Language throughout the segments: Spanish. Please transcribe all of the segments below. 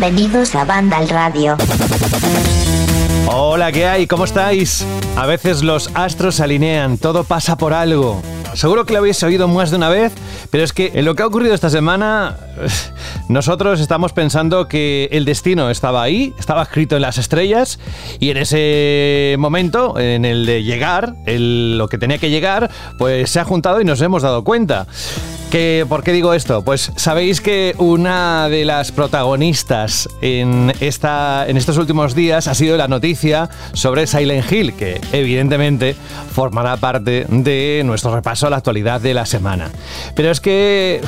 Bienvenidos a Banda Radio. Hola, ¿qué hay? ¿Cómo estáis? A veces los astros se alinean, todo pasa por algo. Seguro que lo habéis oído más de una vez, pero es que en lo que ha ocurrido esta semana, nosotros estamos pensando que el destino estaba ahí, estaba escrito en las estrellas, y en ese momento, en el de llegar, lo que tenía que llegar, pues se ha juntado y nos hemos dado cuenta. ¿Por qué digo esto? Pues sabéis que una de las protagonistas en, esta, en estos últimos días ha sido la noticia sobre Silent Hill, que evidentemente formará parte de nuestro repaso a la actualidad de la semana. Pero es que,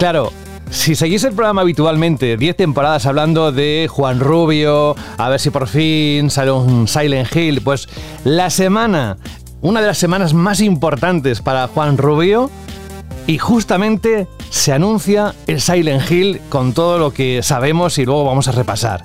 claro, si seguís el programa habitualmente, 10 temporadas hablando de Juan Rubio, a ver si por fin sale un Silent Hill, pues la semana, una de las semanas más importantes para Juan Rubio, y justamente se anuncia el Silent Hill con todo lo que sabemos y luego vamos a repasar.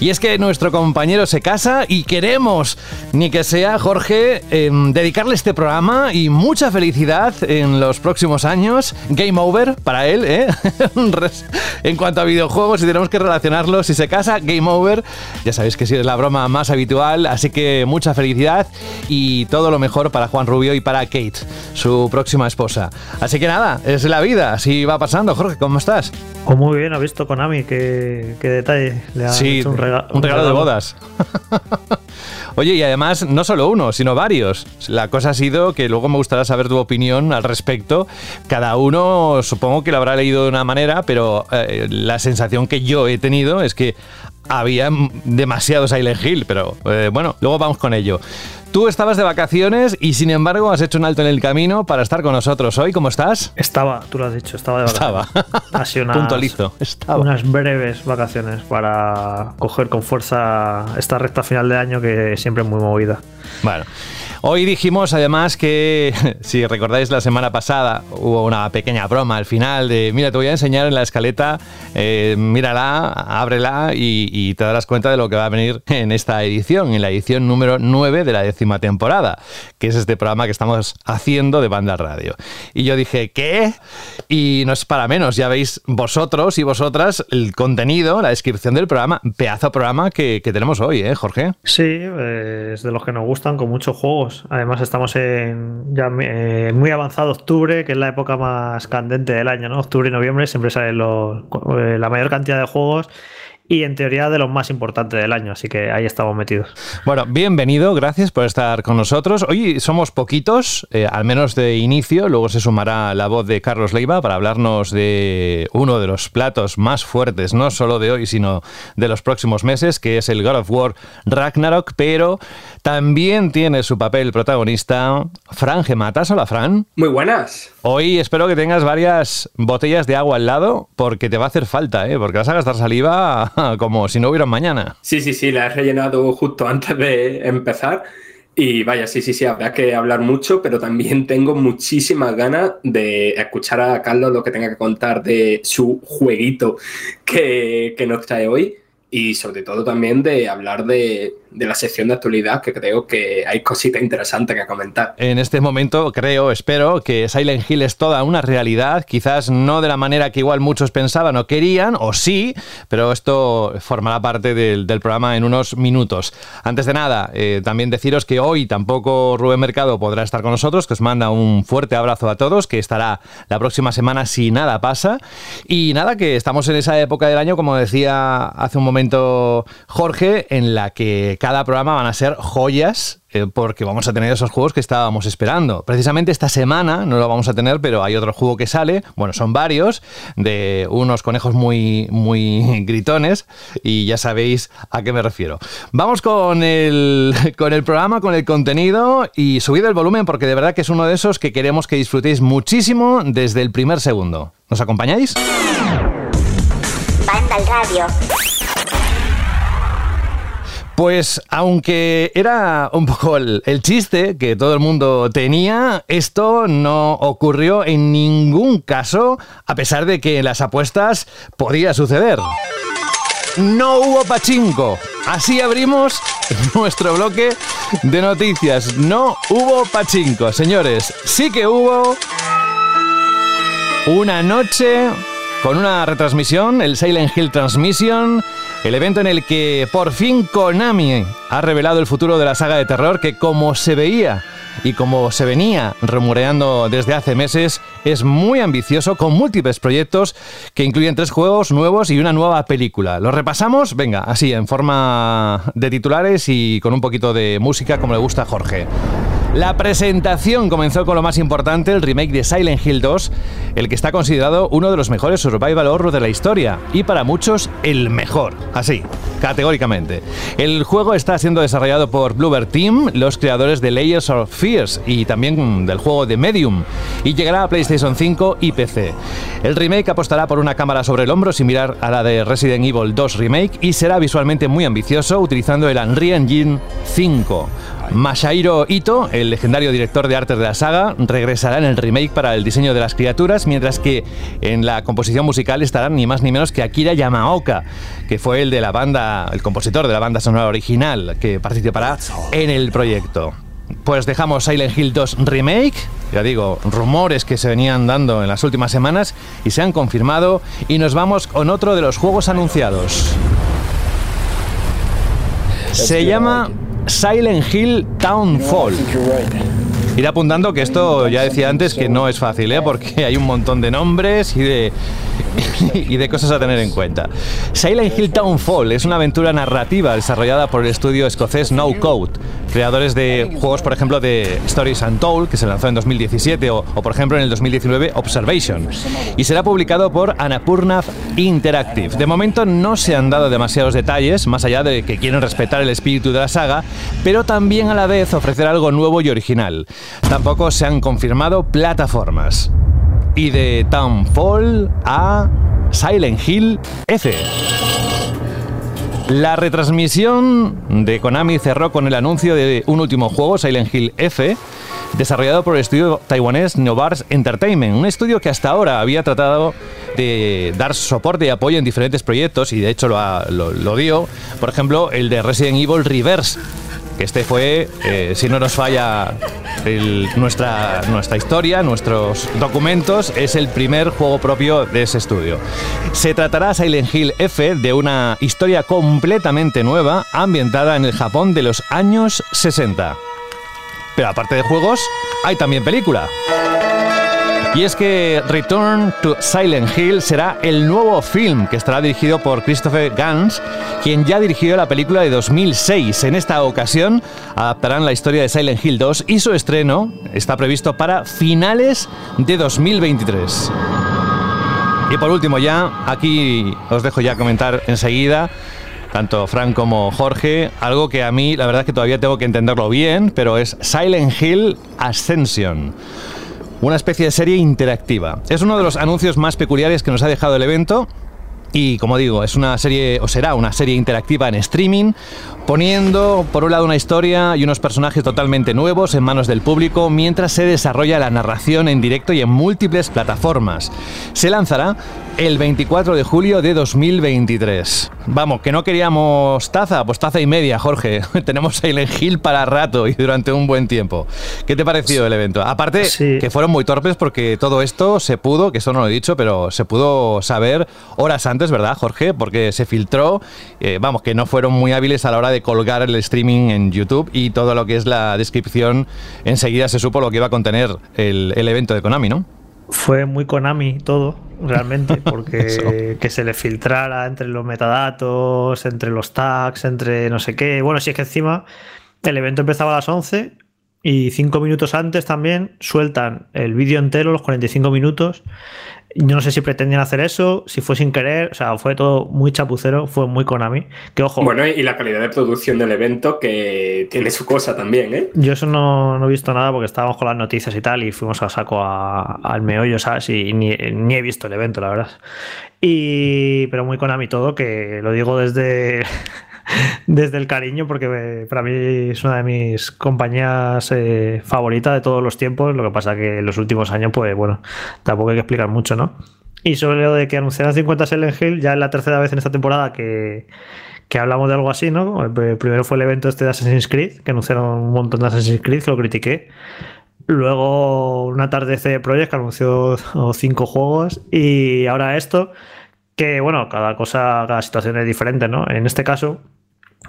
Y es que nuestro compañero se casa y queremos, ni que sea Jorge, em, dedicarle este programa y mucha felicidad en los próximos años. Game over para él, ¿eh? en cuanto a videojuegos, si tenemos que relacionarlo, si se casa, game over. Ya sabéis que sí es la broma más habitual, así que mucha felicidad y todo lo mejor para Juan Rubio y para Kate, su próxima esposa. Así que nada, es la vida, así va pasando. Jorge, ¿cómo estás? Oh, muy bien, ha visto Konami, qué, qué detalle. Le ha hecho un, un regalo de bodas. Oye, y además no solo uno, sino varios. La cosa ha sido que luego me gustaría saber tu opinión al respecto. Cada uno supongo que lo habrá leído de una manera, pero eh, la sensación que yo he tenido es que había demasiados Silent Hill, pero eh, bueno, luego vamos con ello. Tú estabas de vacaciones y sin embargo has hecho un alto en el camino para estar con nosotros hoy. ¿Cómo estás? Estaba, tú lo has dicho, estaba de vacaciones. Estaba. Ha sido unas, Estaba. unas breves vacaciones para coger con fuerza esta recta final de año que siempre es muy movida. Bueno. Hoy dijimos además que, si recordáis la semana pasada, hubo una pequeña broma al final de, mira, te voy a enseñar en la escaleta, eh, mírala, ábrela y, te darás cuenta de lo que va a venir en esta edición, en la edición número 9 de la décima temporada, que es este programa que estamos haciendo de banda radio. Y yo dije, ¿qué? Y no es para menos, ya veis vosotros y vosotras el contenido, la descripción del programa, pedazo programa que, tenemos hoy, ¿eh, Jorge? Sí, es de los que nos gustan, con muchos juegos Además, estamos en eh, muy avanzado octubre, que es la época más candente del año, ¿no? Octubre y noviembre siempre salen eh, la mayor cantidad de juegos y en teoría de los más importantes del año, así que ahí estamos metidos. Bueno, bienvenido, gracias por estar con nosotros. Hoy somos poquitos, eh, al menos de inicio, luego se sumará la voz de Carlos Leiva para hablarnos de uno de los platos más fuertes, no solo de hoy, sino de los próximos meses, que es el God of War Ragnarok, pero también tiene su papel protagonista Fran Gematas. Hola, Fran. Muy buenas. Hoy espero que tengas varias botellas de agua al lado, porque te va a hacer falta, ¿eh? porque vas a gastar saliva como si no hubiera mañana. Sí, sí, sí, la he rellenado justo antes de empezar. Y vaya, sí, sí, sí, habrá que hablar mucho, pero también tengo muchísimas ganas de escuchar a Carlos lo que tenga que contar de su jueguito que, que nos trae hoy y sobre todo también de hablar de, de la sección de actualidad, que creo que hay cositas interesantes que comentar. En este momento creo, espero, que Silent Hill es toda una realidad, quizás no de la manera que igual muchos pensaban o querían, o sí, pero esto formará parte del, programa en unos minutos. Antes de nada, eh, también deciros que hoy tampoco Rubén Mercado podrá estar con nosotros, que os manda un fuerte abrazo a todos, que estará la próxima semana si nada pasa. Y nada, que estamos en esa época del año, como decía hace un momento Jorge, en la que cada programa van a ser joyas eh, porque vamos a tener esos juegos que estábamos esperando. Precisamente esta semana no lo vamos a tener, pero hay otro juego que sale, bueno, son varios, de unos conejos muy, muy gritones y ya sabéis a qué me refiero. Vamos con el, con el programa, con el contenido y subid el volumen porque de verdad que es uno de esos que queremos que disfrutéis muchísimo desde el primer segundo. ¿Nos acompañáis? Banda al radio. Pues aunque era un poco el, chiste que todo el mundo tenía, esto no ocurrió en ningún caso, a pesar de que en las apuestas podía suceder. No hubo pachinko. Así abrimos nuestro bloque de noticias. No hubo pachinko, señores. Sí que hubo una noche con una retransmisión, el Silent Hill Transmission El evento en el que por fin Konami ha revelado el futuro de la saga de terror que como se veía y como se venía rumoreando desde hace meses, es muy ambicioso con múltiples proyectos que incluyen tres juegos nuevos y una nueva película. ¿Lo repasamos? Venga, así, en forma de titulares y con un poquito de música como le gusta a Jorge. La presentación comenzó con lo más importante, el remake de Silent Hill 2, el que está considerado uno de los mejores survival horror de la historia y para muchos el mejor, así, categóricamente. El juego está siendo desarrollado por Bluebird Team, los creadores de Layers of Fears y también del juego de Medium, y llegará a PlayStation 5 y PC. El remake apostará por una cámara sobre el hombro similar a la de Resident Evil 2 Remake y será visualmente muy ambicioso utilizando el Unreal Engine 5. Masahiro Ito, el legendario director de arte de la saga, regresará en el remake para el diseño de las criaturas, mientras que en la composición musical estarán ni más ni menos que Akira Yamaoka, que fue el de la banda, el compositor de la banda sonora original que participará en el proyecto. Pues dejamos Silent Hill 2 Remake, ya digo, rumores que se venían dando en las últimas semanas y se han confirmado y nos vamos con otro de los juegos anunciados. Se llama Silent Hill Townfall. Ir apuntando que esto ya decía antes que no es fácil, ¿eh? porque hay un montón de nombres y de, y de cosas a tener en cuenta. Silent Hill Townfall es una aventura narrativa desarrollada por el estudio escocés No Code, creadores de juegos, por ejemplo, de Stories Untold, que se lanzó en 2017, o, o por ejemplo en el 2019 Observation, y será publicado por Annapurna Interactive. De momento no se han dado demasiados detalles, más allá de que quieren respetar el espíritu de la saga, pero también a la vez ofrecer algo nuevo y original. Tampoco se han confirmado plataformas. Y de Townfall a Silent Hill F. La retransmisión de Konami cerró con el anuncio de un último juego, Silent Hill F, desarrollado por el estudio taiwanés Neobars Entertainment, un estudio que hasta ahora había tratado de dar soporte y apoyo en diferentes proyectos y de hecho lo- lo dio, por ejemplo, el de Resident Evil Reverse, que este fue, eh, si no nos falla nuestra, nuestra historia, nuestros documentos, es el primer juego propio de ese estudio. Se tratará Silent Hill F de una historia completamente nueva, ambientada en el Japón de los años 60. Pero aparte de juegos, hay también película. Y es que Return to Silent Hill será el nuevo film que estará dirigido por Christopher Gans, quien ya dirigió la película de 2006. En esta ocasión adaptarán la historia de Silent Hill 2 y su estreno está previsto para finales de 2023. Y por último ya, aquí os dejo ya comentar enseguida, tanto Fran como Jorge, algo que a mí la verdad es que todavía tengo que entenderlo bien, pero es Silent Hill Ascension. Una especie de serie interactiva. Es uno de los anuncios más peculiares que nos ha dejado el evento. Y como digo, es una serie, o será una serie interactiva en streaming, poniendo por un lado una historia y unos personajes totalmente nuevos en manos del público mientras se desarrolla la narración en directo y en múltiples plataformas. Se lanzará el 24 de julio de 2023. Vamos, que no queríamos taza, pues taza y media, Jorge. Tenemos Silent Hill para rato y durante un buen tiempo. ¿Qué te pareció el evento? Aparte, Sí. que fueron muy torpes porque todo esto se pudo, que eso no lo he dicho, pero se pudo saber horas antes, ¿verdad, Jorge? Porque se filtró, eh, vamos, que no fueron muy hábiles a la hora de colgar el streaming en YouTube y todo lo que es la descripción, enseguida se supo lo que iba a contener el, el evento de Konami, ¿no? Fue muy Konami todo, realmente, porque que se le filtrara entre los metadatos, entre los tags, entre no sé qué. Bueno, si es que encima el evento empezaba a las 11 y cinco minutos antes también sueltan el vídeo entero, los 45 minutos. Yo no sé si pretendían hacer eso, si fue sin querer, o sea, fue todo muy chapucero, fue muy Konami. Que ojo, Bueno, y la calidad de producción del evento que tiene su cosa también, ¿eh? Yo eso no, no he visto nada porque estábamos con las noticias y tal y fuimos a saco a- al meollo, ¿sabes? Y ni, ni he visto el evento, la verdad. Y, pero muy Konami todo, que lo digo desde, desde el cariño porque me- para mí es una de mis compañías eh, favoritas de todos los tiempos. Lo que pasa que en los últimos años, pues bueno, tampoco hay que explicar mucho, ¿no? Y sobre lo de que anunciaran 50 Silent Hill, ya es la tercera vez en esta temporada que, que hablamos de algo así, ¿no? El primero fue el evento este de Assassin's Creed, que anunciaron un montón de Assassin's Creed, lo critiqué. Luego una tarde CD Projekt que anunció cinco juegos y ahora esto Que bueno, cada cosa, cada situación es diferente, ¿no? En este caso,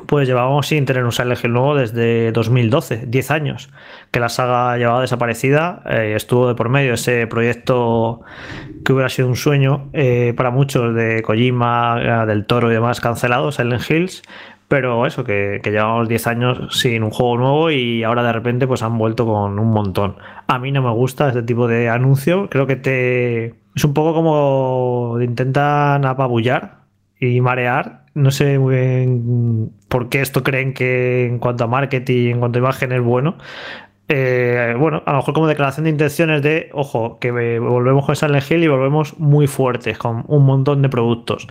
pues llevábamos sin tener un Silent Hill nuevo desde 2012, 10 años, que la saga llevaba desaparecida, eh, estuvo de por medio ese proyecto que hubiera sido un sueño eh, para muchos de Kojima, eh, del Toro y demás cancelado, Silent Hills, pero eso, que, que, llevamos 10 años sin un juego nuevo y ahora de repente pues han vuelto con un montón. A mí no me gusta este tipo de anuncio, creo que te... Es un poco como intentan apabullar y marear. No sé muy bien por qué esto creen que en cuanto a marketing, en cuanto a imagen es bueno. Eh, bueno, a lo mejor como declaración de intenciones de, ojo, que volvemos con Silent Hill y volvemos muy fuertes, con un montón de productos.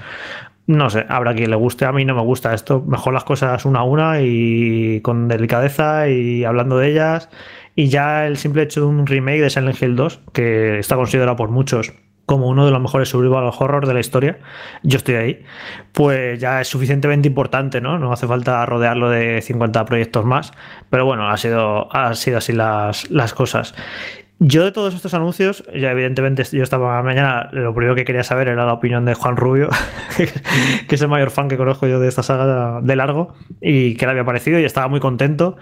No sé, habrá quien le guste, a mí no me gusta esto. Mejor las cosas una a una y con delicadeza y hablando de ellas. Y ya el simple hecho de un remake de Silent Hill 2, que está considerado por muchos como uno de los mejores survival horror de la historia, yo estoy ahí, pues ya es suficientemente importante, ¿no? No hace falta rodearlo de 50 proyectos más, pero bueno, ha sido, así las, las cosas. Yo de todos estos anuncios, ya evidentemente yo estaba mañana, lo primero que quería saber era la opinión de Juan Rubio, que es el mayor fan que conozco yo de esta saga de largo, y que le había parecido y estaba muy contento.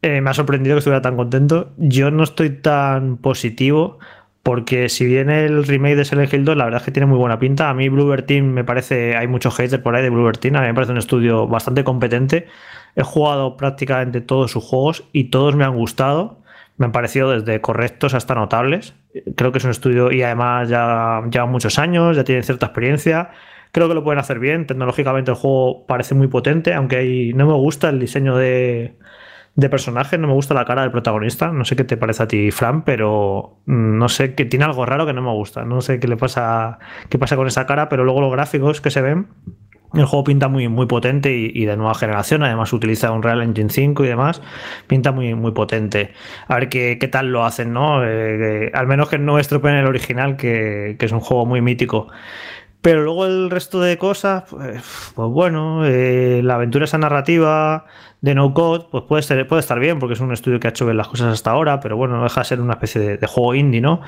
Eh, me ha sorprendido que estuviera tan contento. Yo no estoy tan positivo porque si bien el remake de Silent Hill 2, la verdad es que tiene muy buena pinta. A mí Bluebird Team me parece, hay muchos haters por ahí de Bluebird Team, a mí me parece un estudio bastante competente. He jugado prácticamente todos sus juegos y todos me han gustado. Me han parecido desde correctos hasta notables. Creo que es un estudio y además ya lleva muchos años, ya tiene cierta experiencia. Creo que lo pueden hacer bien. Tecnológicamente el juego parece muy potente, aunque no me gusta el diseño de, de personaje, no me gusta la cara del protagonista. No sé qué te parece a ti, Fran, pero mm, no sé, que tiene algo raro que no me gusta. No sé qué le pasa, qué pasa con esa cara, pero luego los gráficos que se ven. El juego pinta muy, muy potente y, de nueva generación. Además, utiliza un Real Engine 5 y demás. Pinta muy, muy potente. A ver qué, qué tal lo hacen, ¿no? Eh, al menos que no estropeen el original, que, que es un juego muy mítico. Pero luego el resto de cosas, pues, pues bueno, eh, la aventura esa narrativa de No Code, pues puede, ser, puede estar bien, porque es un estudio que ha hecho bien las cosas hasta ahora, pero bueno, no deja de ser una especie de, juego indie, ¿no?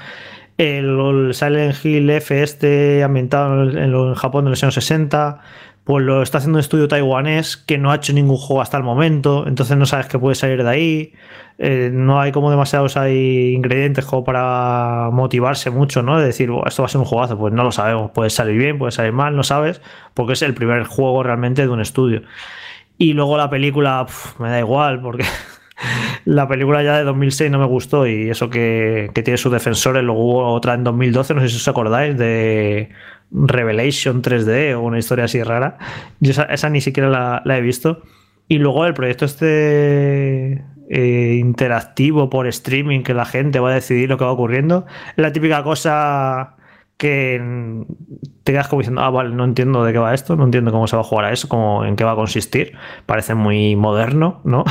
El, Silent Hill F este ambientado en, en Japón de los años 60, pues lo está haciendo un estudio taiwanés que no ha hecho ningún juego hasta el momento, entonces no sabes qué puede salir de ahí. Eh, no hay como demasiados hay ingredientes como para motivarse mucho, ¿no? De decir, esto va a ser un juegazo, pues no lo sabemos, puede salir bien, puede salir mal, no sabes, porque es el primer juego realmente de un estudio. Y luego la película, me da igual, porque la película ya de 2006 no me gustó y eso que, tiene sus defensores, luego hubo otra en 2012, no sé si os acordáis, de Revelation 3D o una historia así rara. Yo esa, ni siquiera la, he visto. Y luego el proyecto este eh, interactivo por streaming que la gente va a decidir lo que va ocurriendo. Es la típica cosa que te quedas como diciendo, ah, vale, no entiendo de qué va esto, no entiendo cómo se va a jugar a eso, cómo, en qué va a consistir. Parece muy moderno, ¿no?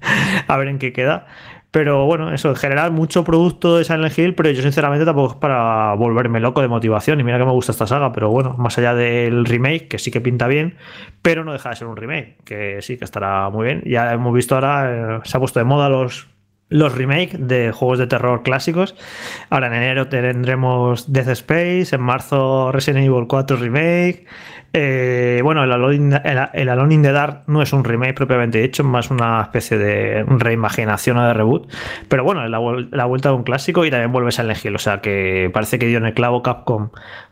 a ver en qué queda. Pero bueno, eso, en general, mucho producto de Silent Hill, pero yo sinceramente tampoco es para volverme loco de motivación. Y mira que me gusta esta saga, pero bueno, más allá del remake, que sí que pinta bien, pero no deja de ser un remake, que sí que estará muy bien. Ya hemos visto ahora, eh, se ha puesto de moda los los remakes de juegos de terror clásicos. Ahora en enero tendremos Death Space, en marzo Resident Evil 4 Remake. Eh, bueno, el Alone, in the Dark no es un remake propiamente hecho, es más una especie de reimaginación o de reboot. Pero bueno, la, la vuelta de un clásico y también vuelve a elegir. O sea que parece que dio en el clavo Capcom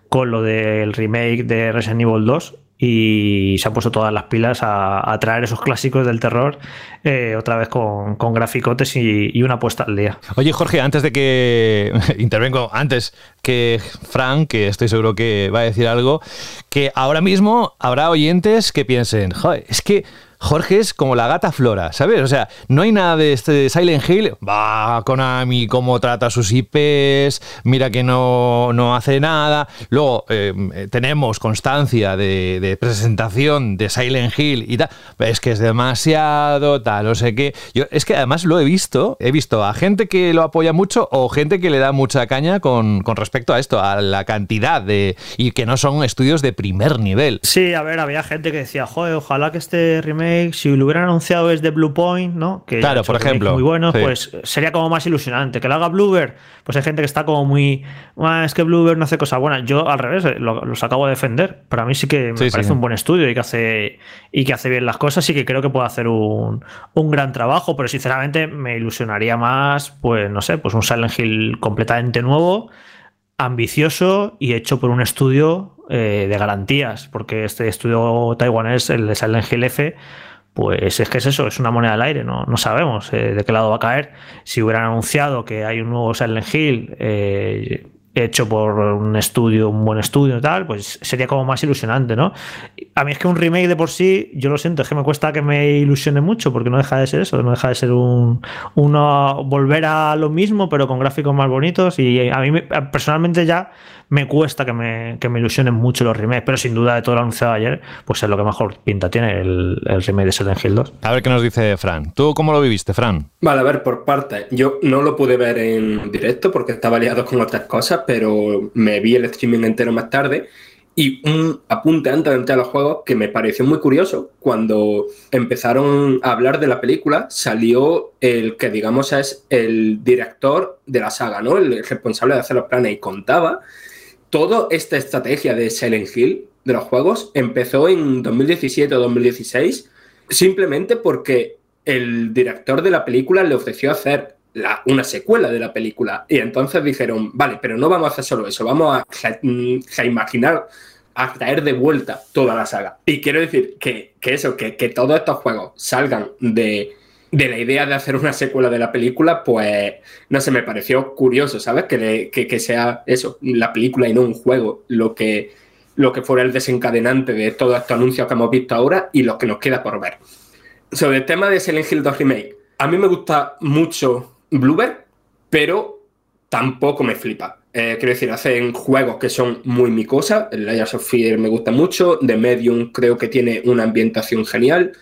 con lo del remake de Resident Evil 2 y se han puesto todas las pilas a, traer esos clásicos del terror eh, otra vez con, con graficotes y, una puesta al día. Oye Jorge, antes de que intervengo, antes que Frank, que estoy seguro que va a decir algo, que ahora mismo habrá oyentes que piensen, joder, es que Jorge es como la gata Flora, ¿sabes? O sea, no hay nada de este Silent Hill. Va, Konami, cómo trata sus IPs, mira que no, no hace nada. Luego eh, tenemos constancia de, presentación de Silent Hill y tal. Es que es demasiado, tal, no sé qué. Yo, es que además lo he visto, he visto a gente que lo apoya mucho o gente que le da mucha caña con, con respecto a esto, a la cantidad de. y que no son estudios de primer nivel. Sí, a ver, había gente que decía, joder, ojalá que este remake remake, si lo hubieran anunciado desde Blue Point, ¿no? Que claro, por ejemplo. Muy bueno, pues sería como más ilusionante. Que lo haga Bluebird, pues hay gente que está como muy. Ah, es que Bluebird no hace cosas buenas. Yo al revés, eh, los acabo de defender. Para mí sí que me parece un buen estudio y que hace y que hace bien las cosas y que creo que puede hacer un, un gran trabajo. Pero sinceramente me ilusionaría más, pues no sé, pues un Silent Hill completamente nuevo ambicioso y hecho por un estudio eh, de garantías, porque este estudio taiwanés, el de Silent Hill F, pues es que es eso, es una moneda al aire, no, no sabemos eh, de qué lado va a caer. Si hubieran anunciado que hay un nuevo Silent Hill, eh, hecho por un estudio, un buen estudio y tal, pues sería como más ilusionante, ¿no? A mí es que un remake de por sí, yo lo siento, es que me cuesta que me ilusione mucho, porque no deja de ser eso, no deja de ser un uno volver a lo mismo, pero con gráficos más bonitos. Y a mí personalmente ya me cuesta que me, que me ilusionen mucho los remakes, pero sin duda de todo lo anunciado ayer, pues es lo que mejor pinta tiene el, el remake de Silent Hill 2. A ver qué nos dice Fran. ¿Tú cómo lo viviste, Fran? Vale, a ver, por parte. Yo no lo pude ver en directo porque estaba liado con otras cosas, pero me vi el streaming entero más tarde. Y un apunte antes de entrar a los juegos que me pareció muy curioso, cuando empezaron a hablar de la película, salió el que digamos es el director de la saga, ¿no? El responsable de hacer los planes y contaba toda esta estrategia de Silent Hill de los juegos empezó en 2017 o 2016 simplemente porque el director de la película le ofreció hacer una secuela de la película y entonces dijeron, vale, pero no vamos a hacer solo eso, vamos a, a imaginar, a traer de vuelta toda la saga. Y quiero decir que, eso, que todos estos juegos salgan de de la idea de hacer una secuela de la película, pues no sé, me pareció curioso, ¿sabes? Que, que, sea eso, la película y no un juego, lo que, lo que fuera el desencadenante de todos estos anuncios que hemos visto ahora y los que nos queda por ver. Sobre el tema de Silent Hill 2 Remake, a mí me gusta mucho Bluebird, pero tampoco me flipa. Eh, quiero decir, hacen juegos que son muy mi cosa. El Layers of Fear me gusta mucho. The Medium creo que tiene una ambientación genial.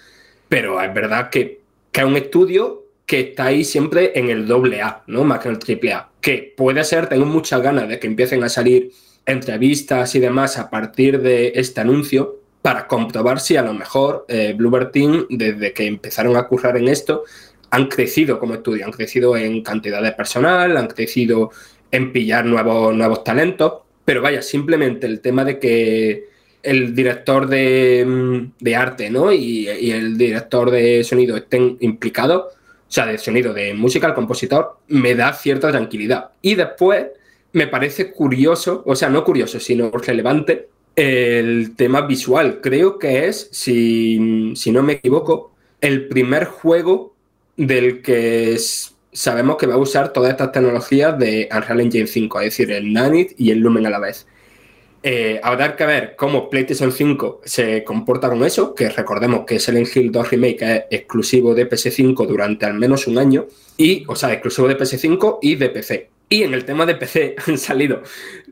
Pero es verdad que que es un estudio que está ahí siempre en el doble A, ¿no? Más que en el triple A. Que puede ser, tengo muchas ganas de que empiecen a salir entrevistas y demás a partir de este anuncio para comprobar si a lo mejor eh, Bluebird Team, desde que empezaron a currar en esto, han crecido como estudio, han crecido en cantidad de personal, han crecido en pillar nuevos, nuevos talentos, pero vaya, simplemente el tema de que el director de, mm, arte ¿no? Y, el director de sonido estén implicados, o sea, de sonido, de música, el compositor, me da cierta tranquilidad. Y después me parece curioso, o sea, no curioso, sino relevante, el tema visual. Creo que es, si, si no me equivoco, el primer juego del que sabemos que va a usar todas estas tecnologías de Unreal Engine 5, es decir, el Nanit y el Lumen a la vez. Eh, habrá que ver cómo PlayStation 5 se comporta con eso, que recordemos que Silent Hill 2 Remake es exclusivo de PS5 durante al menos un año, y, o sea, exclusivo de PS5 y de PC. Y en el tema de PC han salido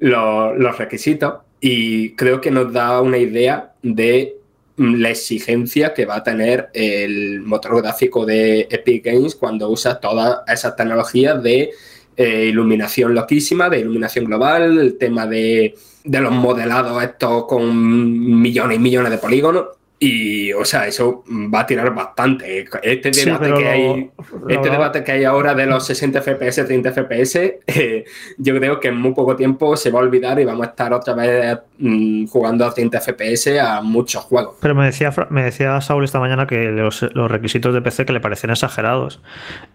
los, requisitos y creo que nos da una idea de la exigencia que va a tener el motor gráfico de Epic Games cuando usa todas esas tecnologías de eh, iluminación loquísima, de iluminación global, el tema de de los modelados estos con millones y millones de polígonos. Y, o sea, eso va a tirar bastante. Este debate, que, hay, este debate que hay ahora de los 60 FPS, 30 FPS, eh, yo creo que en muy poco tiempo se va a olvidar y vamos a estar otra vez mm, jugando a 30 FPS a muchos juegos. Pero me decía, me decía Saul esta mañana que los, los requisitos de PC que le parecían exagerados.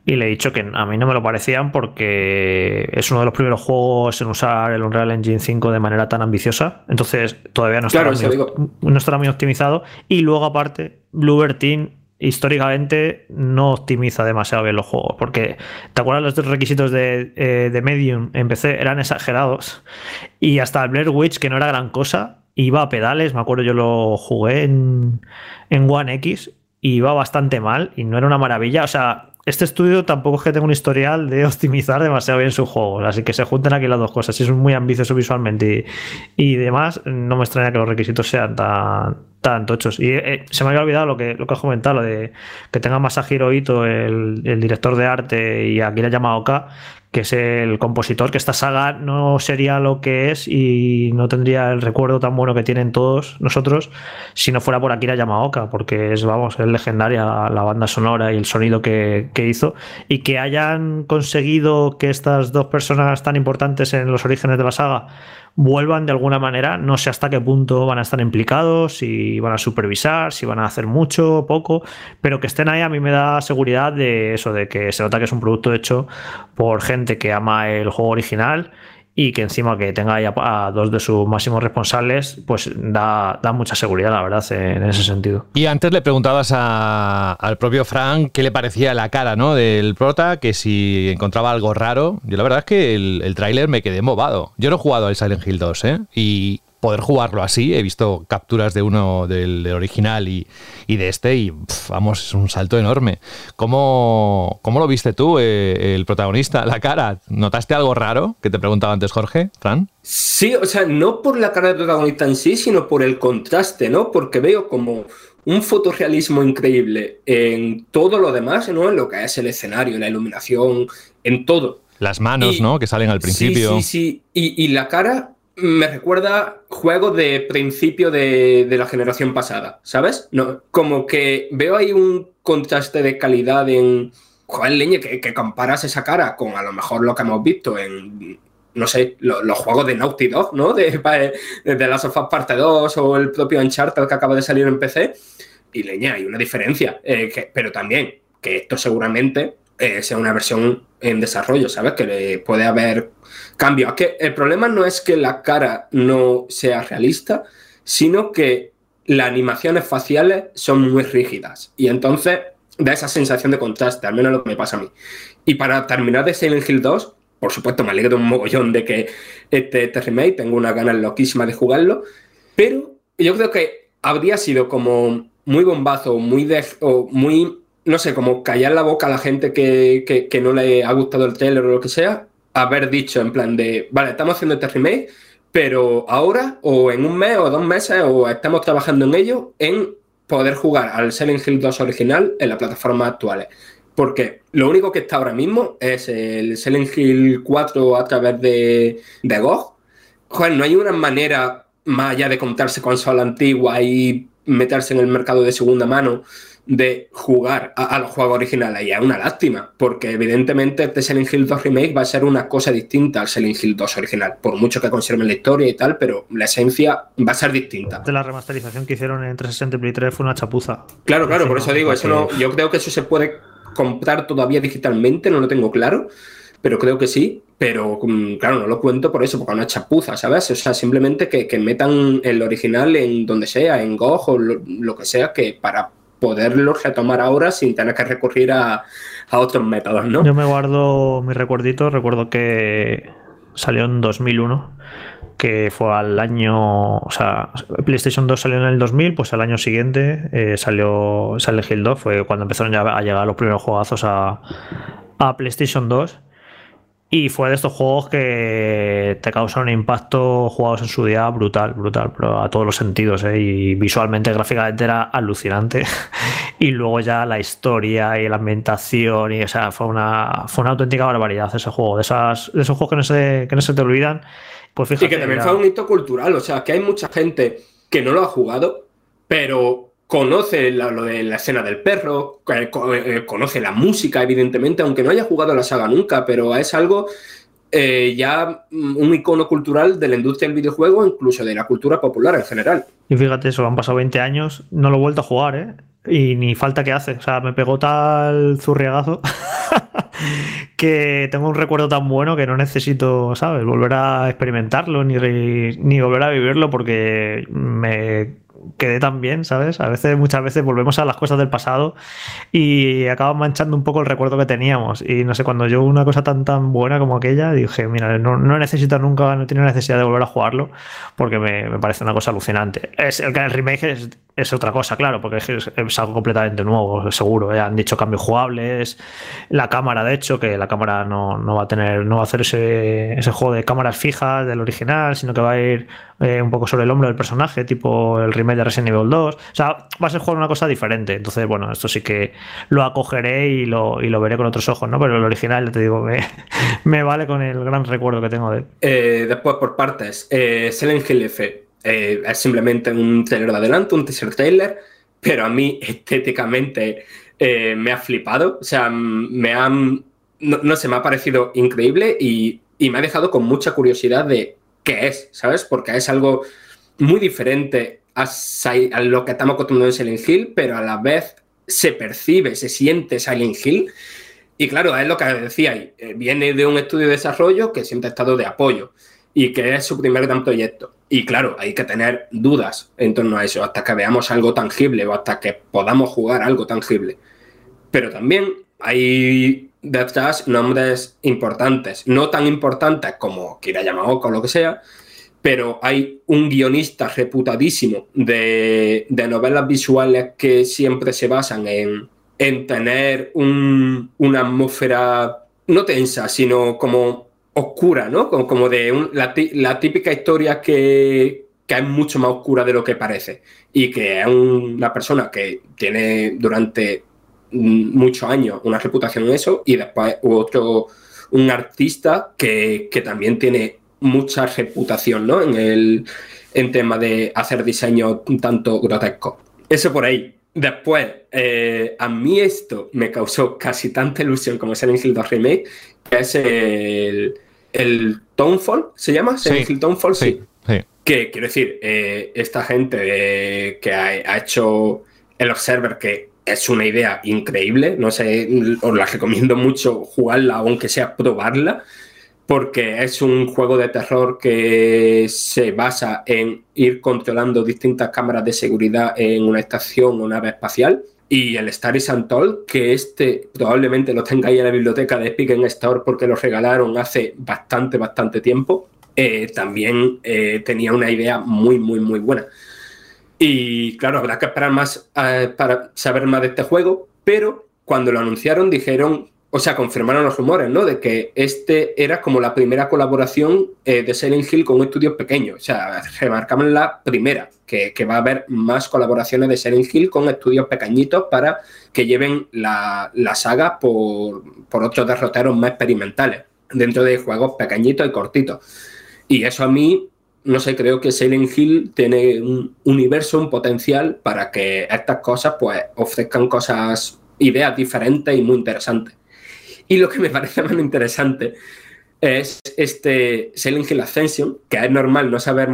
Y le he dicho que a mí no me lo parecían porque es uno de los primeros juegos en usar el Unreal Engine 5 de manera tan ambiciosa. Entonces todavía no estará, muy, no estará muy optimizado. Y luego, aparte, Bluebird Team históricamente no optimiza demasiado bien los juegos. Porque, ¿te acuerdas los requisitos de, eh, de Medium en PC? Eran exagerados. Y hasta Blair Witch, que no era gran cosa, iba a pedales. Me acuerdo, yo lo jugué en, en One X. Y iba bastante mal y no era una maravilla. O sea, este estudio tampoco es que tenga un historial de optimizar demasiado bien sus juegos, así que se junten aquí las dos cosas. Si es muy ambicioso visualmente y, demás, no me extraña que los requisitos sean tan, tan tochos. Y eh, se me había olvidado lo que, lo que has comentado, lo de que tenga Masahiro Ito, el, el director de arte, y aquí llamado K, que es el compositor, que esta saga no sería lo que es y no tendría el recuerdo tan bueno que tienen todos nosotros si no fuera por Akira Yamaoka, porque es, vamos, es legendaria la banda sonora y el sonido que, que hizo. Y que hayan conseguido que estas dos personas tan importantes en los orígenes de la saga vuelvan de alguna manera. No sé hasta qué punto van a estar implicados, si van a supervisar, si van a hacer mucho o poco, pero que estén ahí a mí me da seguridad de eso, de que se nota que es un producto hecho por gente que ama el juego original y que encima que tenga ahí a, dos de sus máximos responsables, pues da, mucha seguridad, la verdad, en ese sentido. Y antes le preguntabas al propio Frank qué le parecía la cara ¿no? del prota, que si encontraba algo raro. Yo la verdad es que el, el tráiler me quedé embobado. Yo no he jugado al Silent Hill 2, ¿eh? Y poder jugarlo así. He visto capturas de uno del, original y, de este y vamos, es un salto enorme. ¿Cómo, cómo lo viste tú, eh, el protagonista, la cara? ¿Notaste algo raro que te preguntaba antes Jorge, Fran? Sí, o sea, no por la cara del protagonista en sí, sino por el contraste, ¿no? Porque veo como un fotorrealismo increíble en todo lo demás, ¿no? En lo que es el escenario, la iluminación, en todo. Las manos, ¿no? Que salen al principio. Sí, sí, sí. Y, y la cara me recuerda juegos de principio de, la generación pasada, ¿sabes? No, como que veo ahí un contraste de calidad en. Joder, leña, que, comparas esa cara con a lo mejor lo que hemos visto en, no sé, los juegos de Naughty Dog, ¿no? De, de, Last Parte 2 o el propio Uncharted que acaba de salir en PC. Y leña, hay una diferencia. Eh, pero también que esto seguramente eh, sea una versión en desarrollo, ¿sabes? Que le puede haber cambios. Que el problema no es que la cara no sea realista, sino que las animaciones faciales son muy rígidas. Y entonces da esa sensación de contraste, al menos lo que me pasa a mí. Y para terminar de Silent Hill 2, por supuesto, me alegro un mogollón de que este, remake, tengo unas ganas loquísimas de jugarlo, pero yo creo que habría sido como muy bombazo, muy, o muy no sé, como callar la boca a la gente que, no le ha gustado el trailer o lo que sea, haber dicho en plan de, vale, estamos haciendo este remake, pero ahora o en un mes o dos meses o estamos trabajando en ello en poder jugar al Silent Hill 2 original en las plataformas actuales. Porque lo único que está ahora mismo es el Silent Hill 4 a través de, de GOG. Joder, no hay una manera más allá de contarse consola antigua y meterse en el mercado de segunda mano de jugar a, los juegos originales y es una lástima, porque evidentemente este Silent Hill 2 Remake va a ser una cosa distinta al Silent Hill 2 original, por mucho que conserven la historia y tal, pero la esencia va a ser distinta. De la remasterización que hicieron en 360 y Play 3 fue una chapuza. Claro, claro, por eso digo, eso no, yo creo que eso se puede comprar todavía digitalmente, no lo tengo claro, pero creo que sí. Pero mm, claro, no lo cuento por eso, porque es una chapuza, ¿sabes? O sea, simplemente que, metan el original en donde sea, en GOG o lo que sea, que para poderlo retomar ahora sin tener que recurrir a, otros métodos, ¿no? Yo me guardo mi recuerdito, recuerdo que salió en 2001 que fue al año, o sea, PlayStation 2 salió en el 2000, pues al año siguiente eh, salió Silent Hill 2, fue cuando empezaron ya a llegar los primeros juegazos a, a PlayStation 2 y fue de estos juegos que te causan un impacto jugados en su día brutal, brutal, pero a todos los sentidos. ¿eh? Y visualmente, gráficamente era alucinante. y luego ya la historia y la ambientación, y o sea, fue una, fue una auténtica barbaridad ese juego. De, esas, de esos juegos que no, se, que no se te olvidan. Pues fíjate, y que también fue un hito cultural. O sea, que hay mucha gente que no lo ha jugado, pero conoce lo de la escena del perro, eh, conoce la música, evidentemente, aunque no haya jugado la saga nunca, pero es algo eh, ya un icono cultural de la industria del videojuego, incluso de la cultura popular en general. Y fíjate eso, han pasado 20 años, no lo he vuelto a jugar, ¿eh? Y ni falta que hace. O sea, me pegó tal zurriagazo que tengo un recuerdo tan bueno que no necesito, ¿sabes? Volver a experimentarlo ni, ni volver a vivirlo porque me quedé tan bien, ¿sabes? A veces, muchas veces volvemos a las cosas del pasado y acaban manchando un poco el recuerdo que teníamos. Y no sé, cuando yo una cosa tan tan buena como aquella, dije, mira, no, no necesito nunca, no tiene necesidad de volver a jugarlo porque me, parece una cosa alucinante. Es, el, remake es es otra cosa, claro, porque es, algo completamente nuevo, seguro. ¿eh? Han dicho cambios jugables, la cámara, de hecho, que la cámara no, va a tener, no va a hacer ese, ese, juego de cámaras fijas del original, sino que va a ir eh, un poco sobre el hombro del personaje, tipo el remake de Resident Evil 2. O sea, va a ser jugar una cosa diferente. Entonces, bueno, esto sí que lo acogeré y lo, y lo veré con otros ojos, ¿no? Pero el original, te digo, me, vale con el gran recuerdo que tengo de él. Eh, después, por partes, eh, Silent Hill F eh, es simplemente un trailer de adelante, un teaser trailer, pero a mí estéticamente me ha flipado. O sea, me han. No, sé, me ha parecido increíble y, me ha dejado con mucha curiosidad de qué es, ¿sabes? Porque es algo muy diferente a, lo que estamos acostumbrados en Silent Hill, pero a la vez se percibe, se siente Silent Hill. Y claro, es lo que decía, eh, viene de un estudio de desarrollo que siempre ha estado de apoyo y que es su primer gran proyecto. Y claro, hay que tener dudas en torno a eso, hasta que veamos algo tangible o hasta que podamos jugar algo tangible. Pero también hay detrás nombres importantes, no tan importantes como Kira Yamaoka o lo que sea, pero hay un guionista reputadísimo de, novelas visuales que siempre se basan en, tener una atmósfera no tensa, sino como oscura, ¿no? Como, de la, típica historia que, es mucho más oscura de lo que parece y que es una persona que tiene durante muchos años una reputación en eso y después otro, un artista que, también tiene mucha reputación, ¿no? En el en tema de hacer diseño un tanto grotesco. Eso por ahí. Después, eh, a mí esto me causó casi tanta ilusión como Silent Hill 2 Remake, que es el, el Townfall, ¿se llama? Sí. El Townfall, sí. Que quiero decir, eh, esta gente eh, que ha, hecho el Observer, que es una idea increíble, no sé, os la recomiendo mucho jugarla, aunque sea probarla, porque es un juego de terror que se basa en ir controlando distintas cámaras de seguridad en una estación o nave espacial y el Star is Untold, que este probablemente lo tengáis en la biblioteca de Epic Store porque lo regalaron hace bastante, bastante tiempo, eh, también eh, tenía una idea muy, muy, muy buena. Y claro, habrá que esperar más eh, para saber más de este juego, pero cuando lo anunciaron dijeron o sea, confirmaron los rumores, ¿no? De que este era como la primera colaboración eh, de Silent Hill con un estudio pequeño. O sea, remarcaban la primera, que, va a haber más colaboraciones de Silent Hill con estudios pequeñitos para que lleven la, saga por, otros derroteros más experimentales, dentro de juegos pequeñitos y cortitos. Y eso a mí, no sé, creo que Silent Hill tiene un universo, un potencial para que estas cosas pues ofrezcan cosas, ideas diferentes y muy interesantes. Y lo que me parece más interesante es este Silent Hill Ascension, que es normal no saber,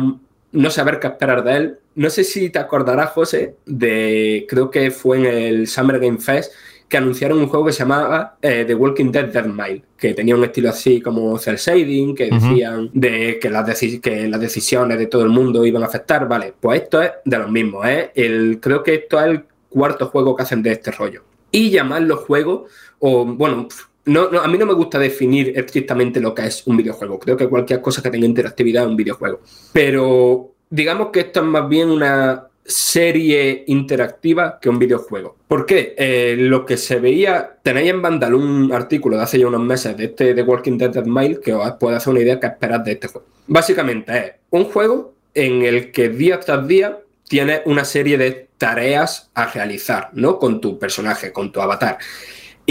no saber qué esperar de él. No sé si te acordarás, José, de creo que fue en el Summer Game Fest que anunciaron un juego que se llamaba eh, The Walking Dead Dead Mile, que tenía un estilo así como cel shading, que decían de que las, que las decisiones de todo el mundo iban a afectar. Vale, pues esto es de los mismos. ¿eh? El, creo que esto es el cuarto juego que hacen de este rollo. Y llamarlo juego, o bueno, no, a mí no me gusta definir estrictamente lo que es un videojuego. Creo que cualquier cosa que tenga interactividad es un videojuego. Pero digamos que esto es más bien una serie interactiva que un videojuego. ¿Por qué? Eh, lo que se veía, tenéis en Vandal un artículo de hace ya unos meses de este de Walking Dead Dead Mile que os puede hacer una idea que esperar de este juego. Básicamente es un juego en el que día tras día tienes una serie de tareas a realizar, ¿no? Con tu personaje, con tu avatar.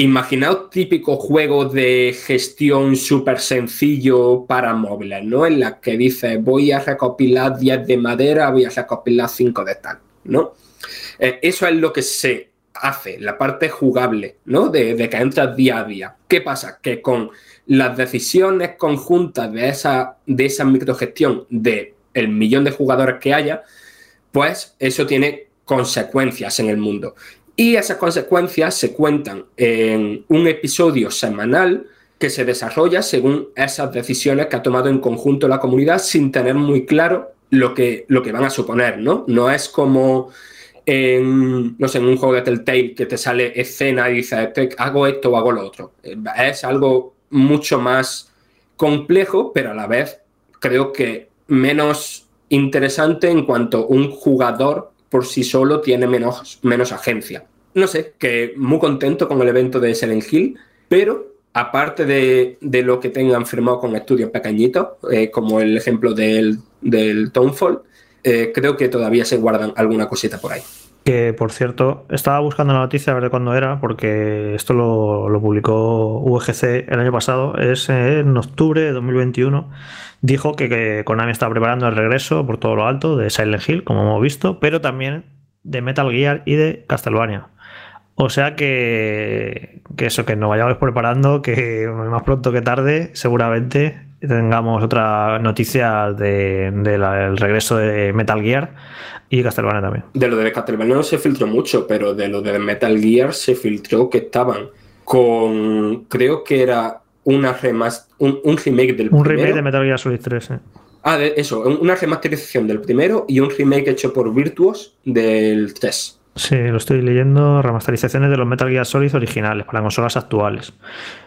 Imaginaos típico juego de gestión súper sencillo para móviles, ¿no? En la que dices, voy a recopilar 10 de madera, voy a recopilar 5 de tal, ¿no? Eh, eso es lo que se hace, la parte jugable, ¿no? De, que entras día a día. ¿Qué pasa? Que con las decisiones conjuntas de esa, de esa microgestión de el millón de jugadores que haya, pues eso tiene consecuencias en el mundo. Y esas consecuencias se cuentan en un episodio semanal que se desarrolla según esas decisiones que ha tomado en conjunto la comunidad sin tener muy claro lo que, lo que van a suponer, ¿no? No es como en, no sé, en un juego de Telltale que te sale escena y dices, hago esto o hago lo otro. Es algo mucho más complejo, pero a la vez creo que menos interesante en cuanto un jugador por sí solo tiene menos, menos agencia. No sé, que muy contento con el evento de Silent Hill, pero aparte de, lo que tengan firmado con estudios pequeñitos, eh, como el ejemplo del, del Townfall, eh, creo que todavía se guardan alguna cosita por ahí. Que por cierto, estaba buscando la noticia a ver de cuándo era, porque esto lo, publicó VGC el año pasado, es en octubre de 2021. Dijo que, que Konami está preparando el regreso por todo lo alto de Silent Hill, como hemos visto, pero también de Metal Gear y de Castlevania. O sea que, que eso, que nos vayamos preparando, que más pronto que tarde, seguramente tengamos otra noticia del de, regreso de Metal Gear y Castlevania también. De lo de Castlevania no se filtró mucho, pero de lo de Metal Gear se filtró que estaban con, creo que era una un, un remake del Un remake de Metal Gear Solid 3, Ah, de eso, una remasterización del primero y un remake hecho por Virtuos del 3. Sí, lo estoy leyendo. Remasterizaciones de los Metal Gear Solid originales para consolas actuales.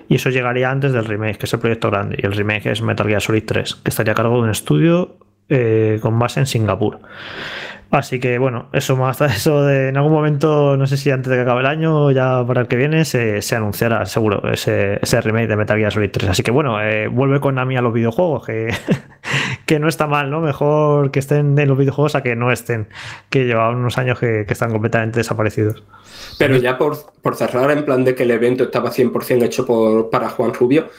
Y eso llegaría antes del remake, que es el proyecto grande. Y el remake es Metal Gear Solid 3, que estaría a cargo de un estudio eh, con base en Singapur. Así que bueno, eso más eso de en algún momento, no sé si antes de que acabe el año o ya para el que viene, se, anunciará seguro ese, remake de Metal Gear Solid 3. Así que bueno, eh, vuelve con Nami a los videojuegos, que, que no está mal, ¿no? Mejor que estén en los videojuegos a que no estén, que llevan unos años que, están completamente desaparecidos. Pero ya por, por, cerrar, en plan de que el evento estaba 100% hecho por, para Juan Rubio,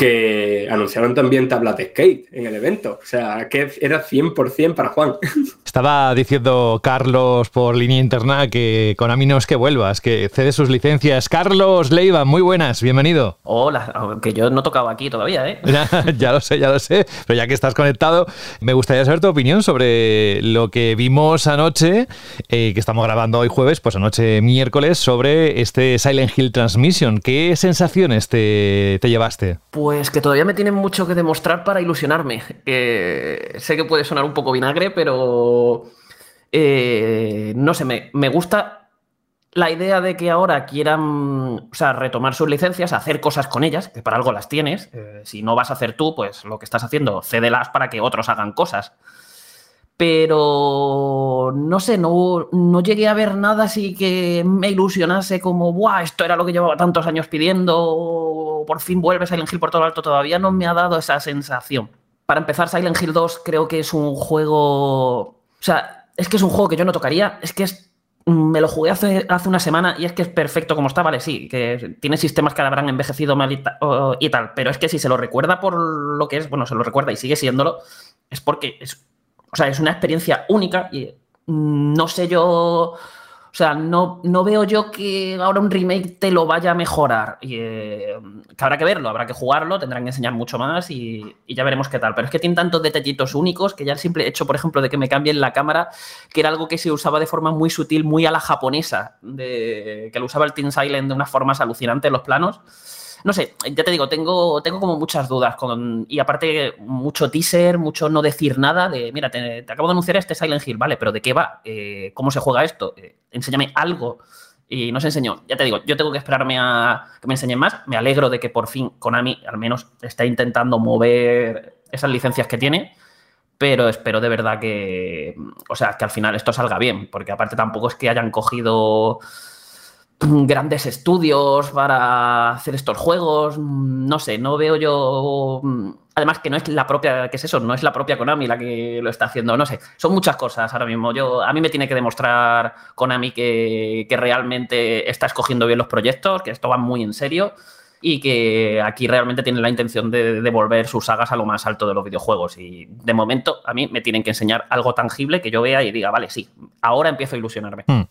que anunciaron también tablas de skate en el evento. O sea, que era 100% para Juan. Estaba diciendo Carlos por línea interna que con no es que vuelvas, que cede sus licencias. Carlos Leiva, muy buenas, bienvenido. Hola, aunque yo no tocaba aquí todavía, ¿eh? Ya, lo sé, ya lo sé, pero ya que estás conectado, me gustaría saber tu opinión sobre lo que vimos anoche, eh, que estamos grabando hoy jueves, pues anoche miércoles, sobre este Silent Hill Transmission. ¿Qué sensaciones te, te llevaste? Pues que todavía me tienen mucho que demostrar para ilusionarme. sé que puede sonar un poco vinagre, pero eh, no sé, me, gusta la idea de que ahora quieran sea, retomar sus licencias, hacer cosas con ellas, que para algo las tienes. Eh, si no vas a hacer tú, pues lo que estás haciendo, cédelas para que otros hagan cosas pero no sé, no, no, llegué a ver nada así que me ilusionase como, ¡buah! Esto era lo que llevaba tantos años pidiendo, por fin vuelve Silent Hill por todo lo alto. Todavía no me ha dado esa sensación. Para empezar, Silent Hill 2 creo que es un juego. O sea, es que es un juego que yo no tocaría, es que es. Me lo jugué hace, hace una semana y es que es perfecto como está, vale, sí, que tiene sistemas que habrán envejecido mal y, y tal, pero es que si se lo recuerda por lo que es, bueno, se lo recuerda y sigue siéndolo, es porque es o sea, es una experiencia única y no sé yo. O sea, no, no veo yo que ahora un remake te lo vaya a mejorar. Y, eh, que habrá que verlo, habrá que jugarlo, tendrán que enseñar mucho más y, ya veremos qué tal. Pero es que tiene tantos detallitos únicos que ya el simple hecho, por ejemplo, de que me cambien la cámara, que era algo que se usaba de forma muy sutil, muy a la japonesa, de, que lo usaba el Team Silent de unas formas alucinantes los planos no sé, ya te digo, tengo, tengo como muchas dudas con, y aparte mucho teaser, mucho no decir nada de, mira, te, acabo de anunciar este Silent Hill, vale, pero ¿de qué va? Eh, ¿Cómo se juega esto? Eh, enséñame algo. Y no se enseñó. Ya te digo, yo tengo que esperarme a que me enseñen más. Me alegro de que por fin Konami al menos está intentando mover esas licencias que tiene pero espero de verdad que, o sea, que al final esto salga bien, porque aparte tampoco es que hayan cogido grandes estudios para hacer estos juegos. No sé, no veo yo. Además, que no es la propia, ¿qué es eso? No es la propia Konami la que lo está haciendo. No sé, son muchas cosas ahora mismo. Yo, a mí me tiene que demostrar Konami que, que realmente está escogiendo bien los proyectos, que esto va muy en serio y que aquí realmente tiene la intención de devolver sus sagas a lo más alto de los videojuegos. Y de momento a mí me tienen que enseñar algo tangible que yo vea y diga, vale, sí, ahora empiezo a ilusionarme. Hmm.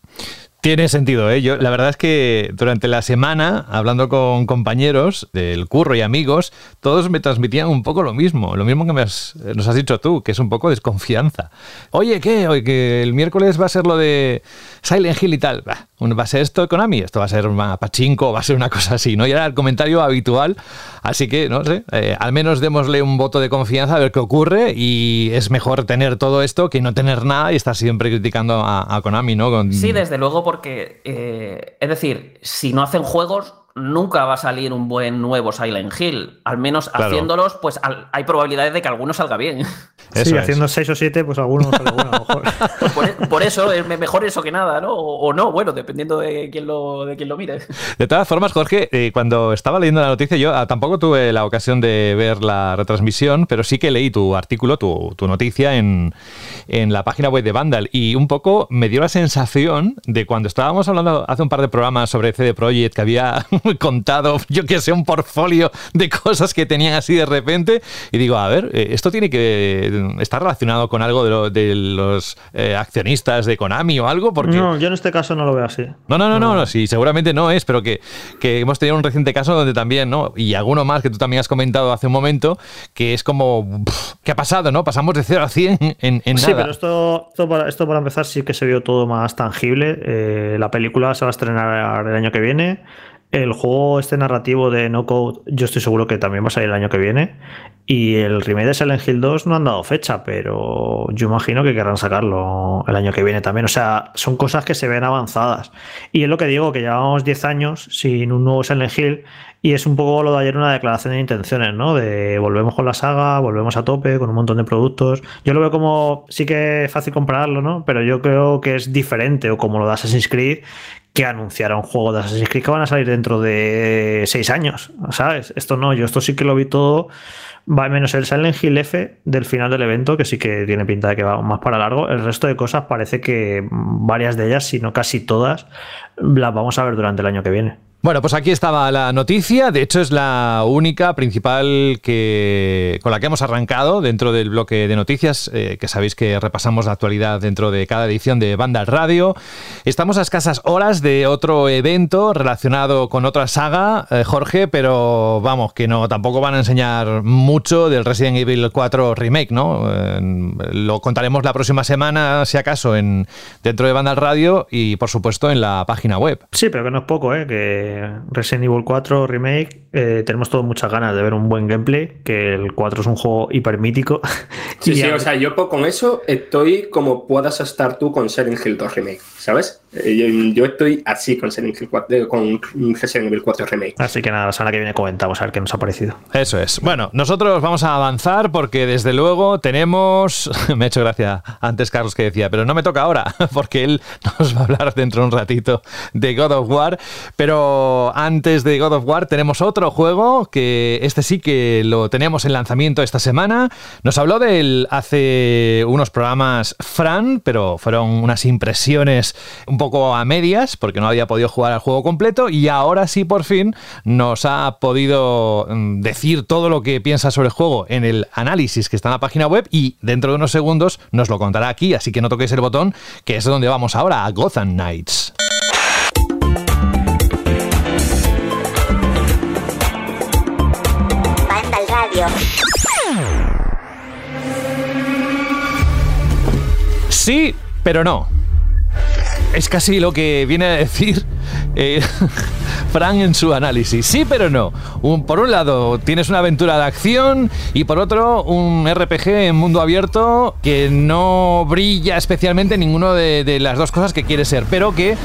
Tiene sentido, ¿eh? Yo, la verdad es que durante la semana, hablando con compañeros del curro y amigos, todos me transmitían un poco lo mismo, lo mismo que nos has dicho tú, que es un poco desconfianza. Oye, ¿qué? Oye, que el miércoles va a ser lo de Silent Hill y tal. va a ser esto Konami, esto va a ser una pachinko, va a ser una cosa así, ¿no? Y era el comentario habitual, así que, no sé, eh, al menos démosle un voto de confianza a ver qué ocurre y es mejor tener todo esto que no tener nada y estar siempre criticando a, Konami, ¿no? Sí, desde luego, porque, eh, es decir, si no hacen juegos, nunca va a salir un buen nuevo Silent Hill. Al menos haciéndolos, pues hay probabilidades de que alguno salga bien. sí, haciendo 6 o 7, pues algunos sale bueno, a lo mejor. por, por, eso es mejor eso que nada, ¿no? O, o, no, bueno, dependiendo de quién lo, de quién lo mire. De todas formas, Jorge, eh, cuando estaba leyendo la noticia, yo ah, tampoco tuve la ocasión de ver la retransmisión, pero sí que leí tu artículo, tu, tu noticia en, en la página web de Vandal y un poco me dio la sensación de cuando estábamos hablando hace un par de programas sobre CD Projekt que había contado, yo que sé, un portfolio de cosas que tenían así de repente y digo, a ver, eh, esto tiene que estar relacionado con algo de, lo, de los eh, accionistas de Konami o algo porque... No, yo en este caso no lo veo así. No, no, no, no, no, sí, seguramente no es, pero que, que hemos tenido un reciente caso donde también, ¿no? Y alguno más que tú también has comentado hace un momento, que es como, ¿qué ha pasado, no? Pasamos de 0 a 100 en, en nada. Sí, pero esto, esto, para, esto para empezar sí que se vio todo más tangible. Eh, la película se va a estrenar el año que viene. El juego este narrativo de No Code, yo estoy seguro que también va a salir el año que viene. Y el remake de Silent Hill 2 no han dado fecha, pero yo imagino que querrán sacarlo el año que viene también. O sea, son cosas que se ven avanzadas. Y es lo que digo, que llevamos 10 años sin un nuevo Silent Hill. Y es un poco lo de ayer una declaración de intenciones, ¿no? De volvemos con la saga, volvemos a tope con un montón de productos. Yo lo veo como, sí que es fácil compararlo, ¿no? Pero yo creo que es diferente, o como lo de Assassin's Creed, que anunciara un juego de Assassin's Creed que van a salir dentro de seis años, ¿sabes? Esto no, yo esto sí que lo vi todo, va menos el Silent Hill F del final del evento, que sí que tiene pinta de que va más para largo. El resto de cosas parece que varias de ellas, si no casi todas, las vamos a ver durante el año que viene. Bueno, pues aquí estaba la noticia. De hecho, es la única principal que con la que hemos arrancado dentro del bloque de noticias, eh, que sabéis que repasamos la actualidad dentro de cada edición de Banda Radio. Estamos a escasas horas de otro evento relacionado con otra saga, eh, Jorge, pero vamos, que no tampoco van a enseñar mucho del Resident Evil 4 Remake, ¿no? Eh, lo contaremos la próxima semana, si acaso, en dentro de Banda Radio y, por supuesto, en la página web. Sí, pero que no es poco, ¿eh? Que Resident Evil 4 Remake, eh, tenemos todos muchas ganas de ver un buen gameplay, que el 4 es un juego hiper mítico. Sí, sí, o sea, yo con eso estoy como puedas estar tú con Silent Hill 2 Remake, ¿sabes? Eh, yo, estoy así con Silent Hill 4, eh, con Resident Evil 4 Remake. Así que nada, la semana que viene comentamos a ver qué nos ha parecido. Eso es. Bueno, nosotros vamos a avanzar porque desde luego tenemos. me ha hecho gracia antes Carlos que decía, pero no me toca ahora, porque él nos va a hablar dentro de un ratito de God of War. Pero antes de God of War tenemos otro juego que este sí que lo tenemos en lanzamiento esta semana. Nos habló del hace unos programas Fran, pero fueron unas impresiones un poco a medias porque no había podido jugar al juego completo y ahora sí por fin nos ha podido mm, decir todo lo que piensa sobre el juego en el análisis que está en la página web y dentro de unos segundos nos lo contará aquí, así que no toquéis el botón, que es donde vamos ahora, a Gotham Knights. Radio. Sí, pero no. Es casi lo que viene a decir eh, Fran en su análisis. Sí, pero no. Por un lado, tienes una aventura de acción y por otro, un RPG en mundo abierto que no brilla especialmente en ninguna de, de, las dos cosas que quieres ser, pero que,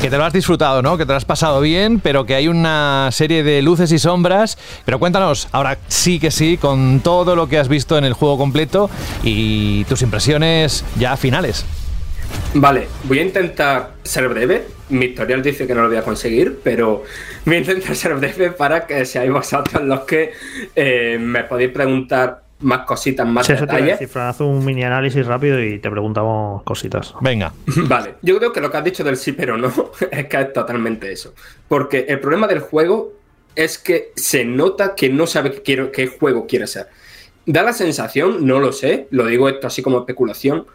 que te lo has disfrutado, ¿no? Que te lo has pasado bien, pero que hay una serie de luces y sombras. Pero cuéntanos, ahora sí que sí, con todo lo que has visto en el juego completo y tus impresiones ya finales. Vale, voy a intentar ser breve. Mi historial dice que no lo voy a conseguir, pero voy a intentar ser breve para que seáis vosotros los que eh, me podéis preguntar más cositas, más sí, detalles. Eso te haz un mini análisis rápido y te preguntamos cositas. Venga. Vale, yo creo que lo que has dicho del sí pero no es que es totalmente eso. Porque el problema del juego es que se nota que no sabe qué, quiero, qué juego quiere ser. Da la sensación, no lo sé, lo digo esto así como especulación,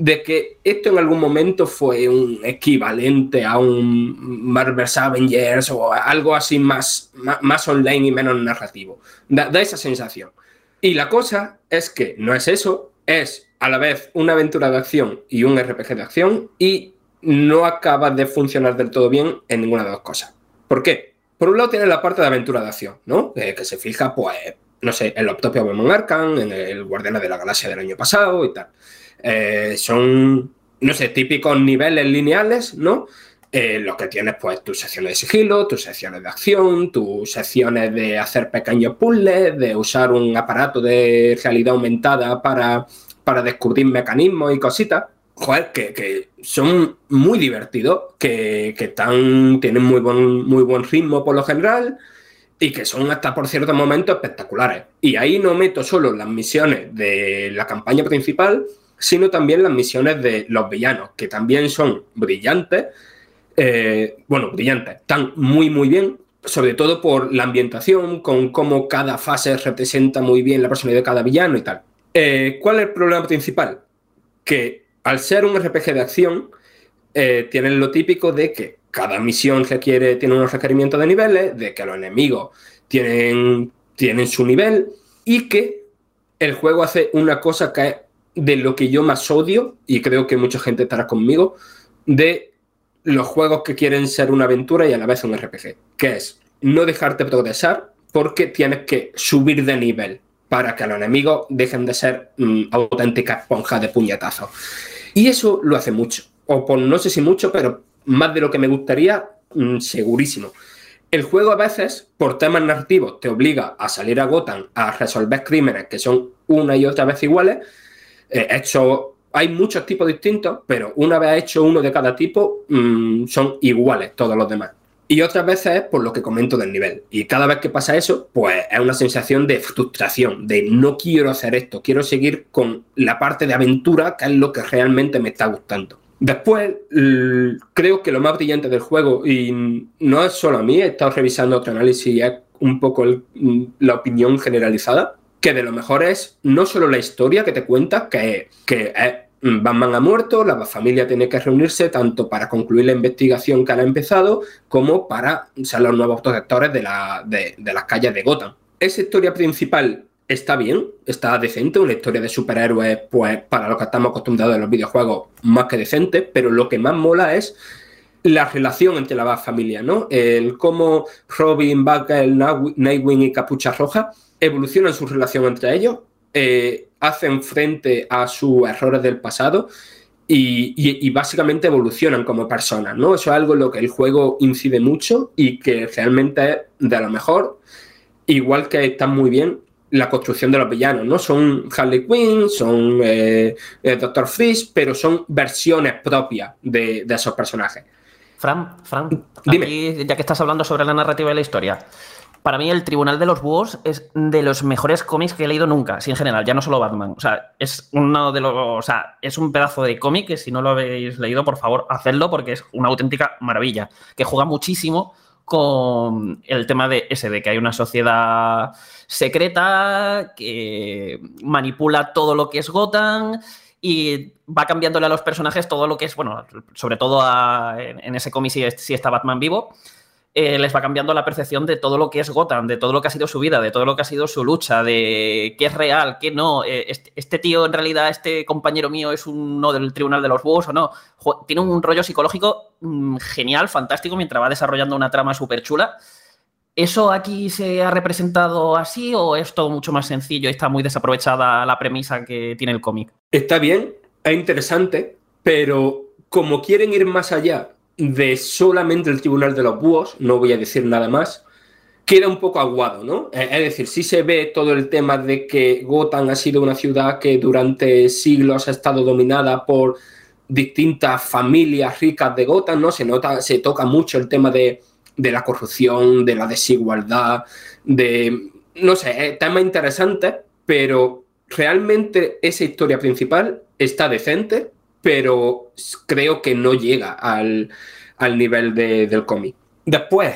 de que esto en algún momento fue un equivalente a un Marvel's Avengers o algo así más, más, online y menos narrativo. Da, esa sensación. Y la cosa es que no es eso, es a la vez una aventura de acción y un RPG de acción y no acaba de funcionar del todo bien en ninguna de las cosas. ¿Por qué? Por un lado tiene la parte de aventura de acción, ¿no? Eh, que se fija, pues, no sé, en Optopia Woman Arkham, en el Guardiana de la Galaxia del año pasado y tal. Eh, son, no sé, típicos niveles lineales, ¿no? eh, lo que tienes pues tus secciones de sigilo, tus secciones de acción, tus secciones de hacer pequeños puzzles, de usar un aparato de realidad aumentada para, para descubrir mecanismos y cositas. Joder, que, son muy divertidos, que, que están, tienen muy buen, muy buen ritmo por lo general y que son hasta por ciertos momentos espectaculares. Y ahí no meto solo las misiones de la campaña principal, sino también las misiones de los villanos, que también son brillantes. Eh, bueno, brillantes, están muy, muy bien, sobre todo por la ambientación, con cómo cada fase representa muy bien la personalidad de cada villano y tal. Eh, ¿Cuál es el problema principal? Que al ser un RPG de acción, eh, tienen lo típico de que cada misión requiere, tiene unos requerimientos de niveles, de que los enemigos tienen, tienen su nivel y que el juego hace una cosa que es de lo que yo más odio, y creo que mucha gente estará conmigo, de los juegos que quieren ser una aventura y a la vez un RPG, que es no dejarte progresar porque tienes que subir de nivel para que los enemigos dejen de ser mm, auténticas de puñetazos. Y eso lo hace mucho, o por no sé si mucho, pero más de lo que me gustaría, mm, segurísimo. El juego a veces, por temas narrativos, te obliga a salir a Gotham a resolver crímenes que son una y otra vez iguales. Eh, hecho, hay muchos tipos distintos, pero una vez hecho uno de cada tipo, mm, son iguales todos los demás. Y otras veces es por lo que comento del nivel. Y cada vez que pasa eso, pues es una sensación de frustración, de no quiero hacer esto, quiero seguir con la parte de aventura, que es lo que realmente me está gustando. Después, creo que lo más brillante del juego, y no es solo a mí, he estado revisando otro análisis y es un poco la opinión generalizada, que de lo mejor es no solo la historia que te cuenta, que, que es Batman ha muerto, la familia tiene que reunirse tanto para concluir la investigación que han empezado como para ser los nuevos protectores de, la, de las calles de Gotham. Esa historia principal está bien, está decente, una historia de superhéroes, pues para lo que estamos acostumbrados en los videojuegos, más que decente, pero lo que más mola es la relación entre la familia, ¿no? El cómo Robin, Batgirl, Nightwing y Capucha Roja evolucionan su relación entre ellos, eh, hacen frente a sus errores del pasado y, y, básicamente evolucionan como personas, ¿no? Eso es algo en lo que el juego incide mucho y que realmente es de lo mejor, igual que está muy bien la construcción de los villanos, ¿no? Son Harley Quinn, son eh, eh, Doctor Freeze, pero son versiones propias de, esos personajes. Fran, Fran, Dime. ya que estás hablando sobre la narrativa de la historia, para mí el Tribunal de los Búhos es de los mejores cómics que he leído nunca, sí, en general, ya no solo Batman. O sea, es uno de los, o sea, es un pedazo de cómic que si no lo habéis leído, por favor, hacedlo porque es una auténtica maravilla, que juega muchísimo con el tema de ese, de que hay una sociedad secreta que manipula todo lo que es Gotham y va cambiándole a los personajes todo lo que es, bueno, sobre todo en, ese cómic si está Batman vivo, eh, les va cambiando la percepción de todo lo que es Gotham, de todo lo que ha sido su vida, de todo lo que ha sido su lucha, de qué es real, qué no. Eh, este, este, tío, en realidad, este compañero mío es uno del Tribunal de los Búhos o no. Tiene un rollo psicológico mm, genial, fantástico, mientras va desarrollando una trama súper chula. ¿Eso aquí se ha representado así o es todo mucho más sencillo y está muy desaprovechada la premisa que tiene el cómic? Está bien, es interesante, pero como quieren ir más allá de solamente el Tribunal de los Búhos, no voy a decir nada más, queda un poco aguado, ¿no? Es decir, sí se ve todo el tema de que Gotham ha sido una ciudad que durante siglos ha estado dominada por distintas familias ricas de Gotham, ¿no? Se nota, se toca mucho el tema de, la corrupción, de la desigualdad, de, no sé, tema interesante, pero realmente esa historia principal está decente, pero creo que no llega al, nivel del cómic. Después,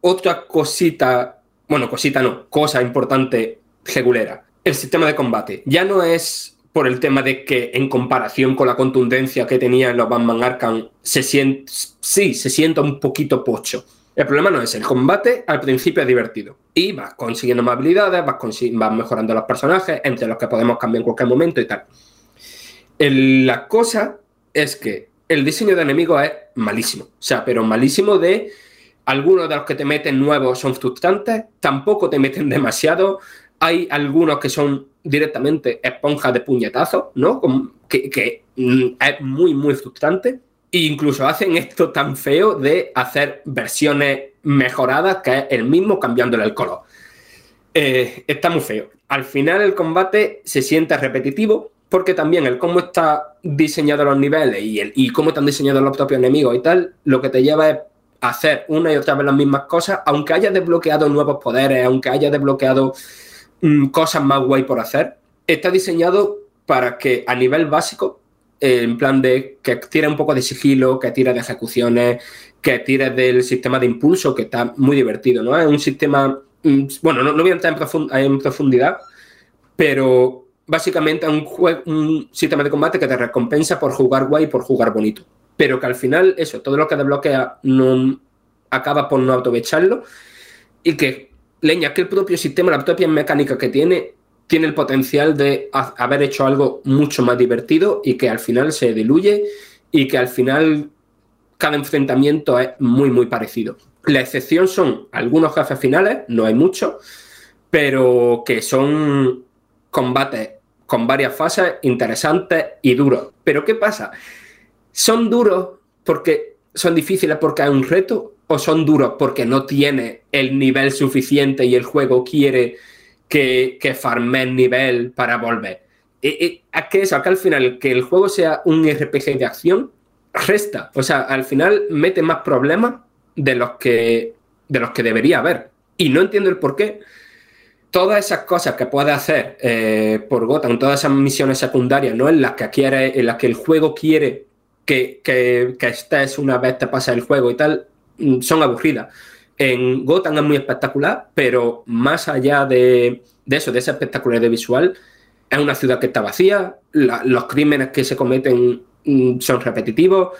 otra cosita, bueno, cosita no, cosa importante regulera, el sistema de combate. Ya no es por el tema de que en comparación con la contundencia que tenía en los Batman Arkham, se siente, sí, se sienta un poquito pocho. El problema no es el combate, al principio es divertido. Y vas consiguiendo más habilidades, vas, vas mejorando los personajes, entre los que podemos cambiar en cualquier momento y tal la cosa es que el diseño de enemigos es malísimo. O sea, pero malísimo de algunos de los que te meten nuevos son frustrantes, tampoco te meten demasiado. Hay algunos que son directamente esponjas de puñetazos, ¿no? que, mm, es muy, muy frustrante. E incluso hacen esto tan feo de hacer versiones mejoradas que es el mismo cambiándole el color. Eh, está muy feo. Al final el combate se siente repetitivo porque también el cómo está diseñado los niveles y, el, y cómo están diseñados los propios enemigos y tal, lo que te lleva es hacer una y otra vez las mismas cosas, aunque hayas desbloqueado nuevos poderes, aunque hayas desbloqueado mm, cosas más guay por hacer, está diseñado para que a nivel básico, eh, en plan de que tire un poco de sigilo, que tire de ejecuciones, que tire del sistema de impulso, que está muy divertido, ¿no? Es un sistema, mm, bueno, no, voy a entrar en, profundidad, pero básicamente un, un sistema de combate que te recompensa por jugar guay y por jugar bonito pero que al final eso, todo lo que desbloquea no acaba por no aprovecharlo y que leña, que el propio sistema, la propia mecánica que tiene, tiene el potencial de haber hecho algo mucho más divertido y que al final se diluye y que al final cada enfrentamiento es muy, muy parecido. La excepción son algunos jefes finales, no hay muchos, pero que son combates con varias fases interesantes y duros. Pero ¿qué pasa? ¿Son duros porque son difíciles porque hay un reto? ¿O son duros porque no tiene el nivel suficiente y el juego quiere que, que farme el nivel para volver? ¿Es que eso? Que al final que el juego sea un RPG de acción resta. O sea, al final mete más problemas de los que, de los que debería haber. Y no entiendo el por qué todas esas cosas que puede hacer eh, por Gotham, todas esas misiones secundarias, ¿no? En las que quiere, en las que el juego quiere que, que, estés una vez te pasa el juego y tal, mm, son aburridas. En Gotham es muy espectacular, pero más allá de, de eso, de esa espectacularidad visual, es una ciudad que está vacía, los crímenes que se cometen mm, son repetitivos.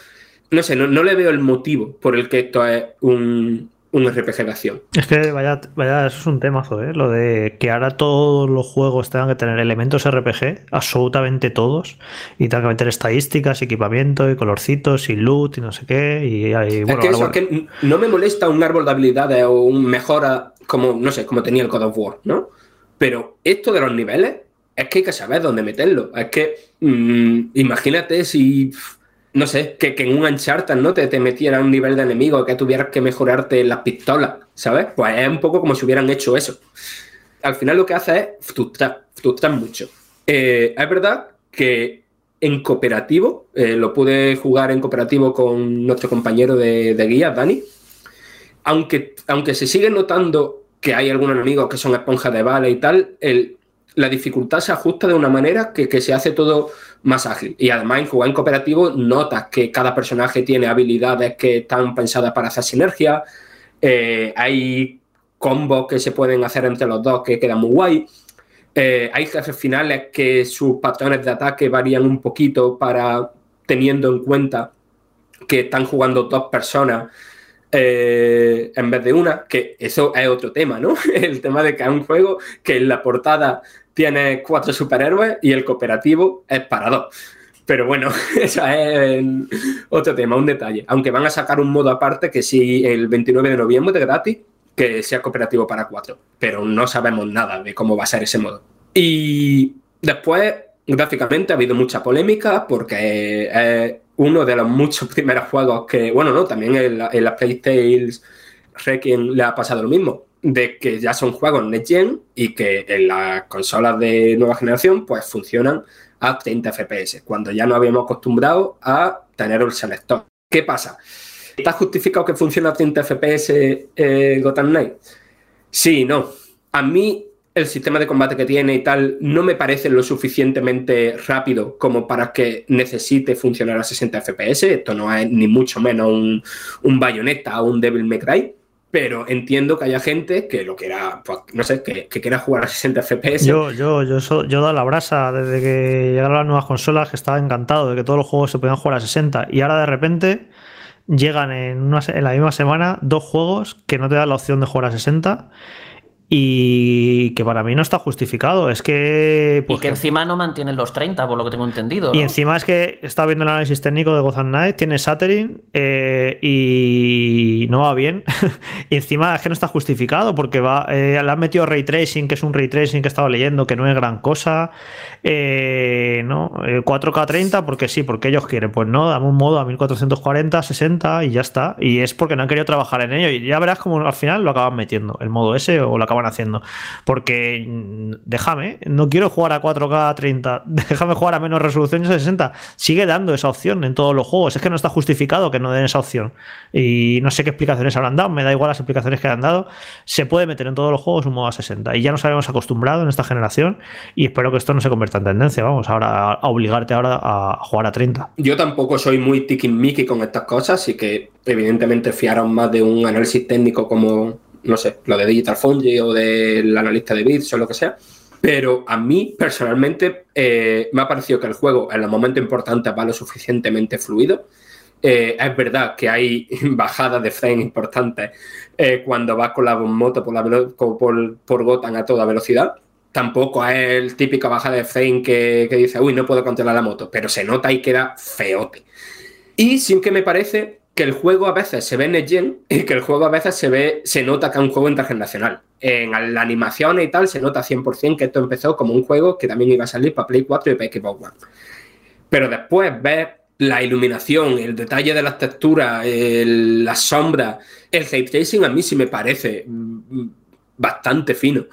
No sé, no, no, le veo el motivo por el que esto es un, un RPG de acción. Es que vaya, vaya, eso es un temazo, ¿eh? Lo de que ahora todos los juegos tengan que tener elementos RPG, absolutamente todos, y tengan que meter estadísticas, equipamiento y colorcitos y loot y no sé qué. Y, y bueno, es que eso, es que no me molesta un árbol de habilidades o un mejora como, no sé, como tenía el God of War, ¿no? Pero esto de los niveles es que hay que saber dónde meterlo. Es que mmm, imagínate si no sé, que, que, en un Uncharted, ¿no? Te, te metiera un nivel de enemigo, que tuvieras que mejorarte las pistolas, ¿sabes? Pues es un poco como si hubieran hecho eso. Al final lo que hace es frustrar, frustrar mucho. Eh, es verdad que en cooperativo, eh, lo pude jugar en cooperativo con nuestro compañero de, de guía, Dani, aunque, aunque se sigue notando que hay algunos enemigos que son esponjas de bala y tal, el, la dificultad se ajusta de una manera que, que, se hace todo más ágil. Y además en jugar en cooperativo notas que cada personaje tiene habilidades que están pensadas para hacer sinergia. Eh, hay combos que se pueden hacer entre los dos que quedan muy guay. Eh, hay jefes finales que sus patrones de ataque varían un poquito para teniendo en cuenta que están jugando dos personas eh, en vez de una, que eso es otro tema, ¿no? El tema de que es un juego que en la portada tiene cuatro superhéroes y el cooperativo es para dos. Pero bueno, eso es otro tema, un detalle. Aunque van a sacar un modo aparte que sí, el 29 de noviembre de gratis, que sea cooperativo para cuatro. Pero no sabemos nada de cómo va a ser ese modo. Y después, gráficamente, ha habido mucha polémica porque es uno de los muchos primeros juegos que, bueno, no, también en la, en la PlayStation Requiem le ha pasado lo mismo de que ya son juegos Next Gen y que en las consolas de nueva generación pues funcionan a 30 FPS, cuando ya no habíamos acostumbrado a tener el selector. ¿Qué pasa? ¿Está justificado que funcione a 30 FPS eh, Gotham Knight? Sí, no. A mí el sistema de combate que tiene y tal no me parece lo suficientemente rápido como para que necesite funcionar a 60 FPS. Esto no es ni mucho menos un, un Bayonetta o un Devil May Cry pero entiendo que haya gente que lo quiera, pues, no sé, que, que, quiera jugar a 60 FPS. Yo, yo, yo, so, yo da la brasa desde que llegaron las nuevas consolas que estaba encantado de que todos los juegos se podían jugar a 60 y ahora de repente llegan en, una, en la misma semana dos juegos que no te dan la opción de jugar a 60 y que para mí no está justificado. Es que. y que encima no mantienen los 30, por lo que tengo entendido. Y encima es que está viendo el análisis técnico de Gotham Knight, tiene Sattering eh, y no va bien. y encima es que no está justificado porque va, eh, le han metido ray tracing, que es un ray tracing que he estado leyendo, que no es gran cosa. Eh, no, 4K 30, porque sí, porque ellos quieren. Pues no, dame un modo a 1440, 60 y ya está. Y es porque no han querido trabajar en ello. Y ya verás como al final lo acaban metiendo, el modo ese o lo acaban haciendo. Porque déjame, no quiero jugar a 4K 30, déjame jugar a menos resolución y 60. Sigue dando esa opción en todos los juegos. Es que no está justificado que no den esa opción. Y no sé qué explicaciones habrán dado, me da igual las explicaciones que han dado. Se puede meter en todos los juegos un modo a 60. Y ya nos habíamos acostumbrado en esta generación. Y espero que esto no se convierta en tendencia. Vamos, ahora a obligarte ahora a jugar a 30. Yo tampoco soy muy Mickey con estas cosas, así que evidentemente fiaron más de un análisis técnico como no sé, lo de Digital Foundry o del analista de bits o lo que sea. Pero a mí, personalmente, eh, me ha parecido que el juego en los momentos importantes va lo suficientemente fluido. Eh, es verdad que hay bajadas de frame importantes eh, cuando vas con la moto por, la por, por Gotham a toda velocidad. Tampoco es el típico bajada de frame que, que dice, uy, no puedo controlar la moto, pero se nota y queda feote. Y sin que me parece que el juego a veces se ve en Gen y que el juego a veces se ve, se nota que es un juego intergeneracional. En la animación y tal se nota 100% que esto empezó como un juego que también iba a salir para Play 4 y para Xbox One. Pero después ves la iluminación, el detalle de las texturas, la sombra, el ray tracing a mí sí me parece mm, bastante fino.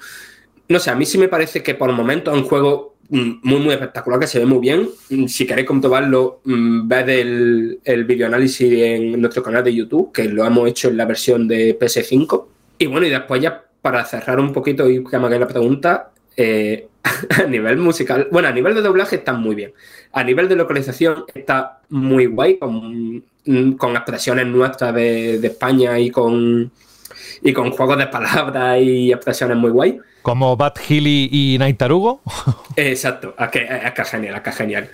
No sé, a mí sí me parece que por momentos es un juego Mm, muy, muy espectacular, que se ve muy bien. Mm, si queréis comprobarlo, mm, ved el, el videoanálisis en nuestro canal de YouTube, que lo hemos hecho en la versión de PS5. Y bueno, y después ya para cerrar un poquito y que me hagáis la pregunta, eh, a nivel musical, bueno, a nivel de doblaje está muy bien. A nivel de localización está muy guay, con, con expresiones nuestras de, de España y con, y con juegos de palabras y expresiones muy guay. Como Bad Hilly y Night Tarugo. Exacto, que, es genial, que genial.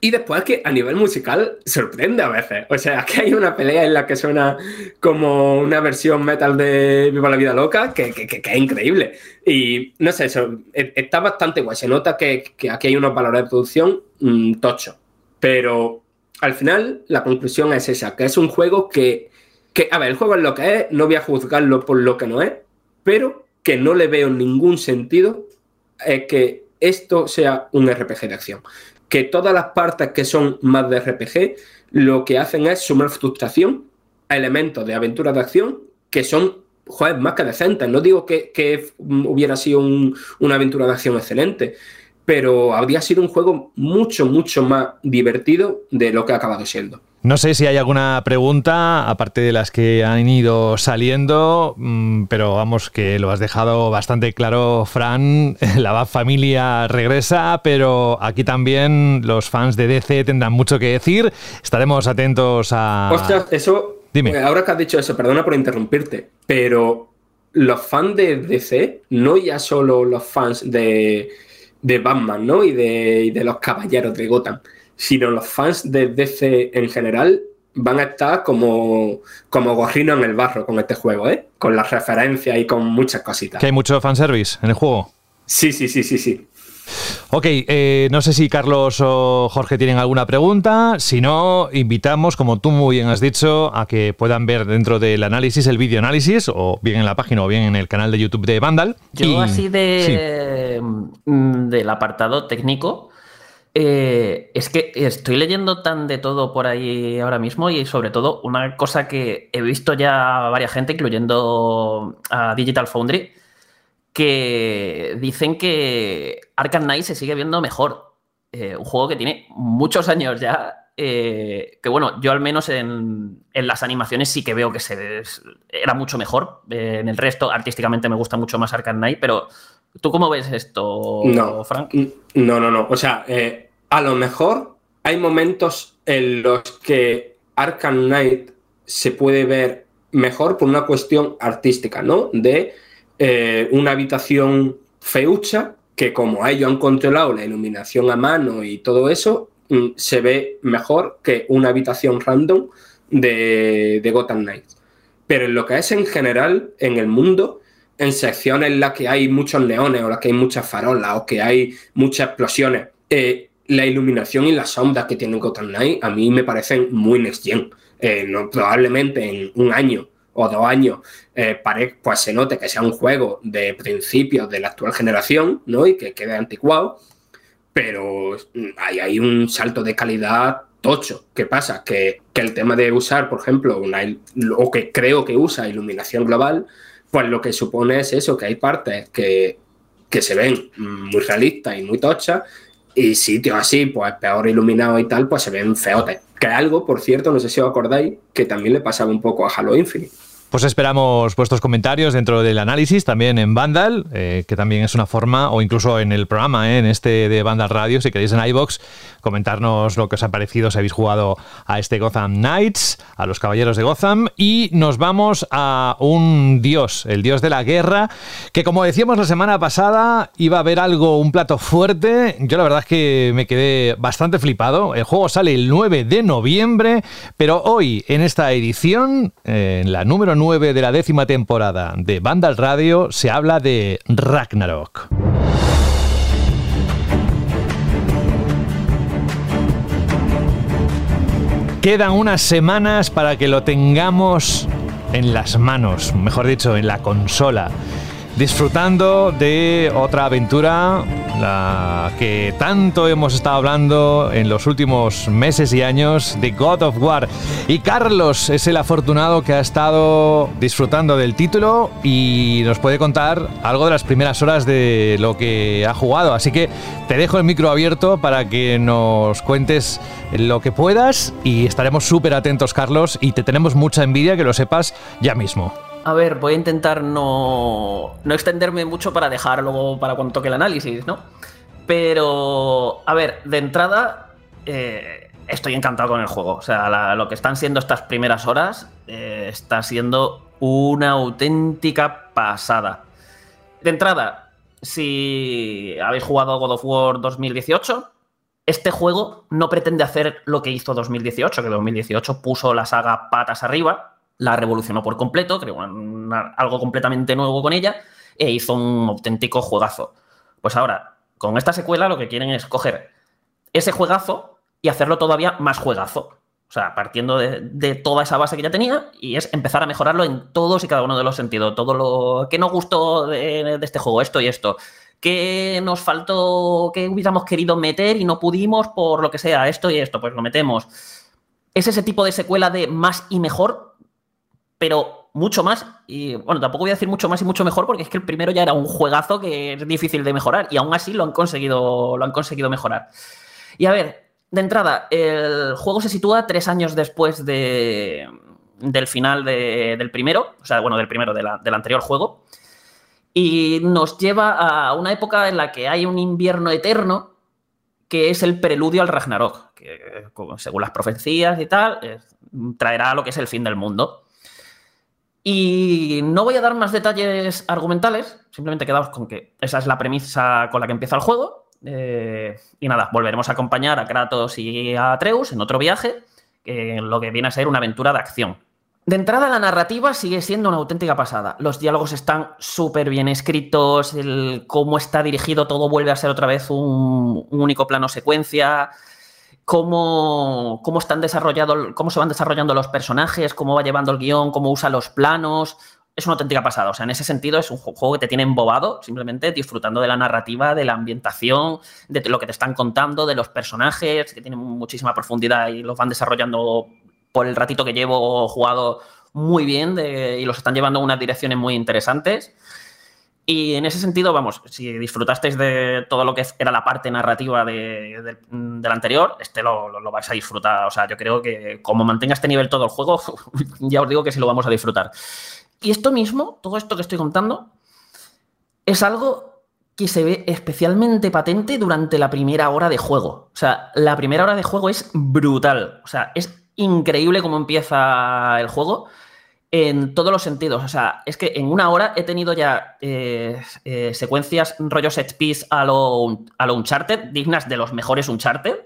Y después que a nivel musical sorprende a veces. O sea, que hay una pelea en la que suena como una versión metal de Viva la Vida Loca que, es increíble. Y no sé, eso, e, está bastante guay. Se nota que, aquí hay unos valores de producción mm, tocho. Pero al final la conclusión es esa, que es un juego que, que, a ver, el juego es lo que es, no voy a juzgarlo por lo que no es, pero que no le veo ningún sentido es que esto sea un RPG de acción. Que todas las partes que son más de RPG lo que hacen es sumar frustración a elementos de aventura de acción que son joder, más que decentes. No digo que, hubiera sido una aventura de acción excelente, pero habría sido un juego mucho, mucho más divertido de lo que ha acabado siendo. No sé si hay alguna pregunta, aparte de las que han ido saliendo, mm, pero vamos, que lo has dejado bastante claro, Fran. La familia regresa, pero aquí también los fans de DC tendrán mucho que decir. Estaremos atentos a. Ostras, eso. Dime. Eh, ahora que has dicho eso, perdona por interrumpirte, pero los fans de DC, no ya solo los fans de, Batman, ¿no? Y de, y de los caballeros de Gotham sino los fans de DC en general van a estar como, como gorrino en el barro con este juego, ¿eh? Con las referencias y con muchas cositas. ¿Que hay mucho fanservice en el juego? Sí, sí, sí, sí, sí. Ok, eh, no sé si Carlos o Jorge tienen alguna pregunta. Si no, invitamos, como tú muy bien has dicho, a que puedan ver dentro del análisis el vídeo análisis, o bien en la página o bien en el canal de YouTube de Vandal. Yo, así de mm, del apartado técnico, eh, es que estoy leyendo tan de todo por ahí ahora mismo y sobre todo una cosa que he visto ya varias gente, incluyendo a Digital Foundry, que dicen que Arkham Knight se sigue viendo mejor. Eh, un juego que tiene muchos años ya. Eh, que bueno, yo al menos en, las animaciones sí que veo que se era mucho mejor. en el resto, artísticamente me gusta mucho más Arkham Knight, pero ¿tú cómo ves esto, Frank? No, no, no. O sea, a lo mejor hay momentos en los que Arkham Knight se puede ver mejor por una cuestión artística, ¿no? De eh, una habitación feucha que como ellos han controlado la iluminación a mano y todo eso, mm, se ve mejor que una habitación random de, de Gotham Knights. Pero en lo que es en general, en el mundo, en secciones en las que hay muchos neones o las que hay muchas farolas o que hay muchas explosiones, eh, la iluminación y las sombras que tiene Gotham Knight a mí me parecen muy next gen. Eh, probablemente en un año o dos años eh, pues se note que sea un juego de principios de la actual generación ¿no? y que quede anticuado, pero hay, un salto de calidad tocho. ¿Qué pasa? Que, que el tema de usar, por ejemplo, una, o que creo que usa iluminación global, pues lo que supone es eso, que hay partes que, que se ven muy realistas y muy tochas y sitios así, pues peor iluminados y tal, pues se ven feotes. Que algo, por cierto, no sé si os acordáis, que también le pasaba un poco a Halo Infinite. Pues esperamos vuestros comentarios dentro del análisis, también en Vandal, eh, que también es una forma, o incluso en el programa, eh, en este de Vandal Radio, si queréis en iBox, comentarnos lo que os ha parecido, si habéis jugado a este Gotham Knights, a los Caballeros de Gotham, y nos vamos a un dios, el dios de la guerra, que como decíamos la semana pasada, iba a haber algo, un plato fuerte. Yo la verdad es que me quedé bastante flipado. El juego sale el 9 de noviembre, pero hoy, en esta edición, en la número 9, de la décima temporada de Vandal Radio se habla de Ragnarok. Quedan unas semanas para que lo tengamos en las manos, mejor dicho, en la consola disfrutando de otra aventura, la que tanto hemos estado hablando en los últimos meses y años, de God of War. Y Carlos es el afortunado que ha estado disfrutando del título y nos puede contar algo de las primeras horas de lo que ha jugado. Así que te dejo el micro abierto para que nos cuentes lo que puedas y estaremos súper atentos, Carlos, y te tenemos mucha envidia que lo sepas ya mismo. A ver, voy a intentar no, no extenderme mucho para dejar luego para cuando toque el análisis, ¿no? Pero, a ver, de entrada, eh, estoy encantado con el juego. O sea, lo que están siendo estas primeras horas eh, está siendo una auténtica pasada. De entrada, si habéis jugado God of War 2018, este juego no pretende hacer lo que hizo 2018, que 2018 puso la saga patas arriba la revolucionó por completo, creó algo completamente nuevo con ella e hizo un auténtico juegazo. Pues ahora, con esta secuela lo que quieren es coger ese juegazo y hacerlo todavía más juegazo. O sea, partiendo de, toda esa base que ya tenía y es empezar a mejorarlo en todos y cada uno de los sentidos. Todo lo que nos gustó de, de este juego, esto y esto. Que nos faltó, que hubiéramos querido meter y no pudimos por lo que sea, esto y esto, pues lo metemos. Es ese tipo de secuela de más y mejor pero mucho más. Y bueno, tampoco voy a decir mucho más y mucho mejor porque es que el primero ya era un juegazo que es difícil de mejorar y aún así lo han conseguido, lo han conseguido mejorar. Y a ver, de entrada, el juego se sitúa tres años después de, del final del primero, o sea, bueno, del primero, del anterior juego. Y nos lleva a una época en la que hay un invierno eterno que es el preludio al Ragnarok, que según las profecías y tal, traerá lo que es el fin del mundo. Y no voy a dar más detalles argumentales, simplemente quedaos con que esa es la premisa con la que empieza el juego. Eh, y nada, volveremos a acompañar a Kratos y a Atreus en otro viaje, en lo que viene a ser una aventura de acción. De entrada, la narrativa sigue siendo una auténtica pasada. Los diálogos están súper bien escritos, el cómo está dirigido todo vuelve a ser otra vez un único plano secuencia cómo, cómo, están cómo se van desarrollando los personajes, cómo va llevando el guion, cómo usa los planos. Es una auténtica pasada. O sea, en ese sentido es un juego que te tiene embobado, simplemente disfrutando de la narrativa, de la ambientación, de lo que te están contando, de los personajes, que tienen muchísima profundidad y los van desarrollando por el ratito que llevo jugado muy bien y los están llevando en unas direcciones muy interesantes. Y en ese sentido, vamos, si disfrutasteis de todo lo que era la parte narrativa de, del anterior, este lo, lo, vais a disfrutar. O sea, yo creo que como mantenga este nivel todo el juego, ya os digo que sí lo vamos a disfrutar. Y esto mismo, todo esto que estoy contando, es algo que se ve especialmente patente durante la primera hora de juego. O sea, la primera hora de juego es brutal. O sea, es increíble cómo empieza el juego en todos los sentidos. O sea, es que en una hora he tenido ya eh, eh, secuencias rollo set piece a lo, a lo Uncharted, dignas de los mejores Uncharted.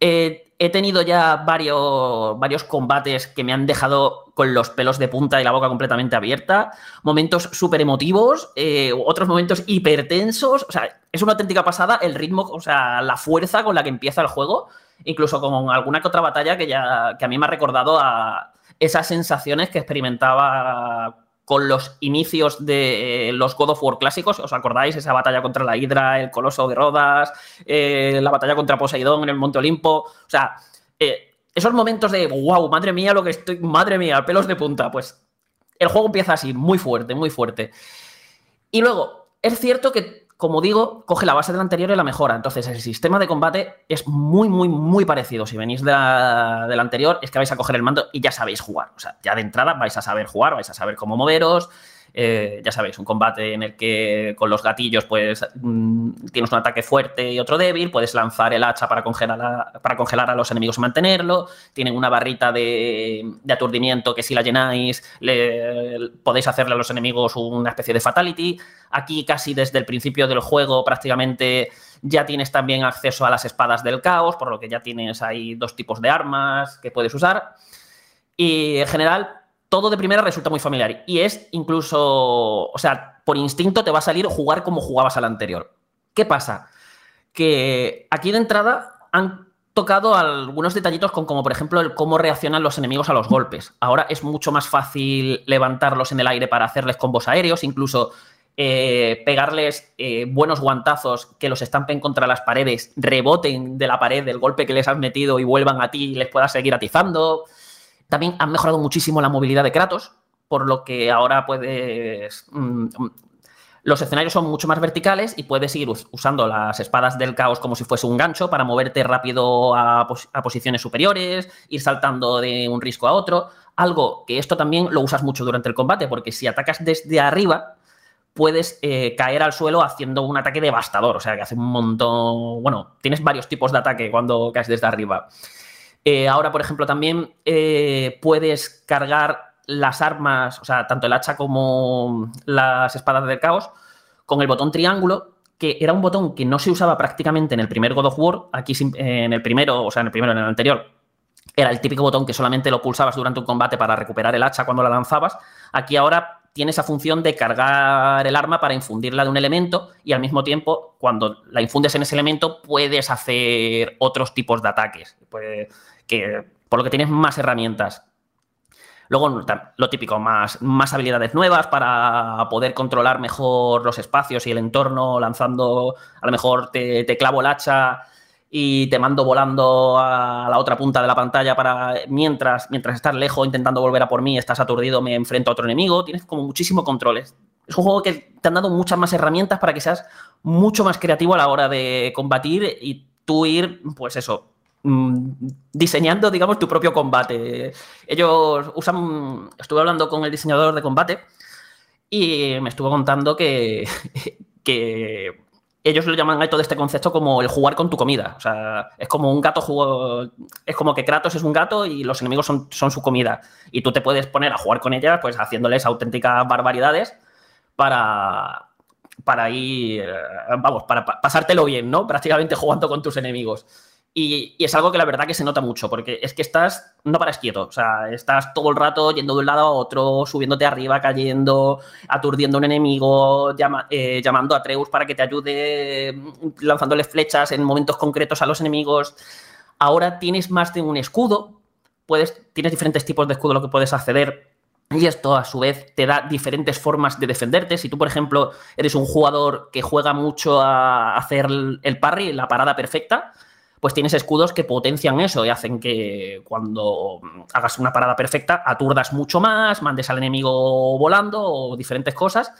Eh, he tenido ya varios, varios combates que me han dejado con los pelos de punta y la boca completamente abierta, momentos súper emotivos, eh, otros momentos hipertensos, o sea, es una auténtica pasada el ritmo, o sea, la fuerza con la que empieza el juego, incluso con alguna que otra batalla que, ya, que a mí me ha recordado a esas sensaciones que experimentaba con los inicios de los God of War clásicos. ¿Os acordáis? Esa batalla contra la Hidra, el Coloso de Rodas, eh, la batalla contra Poseidón en el Monte Olimpo. O sea, eh, esos momentos de wow, madre mía, lo que estoy, madre mía, pelos de punta. Pues el juego empieza así, muy fuerte, muy fuerte. Y luego, es cierto que como digo, coge la base del anterior y la mejora. Entonces, el sistema de combate es muy, muy, muy parecido. Si venís de del anterior, es que vais a coger el mando y ya sabéis jugar. O sea, ya de entrada vais a saber jugar, vais a saber cómo moveros. Eh, ya sabéis, un combate en el que con los gatillos pues mm, tienes un ataque fuerte y otro débil, puedes lanzar el hacha para congelar a, para congelar a los enemigos y mantenerlo, tienen una barrita de, aturdimiento que si la llenáis le, podéis hacerle a los enemigos una especie de fatality. Aquí casi desde el principio del juego prácticamente ya tienes también acceso a las espadas del caos, por lo que ya tienes ahí dos tipos de armas que puedes usar. Y en general, todo de primera resulta muy familiar. Y es incluso, o sea, por instinto te va a salir jugar como jugabas al anterior. ¿Qué pasa? Que aquí de entrada han tocado algunos detallitos con como por ejemplo el cómo reaccionan los enemigos a los golpes. Ahora es mucho más fácil levantarlos en el aire para hacerles combos aéreos, incluso eh, pegarles eh, buenos guantazos que los estampen contra las paredes, reboten de la pared del golpe que les has metido y vuelvan a ti y les puedas seguir atizando. También han mejorado muchísimo la movilidad de Kratos, por lo que ahora puedes... Mm, los escenarios son mucho más verticales y puedes ir usando las espadas del caos como si fuese un gancho para moverte rápido a, posiciones superiores, ir saltando de un risco a otro. Algo que esto también lo usas mucho durante el combate, porque si atacas desde arriba, puedes eh, caer al suelo haciendo un ataque devastador. O sea, que hace un montón. Bueno, tienes varios tipos de ataque cuando caes desde arriba. Eh, ahora, por ejemplo, también eh, puedes cargar las armas, o sea, tanto el hacha como las espadas del caos, con el botón triángulo, que era un botón que no se usaba prácticamente en el primer God of War, aquí en el primero, o sea, en el primero, en el anterior, era el típico botón que solamente lo pulsabas durante un combate para recuperar el hacha cuando la lanzabas. Aquí ahora tiene esa función de cargar el arma para infundirla de un elemento y al mismo tiempo, cuando la infundes en ese elemento, puedes hacer otros tipos de ataques. Pues, que, por lo que tienes más herramientas. Luego, lo típico, más, más habilidades nuevas para poder controlar mejor los espacios y el entorno, lanzando, a lo mejor te, te clavo el hacha y te mando volando a la otra punta de la pantalla para mientras, mientras estás lejos intentando volver a por mí, estás aturdido, me enfrento a otro enemigo. Tienes como muchísimo controles. Es un juego que te han dado muchas más herramientas para que seas mucho más creativo a la hora de combatir y tú ir, pues eso, diseñando, digamos, tu propio combate. Ellos usan. Estuve hablando con el diseñador de combate y me estuvo contando que, que ellos lo llaman a todo este concepto como el jugar con tu comida. O sea, es como un gato juego. Es como que Kratos es un gato y los enemigos son, son su comida. Y tú te puedes poner a jugar con ellas, pues haciéndoles auténticas barbaridades para. Para ir. Vamos, para pasártelo bien, ¿no? Prácticamente jugando con tus enemigos. Y, es algo que la verdad que se nota mucho, porque es que estás, no paras quieto, o sea, estás todo el rato yendo de un lado a otro, subiéndote arriba, cayendo, aturdiendo a un enemigo, eh, llamando a Treus para que te ayude, lanzándole flechas en momentos concretos a los enemigos. Ahora tienes más de un escudo, puedes, tienes diferentes tipos de escudo a lo que puedes acceder. Y esto a su vez te da diferentes formas de defenderte. Si tú, por ejemplo, eres un jugador que juega mucho a hacer el parry, la parada perfecta, pues tienes escudos que potencian eso y hacen que cuando hagas una parada perfecta aturdas mucho más, mandes al enemigo volando o diferentes cosas.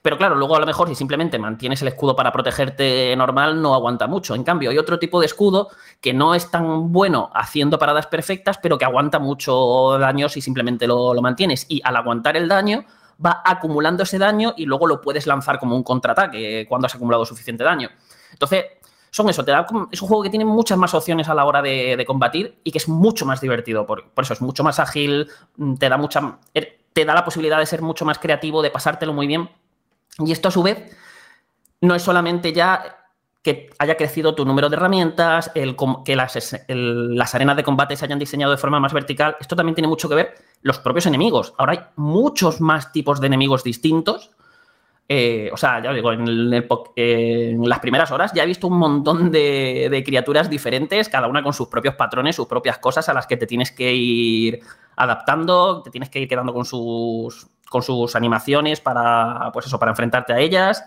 Pero claro, luego a lo mejor si simplemente mantienes el escudo para protegerte normal, no aguanta mucho. En cambio, hay otro tipo de escudo que no es tan bueno haciendo paradas perfectas, pero que aguanta mucho daño si simplemente lo, lo mantienes. Y al aguantar el daño, va acumulando ese daño y luego lo puedes lanzar como un contraataque cuando has acumulado suficiente daño. Entonces, son eso, te da, es un juego que tiene muchas más opciones a la hora de, combatir y que es mucho más divertido. Por, eso es mucho más ágil, mm, te da mucha. Er, te da la posibilidad de ser mucho más creativo, de pasártelo muy bien. Y esto a su vez no es solamente ya que haya crecido tu número de herramientas, el, que las, las, arenas de combate se hayan diseñado de forma más vertical. Esto también tiene mucho que ver los propios enemigos. Ahora hay muchos más tipos de enemigos distintos. Eh, o sea, ya digo, en, las primeras horas ya he visto un montón de, de, criaturas diferentes, cada una con sus propios patrones, sus propias cosas a las que te tienes que ir adaptando, te tienes que ir quedando con sus, con sus animaciones para, pues eso, para enfrentarte a ellas,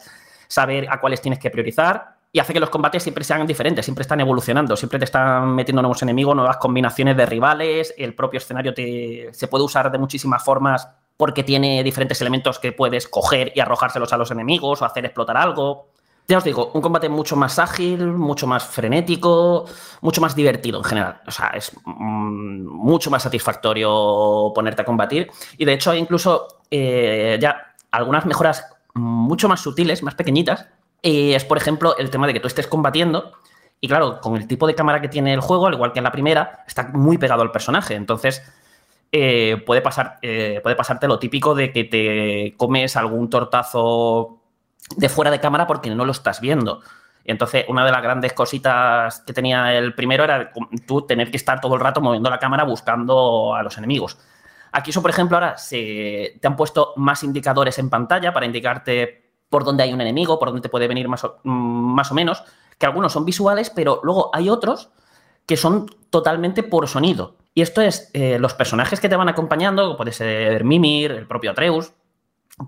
saber a cuáles tienes que priorizar y hace que los combates siempre sean diferentes, siempre están evolucionando, siempre te están metiendo nuevos enemigos, nuevas combinaciones de rivales, el propio escenario se puede usar de muchísimas formas porque tiene diferentes elementos que puedes coger y arrojárselos a los enemigos o hacer explotar algo. Ya os digo, un combate mucho más ágil, mucho más frenético, mucho más divertido en general. O sea, es mm, mucho más satisfactorio ponerte a combatir. Y de hecho hay incluso eh, ya algunas mejoras mucho más sutiles, más pequeñitas, es, por ejemplo, el tema de que tú estés combatiendo y claro, con el tipo de cámara que tiene el juego, al igual que en la primera, está muy pegado al personaje. Entonces, eh, puede, pasar, eh, puede pasarte lo típico de que te comes algún tortazo de fuera de cámara porque no lo estás viendo. Entonces, una de las grandes cositas que tenía el primero era tú tener que estar todo el rato moviendo la cámara buscando a los enemigos. Aquí eso, por ejemplo, ahora se, te han puesto más indicadores en pantalla para indicarte por dónde hay un enemigo, por dónde te puede venir más o, mm, más o menos, que algunos son visuales, pero luego hay otros que son totalmente por sonido. Y esto es, eh, los personajes que te van acompañando, puede ser Mimir, el propio Atreus,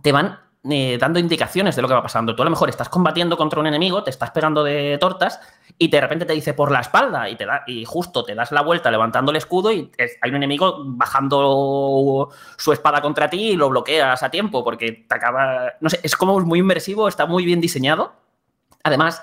te van eh, dando indicaciones de lo que va pasando. Tú a lo mejor estás combatiendo contra un enemigo, te estás pegando de tortas y de repente te dice por la espalda y, te da, y justo te das la vuelta levantando el escudo y hay un enemigo bajando su espada contra ti y lo bloqueas a tiempo porque te acaba... No sé, es como muy inmersivo, está muy bien diseñado. Además,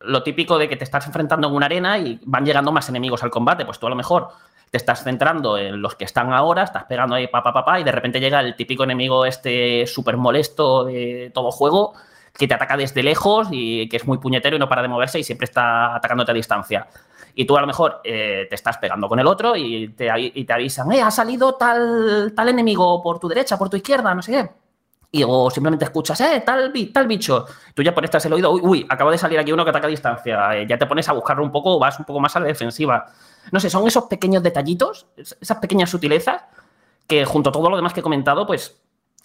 lo típico de que te estás enfrentando en una arena y van llegando más enemigos al combate, pues tú a lo mejor te estás centrando en los que están ahora, estás pegando ahí papá, papá, y de repente llega el típico enemigo este súper molesto de todo juego que te ataca desde lejos y que es muy puñetero y no para de moverse y siempre está atacándote a distancia. Y tú a lo mejor eh, te estás pegando con el otro y te, y te avisan, eh, ha salido tal, tal enemigo por tu derecha, por tu izquierda, no sé qué. O simplemente escuchas, eh, tal, tal bicho. Tú ya pones el oído, uy, uy, acaba de salir aquí uno que ataca a distancia. Eh, ya te pones a buscarlo un poco, vas un poco más a la defensiva. No sé, son esos pequeños detallitos, esas pequeñas sutilezas que junto a todo lo demás que he comentado, pues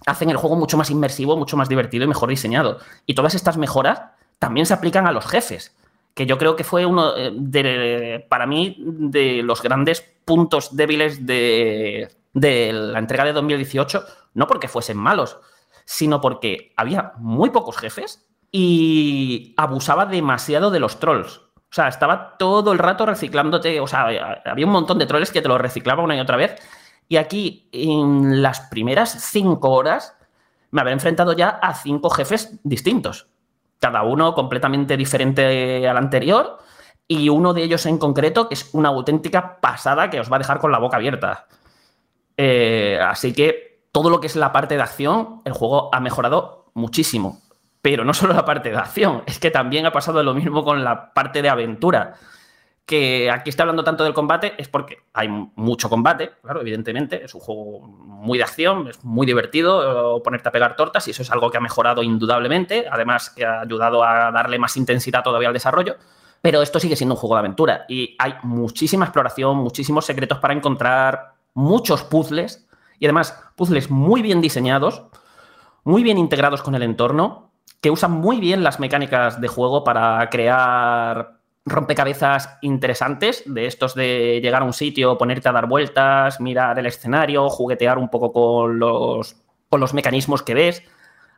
hacen el juego mucho más inmersivo, mucho más divertido y mejor diseñado. Y todas estas mejoras también se aplican a los jefes, que yo creo que fue uno eh, de, para mí, de los grandes puntos débiles de, de la entrega de 2018, no porque fuesen malos, sino porque había muy pocos jefes y abusaba demasiado de los trolls. O sea, estaba todo el rato reciclándote. O sea, había un montón de trolls que te lo reciclaba una y otra vez. Y aquí, en las primeras cinco horas, me había enfrentado ya a cinco jefes distintos. Cada uno completamente diferente al anterior. Y uno de ellos en concreto, que es una auténtica pasada que os va a dejar con la boca abierta. Eh, así que todo lo que es la parte de acción, el juego ha mejorado muchísimo. Pero no solo la parte de acción, es que también ha pasado lo mismo con la parte de aventura. Que aquí está hablando tanto del combate es porque hay mucho combate, claro, evidentemente. Es un juego muy de acción, es muy divertido eh, ponerte a pegar tortas y eso es algo que ha mejorado indudablemente. Además, que ha ayudado a darle más intensidad todavía al desarrollo. Pero esto sigue siendo un juego de aventura y hay muchísima exploración, muchísimos secretos para encontrar, muchos puzzles y además puzzles muy bien diseñados, muy bien integrados con el entorno que usan muy bien las mecánicas de juego para crear rompecabezas interesantes, de estos de llegar a un sitio, ponerte a dar vueltas, mirar el escenario, juguetear un poco con los, con los mecanismos que ves,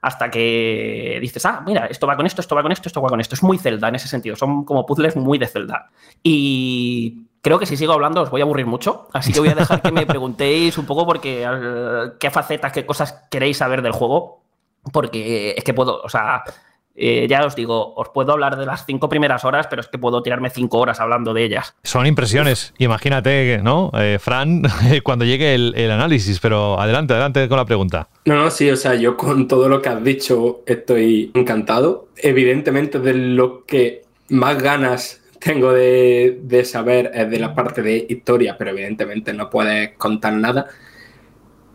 hasta que dices, ah, mira, esto va con esto, esto va con esto, esto va con esto. Es muy Zelda en ese sentido, son como puzzles muy de Zelda. Y creo que si sigo hablando os voy a aburrir mucho, así que voy a dejar que me preguntéis un poco porque eh, qué facetas, qué cosas queréis saber del juego, porque es que puedo, o sea, eh, ya os digo, os puedo hablar de las cinco primeras horas, pero es que puedo tirarme cinco horas hablando de ellas. Son impresiones. Imagínate, ¿no? Eh, Fran, cuando llegue el, análisis, pero adelante, adelante con la pregunta. No, no, sí, o sea, yo con todo lo que has dicho estoy encantado. Evidentemente, de lo que más ganas tengo de, de saber es de la parte de historia, pero evidentemente no puedes contar nada.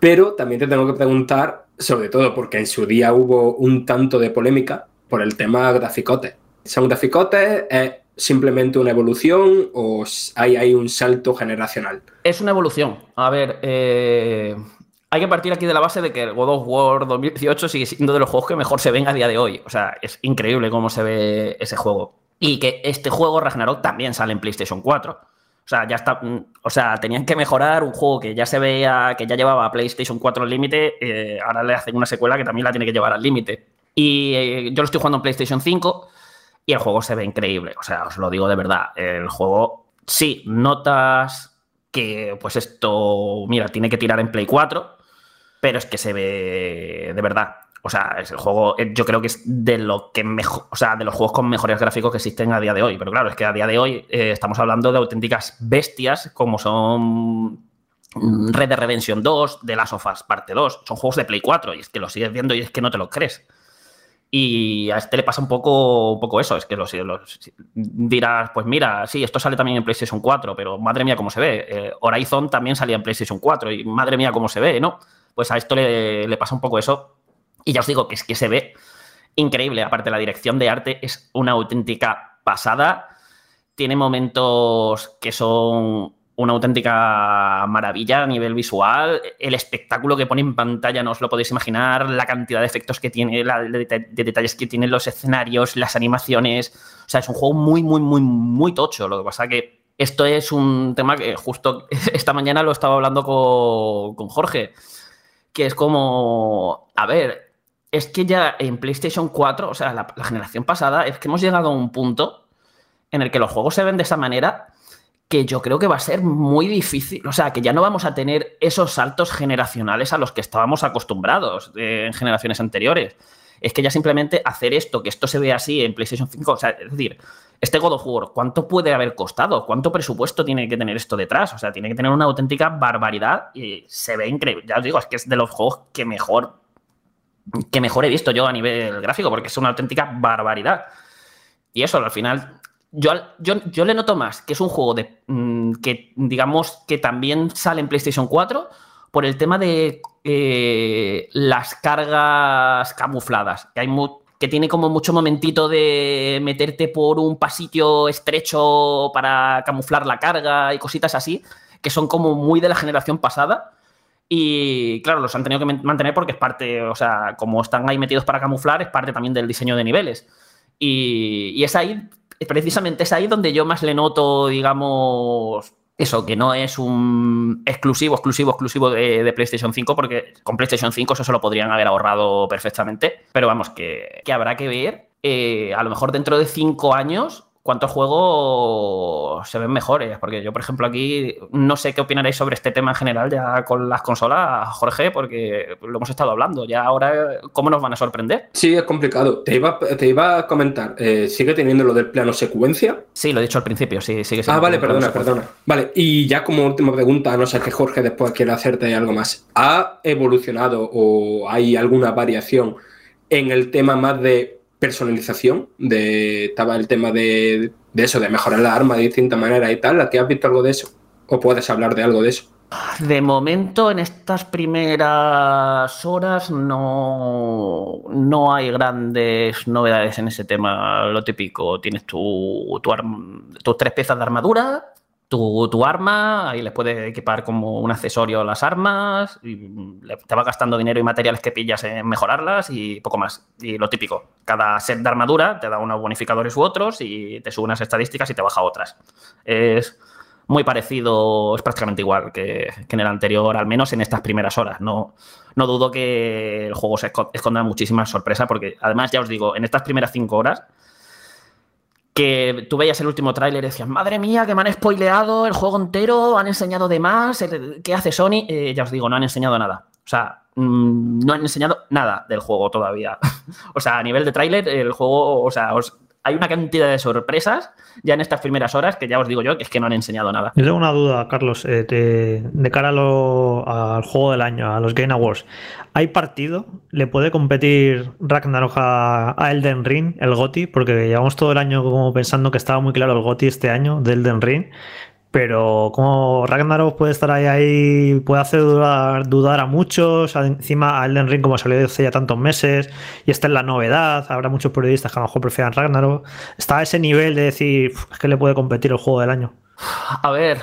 Pero también te tengo que preguntar sobre todo porque en su día hubo un tanto de polémica por el tema graficote, ¿Son graficotes? ¿Es simplemente una evolución o hay, hay un salto generacional? Es una evolución. A ver, eh, hay que partir aquí de la base de que God of War 2018 sigue siendo de los juegos que mejor se ven a día de hoy. O sea, es increíble cómo se ve ese juego. Y que este juego, Ragnarok, también sale en PlayStation 4. O sea, ya está. Mm, o sea, tenían que mejorar un juego que ya se veía, que ya llevaba a PlayStation 4 al límite. Eh, ahora le hacen una secuela que también la tiene que llevar al límite. Y eh, yo lo estoy jugando en PlayStation 5 y el juego se ve increíble. O sea, os lo digo de verdad. El juego, sí, notas que, pues esto, mira, tiene que tirar en Play 4, pero es que se ve de verdad. O sea, es el juego, eh, yo creo que es de lo que mejor, o sea, de los juegos con mejores gráficos que existen a día de hoy. Pero claro, es que a día de hoy eh, estamos hablando de auténticas bestias como son Red Dead Redemption 2, The Last of Us Parte 2. Son juegos de Play 4 y es que lo sigues viendo y es que no te lo crees. Y a este le pasa un poco, un poco eso, es que lo, dirás, pues mira, sí, esto sale también en PlayStation 4, pero madre mía cómo se ve. Eh, Horizon también salía en PlayStation 4 y madre mía cómo se ve, ¿no? Pues a esto le, le, pasa un poco eso. Y ya os digo que es que se ve increíble. Aparte, la dirección de arte es una auténtica pasada. Tiene momentos que son una auténtica maravilla a nivel visual. El espectáculo que pone en pantalla no os lo podéis imaginar, la cantidad de efectos que tiene, la, de, detalles que tienen los escenarios, las animaciones. O sea, es un juego muy, muy, muy, muy tocho. Lo que pasa que esto es un tema que justo esta mañana lo estaba hablando con, Jorge, que es como, a ver, es que ya en PlayStation 4, o sea, la generación pasada, es que hemos llegado a un punto en el que los juegos se ven de esa manera que yo creo que va a ser muy difícil, o sea, que ya no vamos a tener esos saltos generacionales a los que estábamos acostumbrados en generaciones anteriores. Es que ya simplemente hacer esto, que esto se ve así en PlayStation 5, o sea, es decir, este God of War, ¿cuánto puede haber costado? ¿Cuánto presupuesto tiene que tener esto detrás? O sea, tiene que tener una auténtica barbaridad y se ve increíble. Ya os digo, es que es de los juegos que mejor que mejor he visto yo a nivel gráfico, porque es una auténtica barbaridad. Y eso, al final, yo, yo, le noto más que es un juego de, mm, que, digamos, que también sale en PlayStation 4 por el tema de eh, las cargas camufladas, que, hay que tiene como mucho momentito de meterte por un pasillo estrecho para camuflar la carga y cositas así, que son como muy de la generación pasada. Y claro, los han tenido que mantener porque es parte, o sea, como están ahí metidos para camuflar, es parte también del diseño de niveles. Y, y es ahí precisamente es ahí donde yo más le noto, digamos, eso, que no es un exclusivo, exclusivo, exclusivo de, PlayStation 5, porque con PlayStation 5 eso se lo podrían haber ahorrado perfectamente. Pero vamos, que, habrá que ver. Eh, a lo mejor dentro de cinco años cuántos juegos se ven mejores. Porque yo, por ejemplo, aquí no sé qué opinaréis sobre este tema en general ya con las consolas, Jorge, porque lo hemos estado hablando. Ya ahora, ¿cómo nos van a sorprender? Sí, es complicado. Te iba, te iba a comentar, eh, ¿sigue teniendo lo del plano secuencia? Sí, lo he dicho al principio, sí, sigue siendo. Ah, vale, perdona, perdona. Vale, y ya como última pregunta, no sé que Jorge después quiera hacerte algo más. ¿Ha evolucionado o hay alguna variación en el tema más de personalización, de, estaba el tema de, eso, de mejorar la arma de distinta manera y tal. ¿Aquí has visto algo de eso? ¿O puedes hablar de algo de eso? De momento, en estas primeras horas no, no hay grandes novedades en ese tema. Lo típico, tienes tu, tu tus tres piezas de armadura, tu, arma, ahí les puedes equipar como un accesorio las armas, y te va gastando dinero y materiales que pillas en mejorarlas y poco más. Y lo típico, cada set de armadura te da unos bonificadores u otros y te sube unas estadísticas y te baja otras. Es muy parecido, es prácticamente igual que, en el anterior, al menos en estas primeras horas. No, no dudo que el juego se esconda muchísimas sorpresas porque además ya os digo, en estas primeras cinco horas que tú veías el último tráiler y decías, madre mía, que me han spoileado el juego entero, han enseñado de más, ¿qué hace Sony? Eh, ya os digo, no han enseñado nada. O sea, mm, no han enseñado nada del juego todavía. o sea, a nivel de tráiler, el juego, o sea, os, hay una cantidad de sorpresas ya en estas primeras horas que ya os digo yo que es que no han enseñado nada. Yo tengo una duda, Carlos, eh, de cara al juego del año, a los Game Awards. ¿Hay partido? ¿Le puede competir Ragnarok a, a Elden Ring, el GOTI? Porque llevamos todo el año como pensando que estaba muy claro el GOTI este año de Elden Ring pero como Ragnarok puede estar ahí, ahí puede hacer dudar, a muchos. Encima, a Elden Ring, como salió hace ya tantos meses, y esta es la novedad. Habrá muchos periodistas que a lo mejor prefieran Ragnarok. Está a ese nivel de decir, es que le puede competir el juego del año. A ver,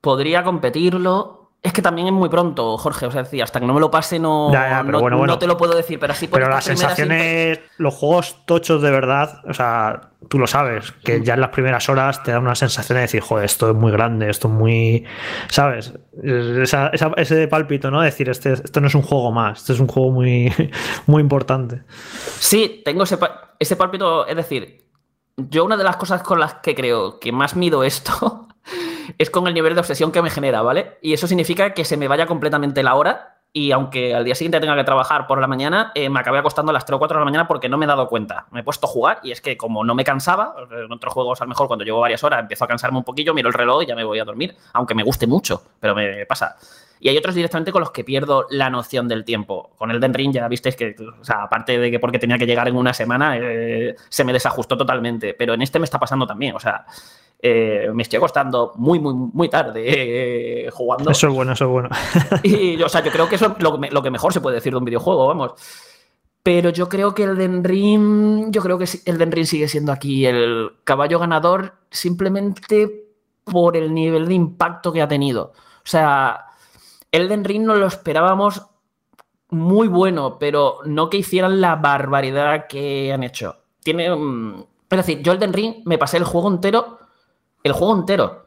podría competirlo, es que también es muy pronto, Jorge. O sea, decía, hasta que no me lo pase no, no, te lo puedo decir, pero así Pero las sensaciones, los juegos tochos de verdad, o sea, tú lo sabes, que ya en las primeras horas te da una sensación de decir, joder, esto es muy grande, esto es muy. ¿Sabes? ese pálpito, ¿no? Decir, este, esto no es un juego más, esto es un juego muy, muy importante. Sí, tengo ese, ese pálpito, es decir, yo una de las cosas con las que creo que más mido esto es con el nivel de obsesión que me genera, ¿vale? Y eso significa que se me vaya completamente la hora y aunque al día siguiente tenga que trabajar por la mañana, eh, me acabé acostando a las 3 o 4 de la mañana porque no me he dado cuenta. Me he puesto a jugar y es que como no me cansaba, en otros juegos a lo mejor cuando llevo varias horas empiezo a cansarme un poquillo, miro el reloj y ya me voy a dormir, aunque me guste mucho, pero me pasa. Y hay otros directamente con los que pierdo la noción del tiempo. Con el Den ya visteis que, o sea, aparte de que porque tenía que llegar en una semana, eh, se me desajustó totalmente. Pero en este me está pasando también. O sea, eh, me estoy acostando muy, muy, muy tarde eh, jugando. Eso es bueno, eso es bueno. y, o sea, yo creo que eso es lo, que mejor se puede decir de un videojuego, vamos. Pero yo creo que el Den Ring, yo creo que el Den Ring sigue siendo aquí el caballo ganador simplemente por el nivel de impacto que ha tenido. O sea, Elden Ring no lo esperábamos muy bueno, pero no que hicieran la barbaridad que han hecho. Tiene. es decir, yo Elden Ring me pasé el juego entero el juego entero.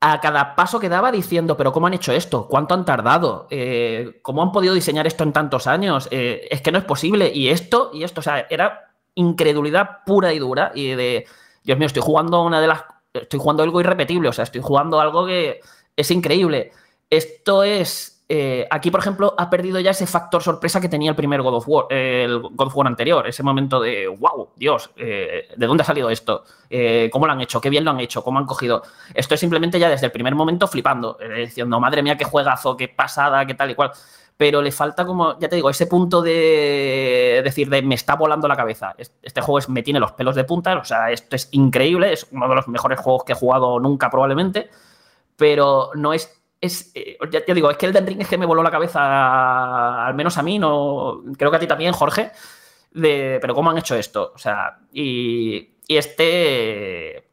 a cada paso que daba diciendo, pero ¿cómo han hecho esto? ¿Cuánto han tardado? Eh, ¿Cómo han podido diseñar esto en tantos años? Eh, es que no es posible. Y esto, y esto, o sea, era incredulidad pura y dura. Y de, Dios mío, estoy jugando una de las. Estoy jugando algo irrepetible, o sea, estoy jugando algo que es increíble. Esto es eh, aquí, por ejemplo, ha perdido ya ese factor sorpresa que tenía el primer God of War, el God of War anterior, ese momento de, wow, Dios, eh, ¿de dónde ha salido esto? Eh, ¿Cómo lo han hecho? ¿Qué bien lo han hecho? ¿Cómo han cogido? Esto es simplemente ya desde el primer momento flipando, diciendo, madre mía, qué juegazo, qué pasada, qué tal y cual. Pero le falta como, ya te digo, ese punto de decir, de me está volando la cabeza. Este juego es, me tiene los pelos de punta, o sea, esto es increíble, es uno de los mejores juegos que he jugado nunca probablemente, pero no es es, eh, ya, digo, es que el Ring es que me voló la cabeza, al menos a mí, no creo que a ti también, Jorge, de, pero ¿cómo han hecho esto? O sea, y, este...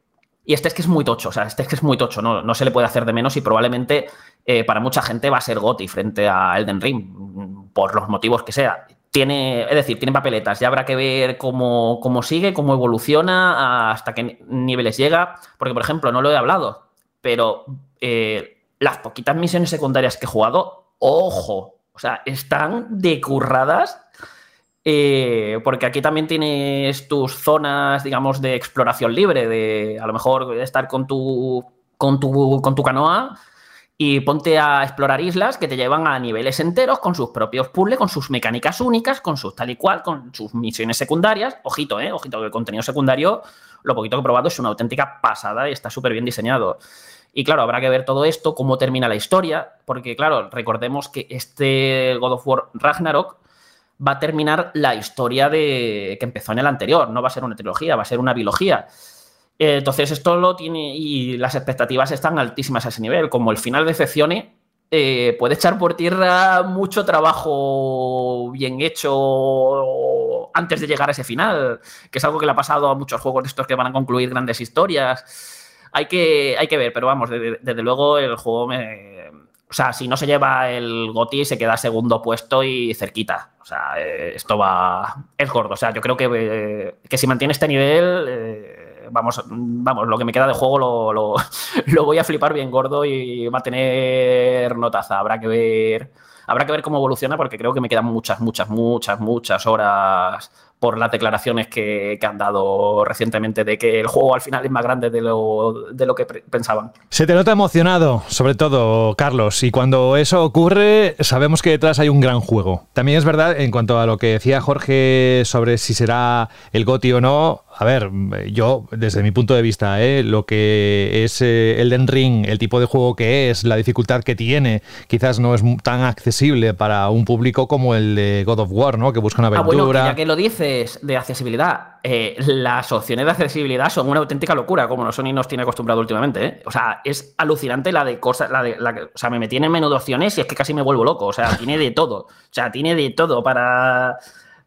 Y este es que es muy tocho, o sea, este es que es muy tocho, no, no se le puede hacer de menos y probablemente eh, para mucha gente va a ser Goti frente a Elden Ring, por los motivos que sea. Tiene, es decir, tiene papeletas, ya habrá que ver cómo, cómo sigue, cómo evoluciona, hasta qué niveles llega, porque por ejemplo, no lo he hablado, pero eh, las poquitas misiones secundarias que he jugado, ojo, o sea, están decurradas. Eh, porque aquí también tienes tus zonas, digamos, de exploración libre, de a lo mejor estar con tu, con tu, con tu canoa y ponte a explorar islas que te llevan a niveles enteros con sus propios puzzles, con sus mecánicas únicas, con sus tal y cual, con sus misiones secundarias. Ojito, eh, ojito, que el contenido secundario, lo poquito que he probado es una auténtica pasada y está súper bien diseñado. Y claro, habrá que ver todo esto, cómo termina la historia, porque claro, recordemos que este God of War Ragnarok va a terminar la historia de que empezó en el anterior, no va a ser una trilogía, va a ser una biología. Entonces esto lo tiene y las expectativas están altísimas a ese nivel, como el final decepcione, eh, puede echar por tierra mucho trabajo bien hecho antes de llegar a ese final, que es algo que le ha pasado a muchos juegos de estos que van a concluir grandes historias hay que, hay que ver, pero vamos, desde, luego el juego me. O sea, si no se lleva el GOTI, se queda segundo puesto y cerquita. O sea, eh, esto va. Es gordo. O sea, yo creo que, eh, que si mantiene este nivel. Eh, vamos, vamos, lo que me queda de juego lo, lo, lo, voy a flipar bien gordo y va a tener notaza. Habrá que ver. Habrá que ver cómo evoluciona porque creo que me quedan muchas, muchas, muchas, muchas horas por las declaraciones que, han dado recientemente de que el juego al final es más grande de lo, de lo que pensaban. Se te nota emocionado, sobre todo, Carlos, y cuando eso ocurre sabemos que detrás hay un gran juego. También es verdad, en cuanto a lo que decía Jorge sobre si será el GOTI o no, a ver, yo desde mi punto de vista, ¿eh? lo que es eh, Elden Ring, el tipo de juego que es, la dificultad que tiene, quizás no es tan accesible para un público como el de God of War, ¿no? Que busca una aventura. Ah, bueno, ya que lo dices de accesibilidad, eh, las opciones de accesibilidad son una auténtica locura, como Sony nos tiene acostumbrado últimamente. ¿eh? O sea, es alucinante la de cosas, la de, la, o sea, me metí en menú de opciones y es que casi me vuelvo loco. O sea, tiene de todo. O sea, tiene de todo para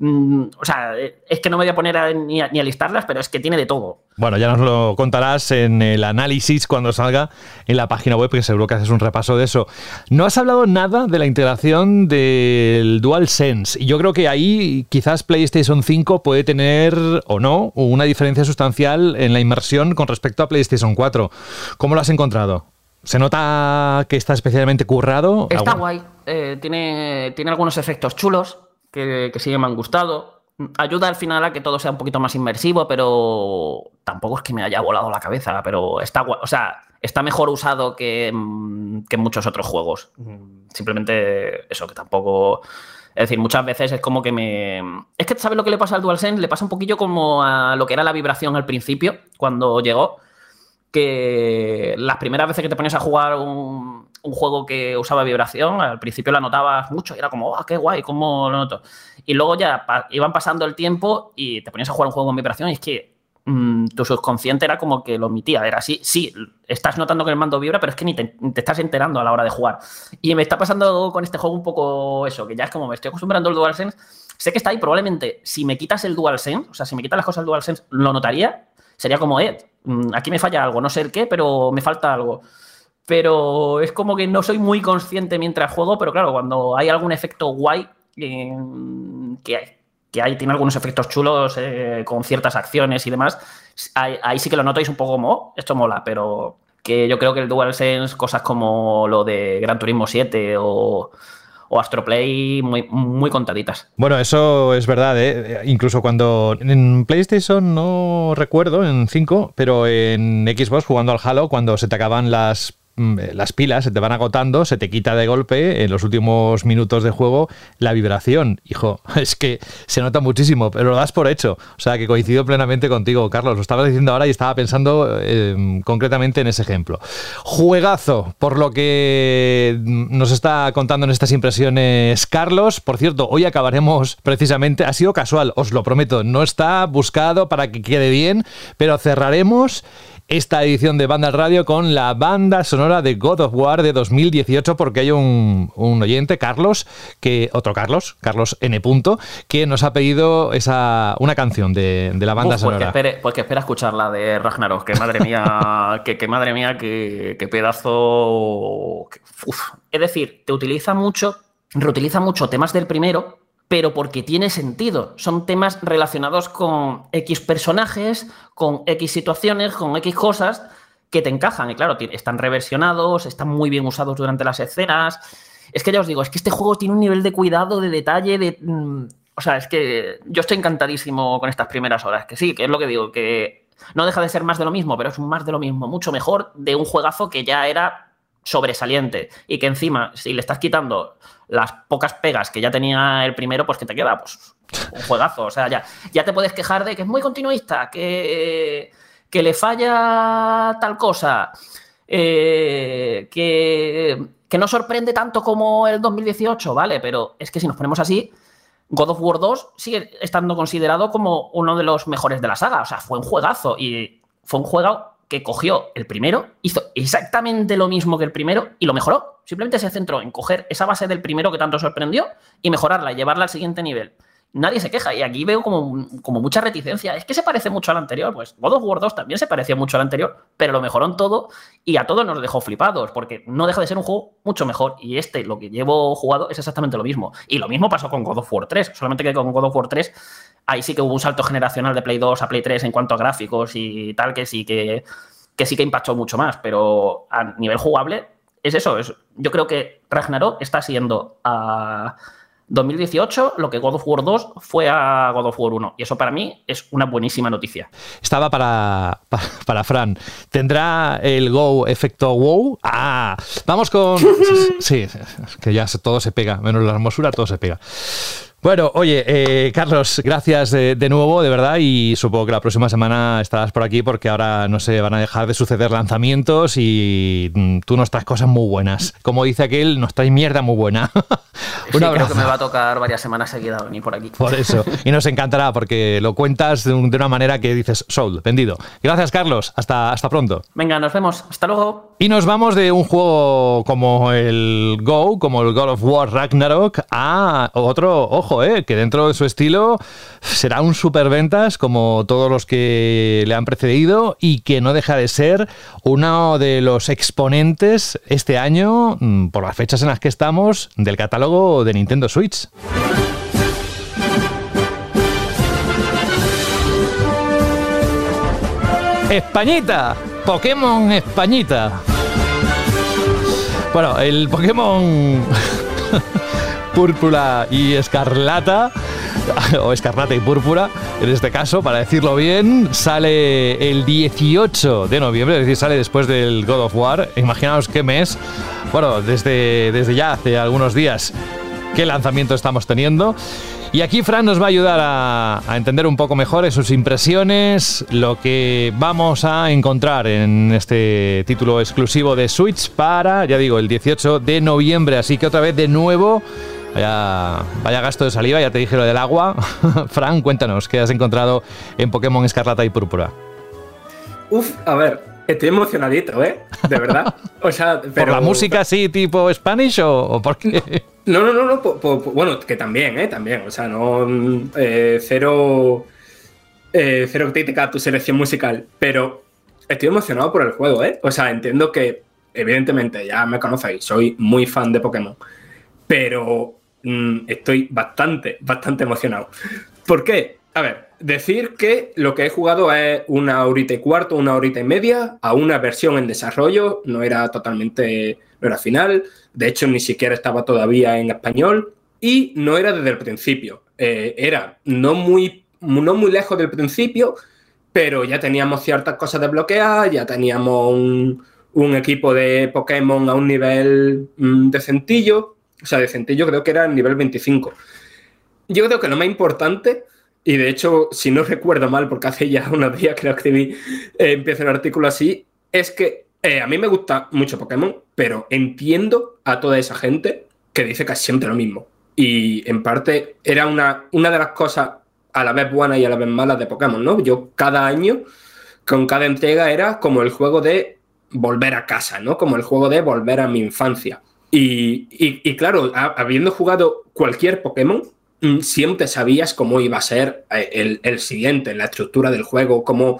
Mm, o sea, es que no me voy a poner ni, a, listarlas, pero es que tiene de todo. Bueno, ya nos lo contarás en el análisis cuando salga en la página web, porque seguro que haces un repaso de eso. No has hablado nada de la integración del DualSense. Y yo creo que ahí quizás PlayStation 5 puede tener, o no, una diferencia sustancial en la inmersión con respecto a PlayStation 4. ¿Cómo lo has encontrado? ¿Se nota que está especialmente currado? Está guay. Eh, tiene, tiene algunos efectos chulos que, sí me han gustado. Ayuda al final a que todo sea un poquito más inmersivo, pero tampoco es que me haya volado la cabeza, pero está, o sea, está mejor usado que, mm, que muchos otros juegos. Simplemente eso, que tampoco... Es decir, muchas veces es como que me... Es que, ¿sabes lo que le pasa al DualSense? Le pasa un poquillo como a lo que era la vibración al principio, cuando llegó, que las primeras veces que te ponías a jugar un, un juego que usaba vibración, al principio la notabas mucho y era como, ¡ah, qué guay! ¿Cómo lo noto? Y luego ya iban pasando el tiempo y te ponías a jugar un juego con vibración y es que mm, tu subconsciente era como que lo omitía. Era así, sí, estás notando que el mando vibra, pero es que ni te, estás enterando a la hora de jugar. Y me está pasando con este juego un poco eso, que ya es como me estoy acostumbrando al DualSense. Sé que está ahí, probablemente si me quitas el DualSense, o sea, si me quitas las cosas del DualSense, lo notaría. Sería como, eh, mm, aquí me falla algo, no sé el qué, pero me falta algo pero es como que no soy muy consciente mientras juego, pero claro, cuando hay algún efecto guay, eh, que, hay, que hay, tiene algunos efectos chulos eh, con ciertas acciones y demás, ahí, sí que lo notáis un poco como, oh, esto mola, pero que yo creo que el DualSense, cosas como lo de Gran Turismo 7 o, o Astroplay muy, muy contaditas. Bueno, eso es verdad, ¿eh? incluso cuando en PlayStation no recuerdo, en 5, pero en Xbox jugando al Halo, cuando se te acaban las las pilas se te van agotando, se te quita de golpe en los últimos minutos de juego la vibración. Hijo, es que se nota muchísimo, pero lo das por hecho. O sea, que coincido plenamente contigo, Carlos. Lo estaba diciendo ahora y estaba pensando em, concretamente en ese ejemplo. Juegazo, por lo que nos está contando en estas impresiones Carlos. Por cierto, hoy acabaremos precisamente, ha sido casual, os lo prometo, no está buscado para que quede bien, pero cerraremos esta edición de Banda Radio con la banda sonora de God of War de 2018 porque hay un, oyente, Carlos, que otro Carlos, Carlos N. que nos ha pedido esa una canción de, la banda pues sonora. Pues que, espera pues espera escucharla de Ragnarok, que madre mía, que, madre mía, que, pedazo... Es decir, te utiliza mucho, reutiliza mucho temas del primero pero porque tiene sentido. Son temas relacionados con X personajes, con X situaciones, con X cosas que te encajan. Y claro, están reversionados, están muy bien usados durante las escenas. Es que ya os digo, es que este juego tiene un nivel de cuidado, de detalle, de... Mm, o sea, es que yo estoy encantadísimo con estas primeras horas. Que sí, que es lo que digo, que no deja de ser más de lo mismo, pero es más de lo mismo, mucho mejor de un juegazo que ya era sobresaliente y que encima, si le estás quitando las pocas pegas que ya tenía el primero, pues que te queda pues, un juegazo. O sea, ya, ya te puedes quejar de que es muy continuista, que, que le falla tal cosa, eh, que, que no sorprende tanto como el 2018, ¿vale? Pero es que si nos ponemos así, God of War 2 sigue estando considerado como uno de los mejores de la saga. O sea, fue un juegazo y fue un juego que cogió el primero, hizo exactamente lo mismo que el primero y lo mejoró. Simplemente se centró en coger esa base del primero que tanto sorprendió y mejorarla, llevarla al siguiente nivel. Nadie se queja y aquí veo como, como mucha reticencia. Es que se parece mucho al anterior. Pues God of War 2 también se parecía mucho al anterior, pero lo mejoró en todo y a todos nos dejó flipados porque no deja de ser un juego mucho mejor. Y este, lo que llevo jugado, es exactamente lo mismo. Y lo mismo pasó con God of War 3, solamente que con God of War 3 ahí sí que hubo un salto generacional de Play 2 a Play 3 en cuanto a gráficos y tal, que sí que, que sí que impactó mucho más, pero a nivel jugable es eso. Es, yo creo que Ragnarok está siendo a 2018 lo que God of War 2 fue a God of War 1. Y eso para mí es una buenísima noticia. Estaba para, para, Fran. ¿Tendrá el Go efecto wow? Ah, vamos con... sí, que ya todo se pega, menos la hermosura, todo se pega. Bueno, oye, eh, Carlos, gracias de, de, nuevo, de verdad, y supongo que la próxima semana estarás por aquí porque ahora no se van a dejar de suceder lanzamientos y mm, tú nos traes cosas muy buenas. Como dice aquel, nos traes mierda muy buena. Sí, creo que me va a tocar varias semanas seguidas venir por aquí. Por eso, y nos encantará porque lo cuentas de, un, de una manera que dices, sold, vendido. Gracias, Carlos, hasta, hasta pronto. Venga, nos vemos, hasta luego. Y nos vamos de un juego como el Go, como el God of War Ragnarok, a otro, ojo, eh, que dentro de su estilo será un superventas como todos los que le han precedido y que no deja de ser uno de los exponentes este año, mm, por las fechas en las que estamos, del catálogo de Nintendo Switch. Españita, Pokémon Españita. Bueno, el Pokémon Púrpura y Escarlata, o Escarlata y Púrpura, en este caso, para decirlo bien, sale el 18 de noviembre, es decir, sale después del God of War. Imaginaos qué mes, bueno, desde, desde ya hace algunos días, qué lanzamiento estamos teniendo. Y aquí Fran nos va a ayudar a, a, entender un poco mejor sus impresiones, lo que vamos a encontrar en este título exclusivo de Switch para, ya digo, el 18 de noviembre. Así que otra vez de nuevo, vaya, vaya gasto de saliva, ya te dije lo del agua. Fran, cuéntanos, ¿qué has encontrado en Pokémon Escarlata y Púrpura? Uf, a ver, Estoy emocionadito, ¿eh? De verdad. O sea, pero... ¿Por la música así tipo Spanish o, o por qué? No, no, no, no. Po, po, bueno, que también, ¿eh? También. O sea, no. Eh, cero. Eh, cero crítica a tu selección musical. Pero estoy emocionado por el juego, ¿eh? O sea, entiendo que, evidentemente, ya me conocéis, soy muy fan de Pokémon. Pero mmm, estoy bastante, bastante emocionado. ¿Por qué? A ver, decir que lo que he jugado es una horita y cuarto, una horita y media, a una versión en desarrollo, no era totalmente, no era final, de hecho ni siquiera estaba todavía en español y no era desde el principio, eh, era no muy, no muy lejos del principio, pero ya teníamos ciertas cosas desbloqueadas, ya teníamos un, un equipo de Pokémon a un nivel mmm, decentillo, o sea, decentillo creo que era el nivel 25. Yo creo que lo más importante y de hecho, si no recuerdo mal, porque hace ya unos días que lo escribí, eh, empieza un artículo así, es que eh, a mí me gusta mucho Pokémon, pero entiendo a toda esa gente que dice es siempre lo mismo. Y en parte era una, una de las cosas a la vez buenas y a la vez malas de Pokémon, ¿no? Yo cada año, con cada entrega, era como el juego de volver a casa, ¿no? Como el juego de volver a mi infancia. Y, y, claro, habiendo jugado cualquier Pokémon, siempre sabías cómo iba a ser eh, el, siguiente, la estructura del juego, cómo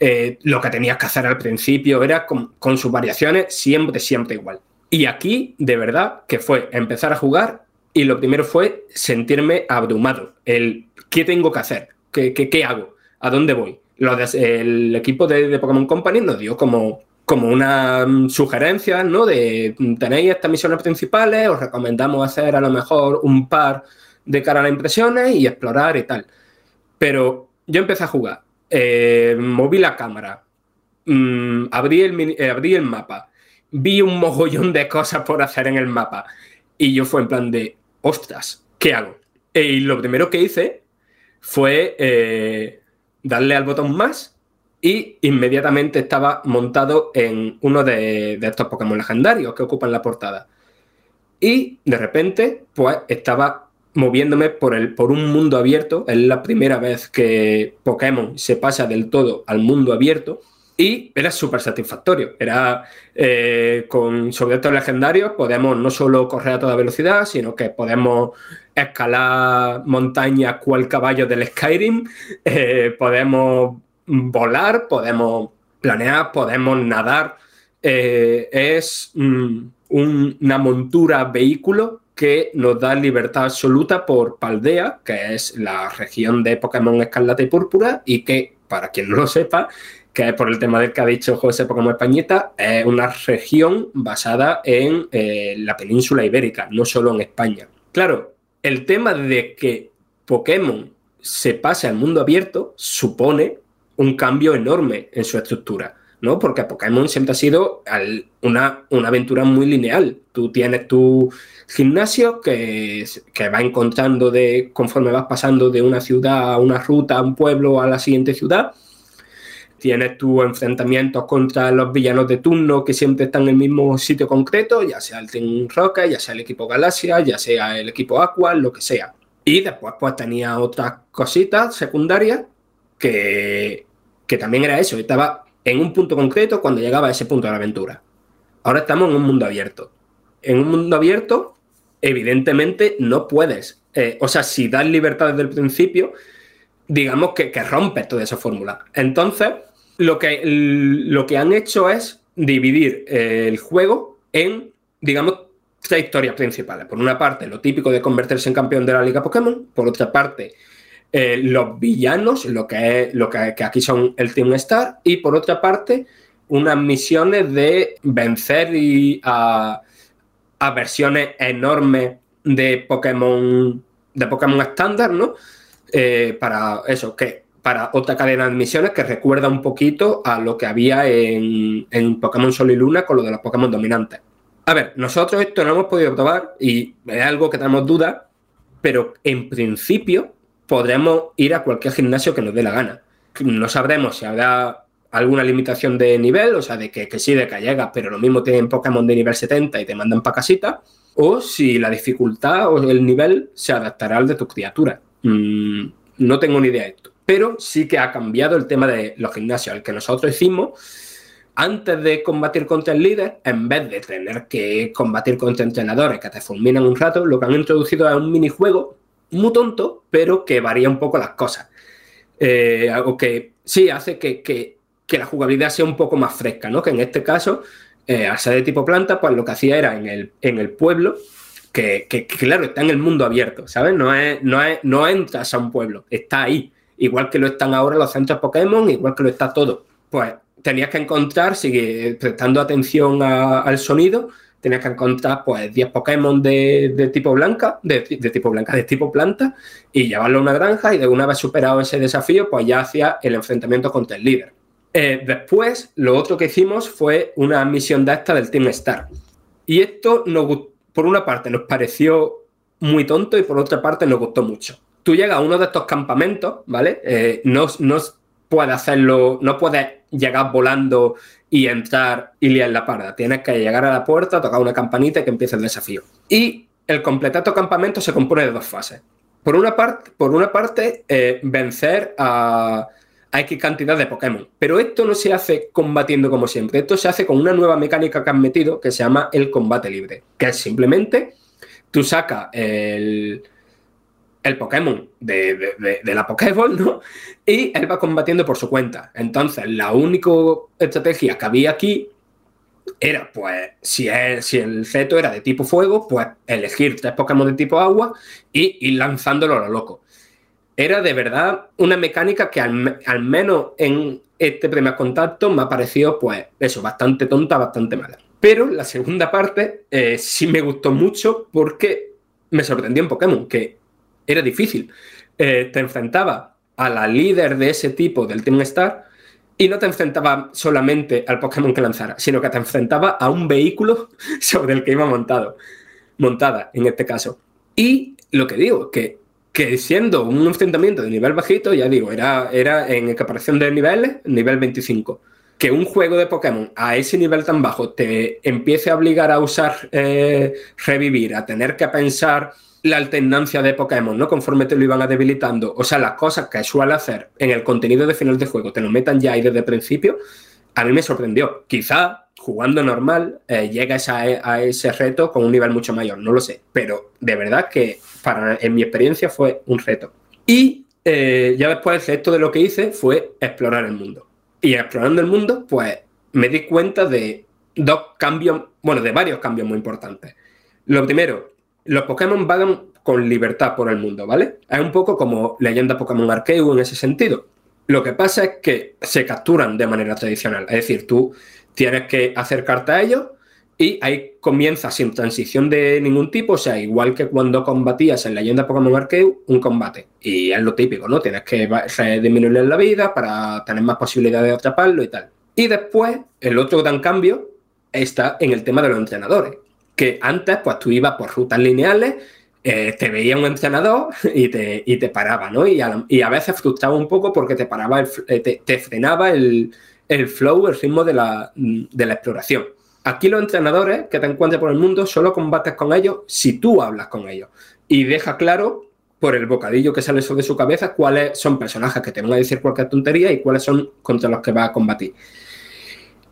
eh, lo que tenías que hacer al principio, era con, sus variaciones siempre, siempre igual. Y aquí, de verdad, que fue empezar a jugar y lo primero fue sentirme abrumado. Qué tengo que hacer, qué, qué, hago, a dónde voy. El equipo de, Pokémon Company nos dio como, como una um, sugerencia, ¿no? De tenéis estas misiones principales, os recomendamos hacer a lo mejor un par de cara a las impresiones y explorar y tal. Pero yo empecé a jugar, eh, moví la cámara, mmm, abrí, el, eh, abrí el mapa, vi un mogollón de cosas por hacer en el mapa y yo fue en plan de, ostras, ¿qué hago? Y lo primero que hice fue eh, darle al botón más y inmediatamente estaba montado en uno de, estos Pokémon legendarios que ocupan la portada. Y de repente, pues estaba moviéndome por, el, por un mundo abierto. Es la primera vez que Pokémon se pasa del todo al mundo abierto y era súper satisfactorio. Era eh, con sobre estos legendarios podemos no solo correr a toda velocidad, sino que podemos escalar montañas cual caballo del Skyrim, eh, podemos volar, podemos planear, podemos nadar. Eh, es mm, un, una montura vehículo que nos da libertad absoluta por Paldea, que es la región de Pokémon Escarlata y Púrpura, y que, para quien no lo sepa, que es por el tema del que ha dicho José Pokémon Españita, es una región basada en eh, la península ibérica, no solo en España. Claro, el tema de que Pokémon se pase al mundo abierto supone un cambio enorme en su estructura, ¿no? Porque Pokémon siempre ha sido una, una aventura muy lineal. Tú tienes tu gimnasio que, que va encontrando de conforme vas pasando de una ciudad a una ruta, a un pueblo, a la siguiente ciudad. Tienes tus enfrentamientos contra los villanos de turno que siempre están en el mismo sitio concreto, ya sea el Team Rocket, ya sea el equipo Galaxia, ya sea el equipo Aqua, lo que sea. Y después pues tenía otras cositas secundarias que, que también era eso, estaba en un punto concreto cuando llegaba a ese punto de la aventura. Ahora estamos en un mundo abierto. En un mundo abierto, evidentemente, no puedes. Eh, o sea, si das libertad desde el principio, digamos que, que rompes toda esa fórmula. Entonces, lo que, lo que han hecho es dividir eh, el juego en, digamos, tres historias principales. Por una parte, lo típico de convertirse en campeón de la Liga Pokémon. Por otra parte, eh, los villanos, lo que, es, lo que, aquí son el Team Star, y por otra parte, unas misiones de vencer y a, versiones enormes de Pokémon de Pokémon estándar, ¿no? Eh, para eso, que para otra cadena de misiones que recuerda un poquito a lo que había en, en Pokémon Sol y Luna con lo de los Pokémon dominantes. A ver, nosotros esto no hemos podido probar y es algo que tenemos dudas, pero en principio podremos ir a cualquier gimnasio que nos dé la gana. No sabremos si habrá alguna limitación de nivel, o sea, de que, sí, de que llegas, pero lo mismo tienen Pokémon de nivel 70 y te mandan para casita, o si la dificultad o el nivel se adaptará al de tu criatura. Mm, no tengo ni idea de esto. Pero sí que ha cambiado el tema de los gimnasios, el que nosotros hicimos antes de combatir contra el líder, en vez de tener que combatir contra entrenadores que te fulminan un rato, lo que han introducido es un minijuego muy tonto, pero que varía un poco las cosas. Eh, algo que sí hace que, la jugabilidad sea un poco más fresca, ¿no? Que en este caso, eh, al ser de tipo planta, pues lo que hacía era en el, en el pueblo, que, claro, está en el mundo abierto, ¿sabes? No, es, no, es, no entras a un pueblo, está ahí. Igual que lo están ahora los centros Pokémon, igual que lo está todo. Pues tenías que encontrar, sigue prestando atención al sonido, tenías que encontrar pues 10 Pokémon de, tipo blanca, de, tipo blanca, de tipo planta, y llevarlo a una granja, y de una vez superado ese desafío, pues ya hacía el enfrentamiento contra el líder. Eh, después, lo otro que hicimos fue una misión de esta del Team Star. Y esto, nos, por una parte, nos pareció muy tonto y por otra parte nos gustó mucho. Tú llegas a uno de estos campamentos, ¿vale? Eh, no, no puedes hacerlo, no puedes llegar volando y entrar y liar la parda. Tienes que llegar a la puerta, tocar una campanita y que empiece el desafío. Y el completar tu campamento se compone de dos fases. Por una, parte, por una parte, eh, vencer a, X cantidad de Pokémon. Pero esto no se hace combatiendo como siempre. Esto se hace con una nueva mecánica que han metido que se llama el combate libre. Que es simplemente tú sacas el, el Pokémon de, la Pokéball, ¿no? Y él va combatiendo por su cuenta. Entonces, la única estrategia que había aquí era, pues, si, si el era de tipo fuego, pues elegir tres Pokémon de tipo agua y ir lanzándolo a lo loco. Era de verdad una mecánica que al, menos en este primer contacto me ha parecido, pues, eso, bastante tonta, bastante mala. Pero la segunda parte eh, sí me gustó mucho porque me sorprendió en Pokémon, que era difícil. Eh, te enfrentaba a la líder de ese tipo del Team Star y no te enfrentaba solamente al Pokémon que lanzara, sino que te enfrentaba a un vehículo sobre el que iba montado, montada en este caso. Y lo que digo, que, que siendo un enfrentamiento de nivel bajito, ya digo, era, era en equiparación de niveles, nivel 25 que un juego de Pokémon a ese nivel tan bajo te empiece a obligar a usar eh, revivir, a tener que pensar la alternancia de Pokémon, ¿no? Conforme te lo iban a debilitando. O sea, las cosas que suele hacer en el contenido de final de juego, te lo metan ya ahí desde el principio, a mí me sorprendió. Quizá jugando normal eh, llegas a, ese reto con un nivel mucho mayor, no lo sé. Pero de verdad que para, en mi experiencia fue un reto. Y eh, ya después el resto de lo que hice fue explorar el mundo. Y explorando el mundo, pues me di cuenta de dos cambios, bueno, de varios cambios muy importantes. Lo primero, los Pokémon vagan con libertad por el mundo, ¿vale? Es un poco como leyenda Pokémon Arceus en ese sentido. Lo que pasa es que se capturan de manera tradicional, es decir, tú tienes que acercarte a ellos y ahí comienza sin transición de ningún tipo, o sea, igual que cuando combatías en leyenda Pokémon Arceus, un combate. Y es lo típico, ¿no? Tienes que disminuirle la vida para tener más posibilidades de atraparlo y tal. Y después, el otro gran cambio está en el tema de los entrenadores, antes pues tú ibas por rutas lineales, eh, te veía un entrenador y te, y te paraba, ¿no? Y a, veces frustraba un poco porque te paraba, eh, te, frenaba el, flow, el ritmo de la, de la exploración. Aquí los entrenadores que te encuentres por el mundo solo combates con ellos si tú hablas con ellos. Y deja claro por el bocadillo que sale sobre su cabeza cuáles son personajes que te van a decir cualquier tontería y cuáles son contra los que vas a combatir.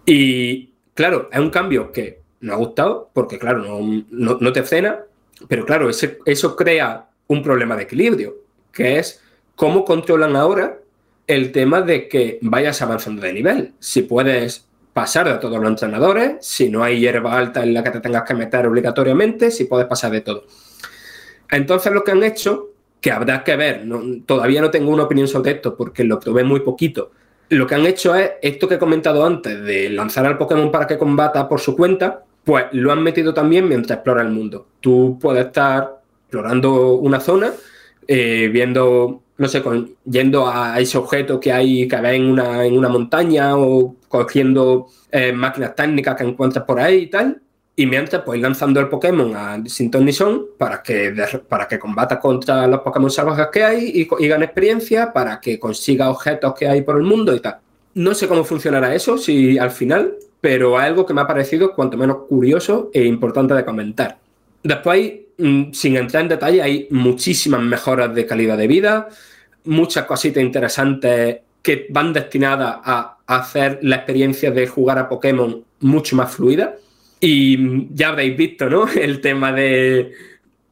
Y claro, es un cambio que no ha gustado porque, claro, no, te cena, pero claro, eso crea un problema de equilibrio, que es cómo controlan ahora el tema de que vayas avanzando de nivel. Si puedes pasar de todos los entrenadores, si no hay hierba alta en la que te tengas que meter obligatoriamente, si puedes pasar de todo. Entonces lo que han hecho, que habrá que ver, todavía no tengo una opinión sobre esto porque lo probé muy poquito, lo que han hecho es esto que he comentado antes, de lanzar al Pokémon para que combata por su cuenta, pues lo han metido también mientras explora el mundo. Tú puedes estar explorando una zona, eh, viendo, no sé, yendo a ese objeto que hay que ve en una, en una montaña o cogiendo eh, máquinas técnicas que encuentras por ahí y tal. Y mientras, pues lanzando el Pokémon a Sinton Nison para que, para que combata contra los Pokémon salvajes que hay y, y gane experiencia, para que consiga objetos que hay por el mundo y tal. No sé cómo funcionará eso, si al final, pero algo que me ha parecido cuanto menos curioso e importante de comentar. Después, mm, sin entrar en detalle, hay muchísimas mejoras de calidad de vida, muchas cositas interesantes que van destinadas a hacer la experiencia de jugar a Pokémon mucho más fluida y ya habréis visto, ¿no? El tema de,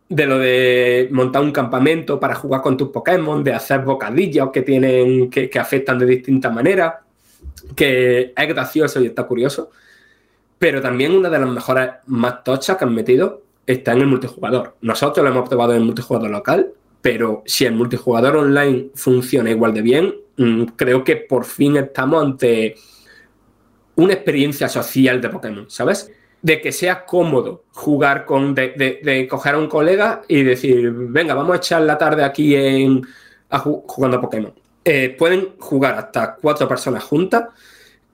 lo de montar un campamento para jugar con tus Pokémon, de hacer bocadillos que tienen, que, afectan de distintas maneras, que es gracioso y está curioso. Pero también una de las mejores más tochas que han metido está en el multijugador. Nosotros lo hemos probado en el multijugador local, pero si el multijugador online funciona igual de bien, mm, creo que por fin estamos ante una experiencia social de Pokémon, ¿sabes? de que sea cómodo jugar con, de, coger a un colega y decir, venga, vamos a echar la tarde aquí en, jugando a Pokémon. Eh, pueden jugar hasta cuatro personas juntas.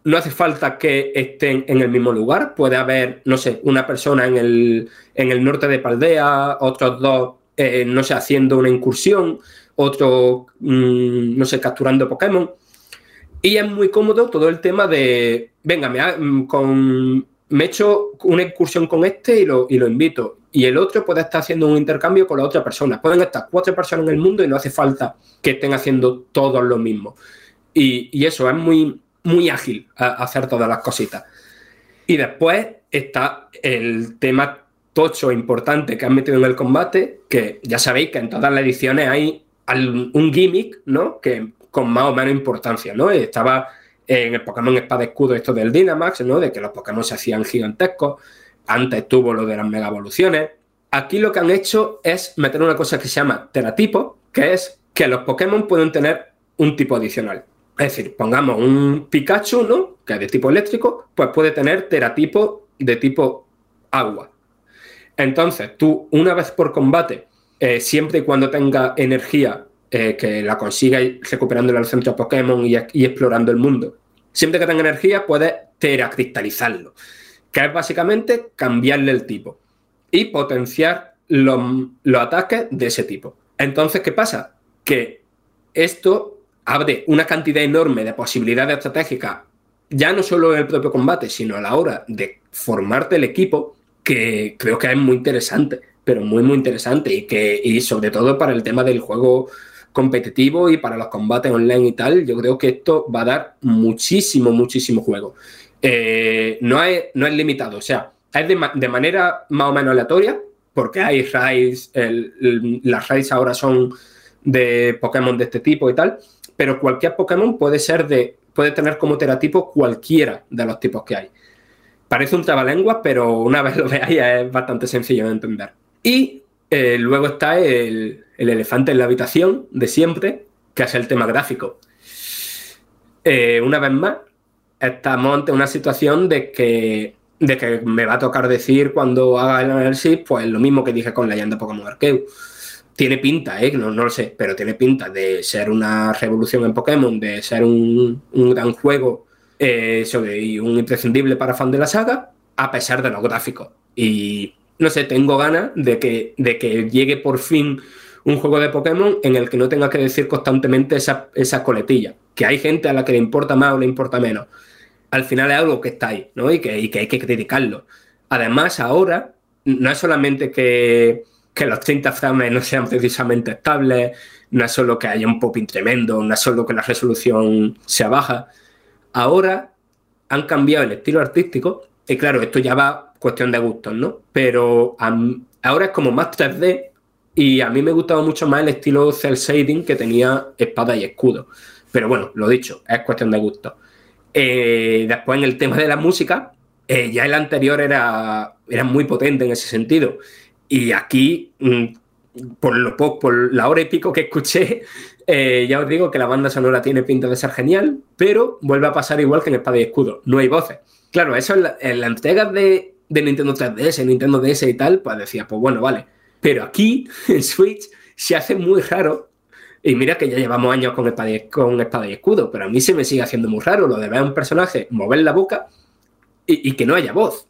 No hace falta que estén en el mismo lugar. Puede haber, no sé, una persona en el, en el norte de Paldea, otros dos, eh, no sé, haciendo una incursión, otro, mm, no sé, capturando Pokémon. Y es muy cómodo todo el tema de, venga, me mm, con me he hecho una incursión con este y lo, y lo invito. Y el otro puede estar haciendo un intercambio con la otra persona. Pueden estar cuatro personas en el mundo y no hace falta que estén haciendo todos lo mismo. Y, eso es muy, muy ágil hacer todas las cositas. Y después está el tema tocho importante que han metido en el combate, que ya sabéis que en todas las ediciones hay un gimmick, ¿no? Que con más o menos importancia, ¿no? Estaba en el Pokémon Espada Escudo esto del Dynamax, ¿no? De que los Pokémon se hacían gigantescos. Antes tuvo lo de las mega evoluciones. Aquí lo que han hecho es meter una cosa que se llama teratipo, que es que los Pokémon pueden tener un tipo adicional. Es decir, pongamos un Pikachu, ¿no? Que es de tipo eléctrico, pues puede tener teratipo de tipo agua. Entonces, tú, una vez por combate, eh, siempre y cuando tenga energía eh, que la consiga recuperando al centro Pokémon y, explorando el mundo. Siempre que tenga energía, puedes teracristalizarlo, que es básicamente cambiarle el tipo y potenciar los, ataques de ese tipo. Entonces, ¿qué pasa? Que esto abre una cantidad enorme de posibilidades estratégicas, ya no solo en el propio combate, sino a la hora de formarte el equipo, que creo que es muy interesante, pero muy, muy interesante y que, y sobre todo para el tema del juego competitivo y para los combates online y tal, yo creo que esto va a dar muchísimo, muchísimo juego. Eh, no, es, no es limitado, o sea, es de, manera más o menos aleatoria, porque hay raids, las raids ahora son de Pokémon de este tipo y tal, pero cualquier Pokémon puede ser de, puede tener como teratipo cualquiera de los tipos que hay. Parece un trabalenguas, pero una vez lo veáis es bastante sencillo de entender. Y eh, luego está el, elefante en la habitación de siempre, que es el tema gráfico. Eh, una vez más, estamos ante una situación de que, de que me va a tocar decir cuando haga el análisis, pues lo mismo que dije con Leyenda Pokémon Arceus. Tiene pinta, ¿eh? no, no lo sé, pero tiene pinta de ser una revolución en Pokémon, de ser un, un gran juego eh, y un imprescindible para fan de la saga, a pesar de los gráficos. Y no sé, tengo ganas de que, de que llegue por fin un juego de Pokémon en el que no tenga que decir constantemente esa, esa coletilla, que hay gente a la que le importa más o le importa menos. Al final es algo que está ahí, ¿no? Y que, hay que criticarlo. Además, ahora, no es solamente que, los 30 frames no sean precisamente estables, no es solo que haya un popping tremendo, no es solo que la resolución sea baja. Ahora han cambiado el estilo artístico, y claro, esto ya va cuestión de gustos, ¿no? Pero ahora es como más 3D y a mí me gustaba mucho más el estilo cel shading que tenía espada y escudo. Pero bueno, lo dicho, es cuestión de gusto. Eh, después en el tema de la música, eh, ya el anterior era, era muy potente en ese sentido. Y aquí, mm, por, lo, por la hora y pico que escuché, eh, ya os digo que la banda sonora tiene pinta de ser genial, pero vuelve a pasar igual que en Espada y Escudo. No hay voces. Claro, eso en la, en entrega de, de Nintendo 3DS, Nintendo DS y tal, pues decía, pues bueno, vale pero aquí, en Switch, se hace muy raro. Y mira que ya llevamos años con espada, y, con espada y escudo, pero a mí se me sigue haciendo muy raro lo de ver a un personaje mover la boca y, que no haya voz.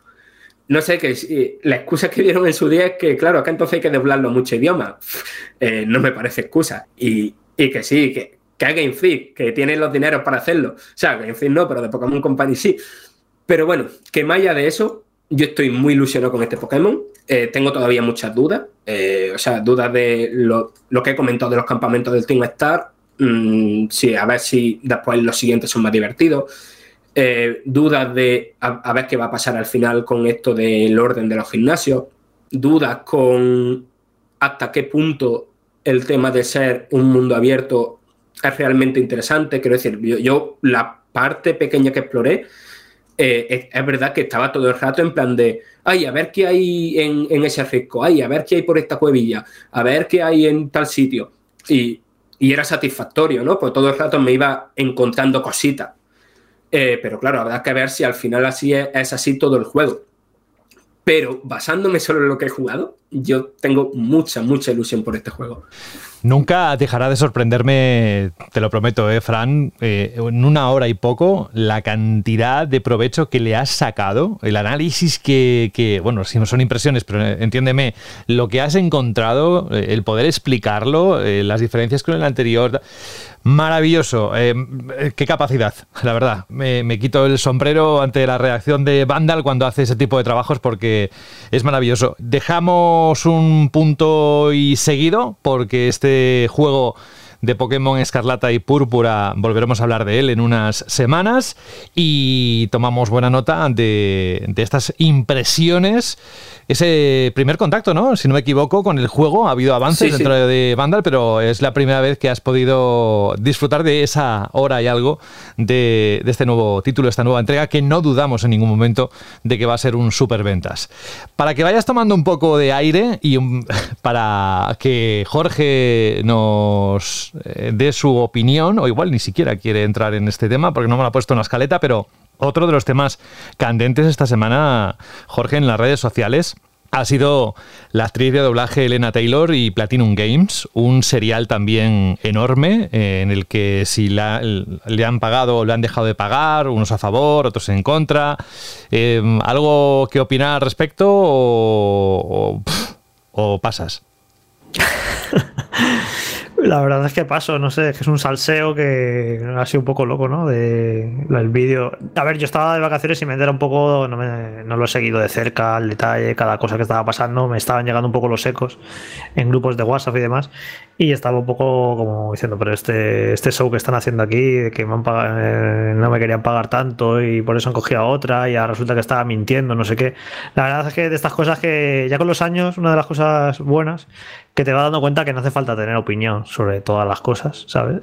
No sé, que la excusa que dieron en su día es que, claro, acá entonces hay que doblarlo mucho idioma. Eh, no me parece excusa. Y, que sí, que, que hay Game Freak, que tiene los dineros para hacerlo. O sea, Game Freak no, pero de Pokémon Company sí. Pero bueno, que más allá de eso, yo estoy muy ilusionado con este Pokémon. Eh, tengo todavía muchas dudas. Eh, o sea, dudas de lo, que he comentado de los campamentos del Team Star. Mm, sí, a ver si después los siguientes son más divertidos. Eh, dudas de a, ver qué va a pasar al final con esto del orden de los gimnasios. Dudas con hasta qué punto el tema de ser un mundo abierto es realmente interesante. Quiero decir, yo la parte pequeña que exploré eh, es, verdad que estaba todo el rato en plan de, ay, a ver qué hay en, ese risco, ay, a ver qué hay por esta cuevilla, a ver qué hay en tal sitio. Y, era satisfactorio, ¿no? Pues todo el rato me iba encontrando cositas. Eh, pero claro, habrá que ver si al final así es así todo el juego. Pero basándome solo en lo que he jugado, yo tengo mucha, mucha ilusión por este juego. Nunca dejará de sorprenderme, te lo prometo, ¿eh, Fran, eh, en una hora y poco, la cantidad de provecho que le has sacado, el análisis que, bueno, si no son impresiones, pero eh, entiéndeme, lo que has encontrado, eh, el poder explicarlo, las diferencias con el anterior. Maravilloso. qué capacidad, la verdad. Me, me, quito el sombrero ante la reacción de Vandal cuando hace ese tipo de trabajos porque es maravilloso. Dejamos un punto y seguido porque este juego de Pokémon Escarlata y Púrpura, volveremos a hablar de él en unas semanas y tomamos buena nota de, estas impresiones. Ese primer contacto, ¿no? Si no me equivoco, con el juego. Ha habido avances dentro de Vandal, pero es la primera vez que has podido disfrutar de esa hora y algo de, este nuevo título, esta nueva entrega, que no dudamos en ningún momento de que va a ser un superventas. Para que vayas tomando un poco de aire y para que Jorge nos eh, de su opinión, o igual ni siquiera quiere entrar en este tema porque no me lo ha puesto en la escaleta, pero otro de los temas candentes esta semana, Jorge, en las redes sociales, ha sido la actriz de doblaje Elena Taylor y Platinum Games, un serial también enorme eh, en el que si le han pagado o le han dejado de pagar, unos a favor, otros en contra. Eh, ¿Algo que opinar al respecto o, o pasas? La verdad es que paso, no sé, es que es un salseo que ha sido un poco loco, ¿no? De, el vídeo. A ver, yo estaba de vacaciones y me entera un poco, no, me, no lo he seguido de cerca, al detalle, cada cosa que estaba pasando, me estaban llegando un poco los ecos en grupos de WhatsApp y demás. Y estaba un poco como diciendo, pero este, este show que están haciendo aquí, que me han eh, no me querían pagar tanto y por eso han cogido a otra y ahora resulta que estaba mintiendo, no sé qué. La verdad es que de estas cosas que ya con los años, una de las cosas buenas, que te va dando cuenta que no hace falta tener opinión sobre todas las cosas, ¿sabes?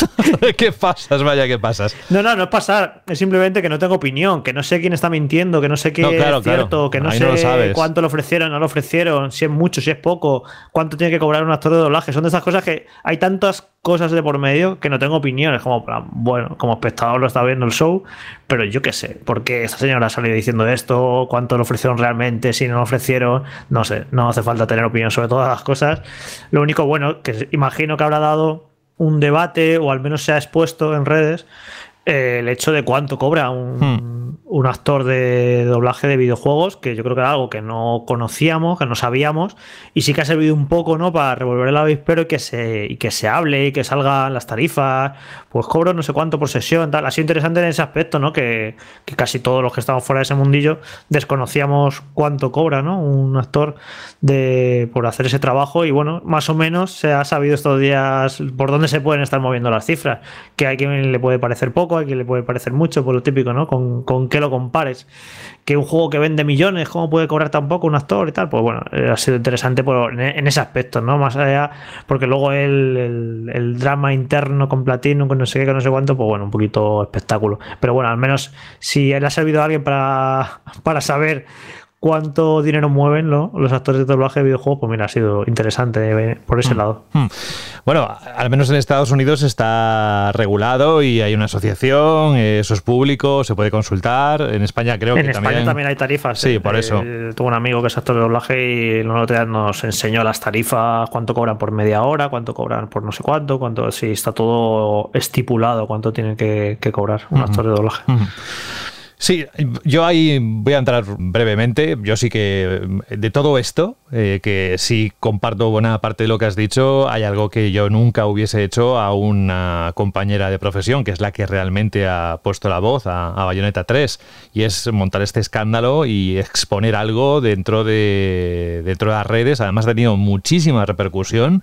¿Qué pasas? Vaya, ¿qué pasas? No, no, no es pasar, es simplemente que no tengo opinión, que no sé quién está mintiendo, que no sé qué es cierto, que no sé cuánto le ofrecieron, no lo ofrecieron, si es mucho, si es poco, cuánto tiene que cobrar un actor de doblaje. Son de esas cosas que hay tantas cosas de por medio que no tengo opinión. Es como, bueno, como espectador lo está viendo el show, pero yo qué sé, porque esta señora ha salido diciendo esto, cuánto le ofrecieron realmente, si no lo ofrecieron, no sé, no hace falta tener opinión sobre todas las cosas. Lo único bueno, que imagino que habrá dado un debate o al menos se ha expuesto en redes eh, el hecho de cuánto cobra un, un, actor de doblaje de videojuegos, que yo creo que era algo que no conocíamos, que no sabíamos, y sí que ha servido un poco, ¿no? Para revolver el avispero y que se, y que se hable y que salgan las tarifas, pues cobro no sé cuánto por sesión, tal. Ha sido interesante en ese aspecto, ¿no? Que, que casi todos los que estamos fuera de ese mundillo desconocíamos cuánto cobra, ¿no? Un actor de, por hacer ese trabajo y bueno, más o menos se ha sabido estos días por dónde se pueden estar moviendo las cifras, que hay quien le puede parecer poco, quien le puede parecer mucho, por lo típico, ¿no? Con, con qué lo compares. Que un juego que vende millones, ¿cómo puede cobrar tan poco un actor y tal? Pues bueno, eh, ha sido interesante por, en, ese aspecto, ¿no? Más allá, porque luego el, el, el, drama interno con Platino, con no sé qué, con no sé cuánto, pues bueno, un poquito espectáculo. Pero bueno, al menos si le ha servido a alguien para, para saber cuánto dinero mueven ¿no? los actores de doblaje de videojuegos, pues mira, ha sido interesante eh, por ese mm. lado. Mm. Bueno, al menos en Estados Unidos está regulado y hay una asociación, eso es público, se puede consultar. En España creo en que España también... también hay tarifas. Sí, eh. por eso. Eh, tuve un amigo que es actor de doblaje y la otra nos enseñó las tarifas, cuánto cobran por media hora, cuánto cobran por no sé cuánto, cuánto, sí, está todo estipulado cuánto tienen que, que cobrar un actor de doblaje. Ujú. Sí, yo ahí voy a entrar brevemente. Yo sí que de todo esto, eh, que sí comparto buena parte de lo que has dicho, hay algo que yo nunca hubiese hecho a una compañera de profesión, que es la que realmente ha puesto la voz a, a Bayonetta 3, y es montar este escándalo y exponer algo dentro de, dentro de las redes. Además ha tenido muchísima repercusión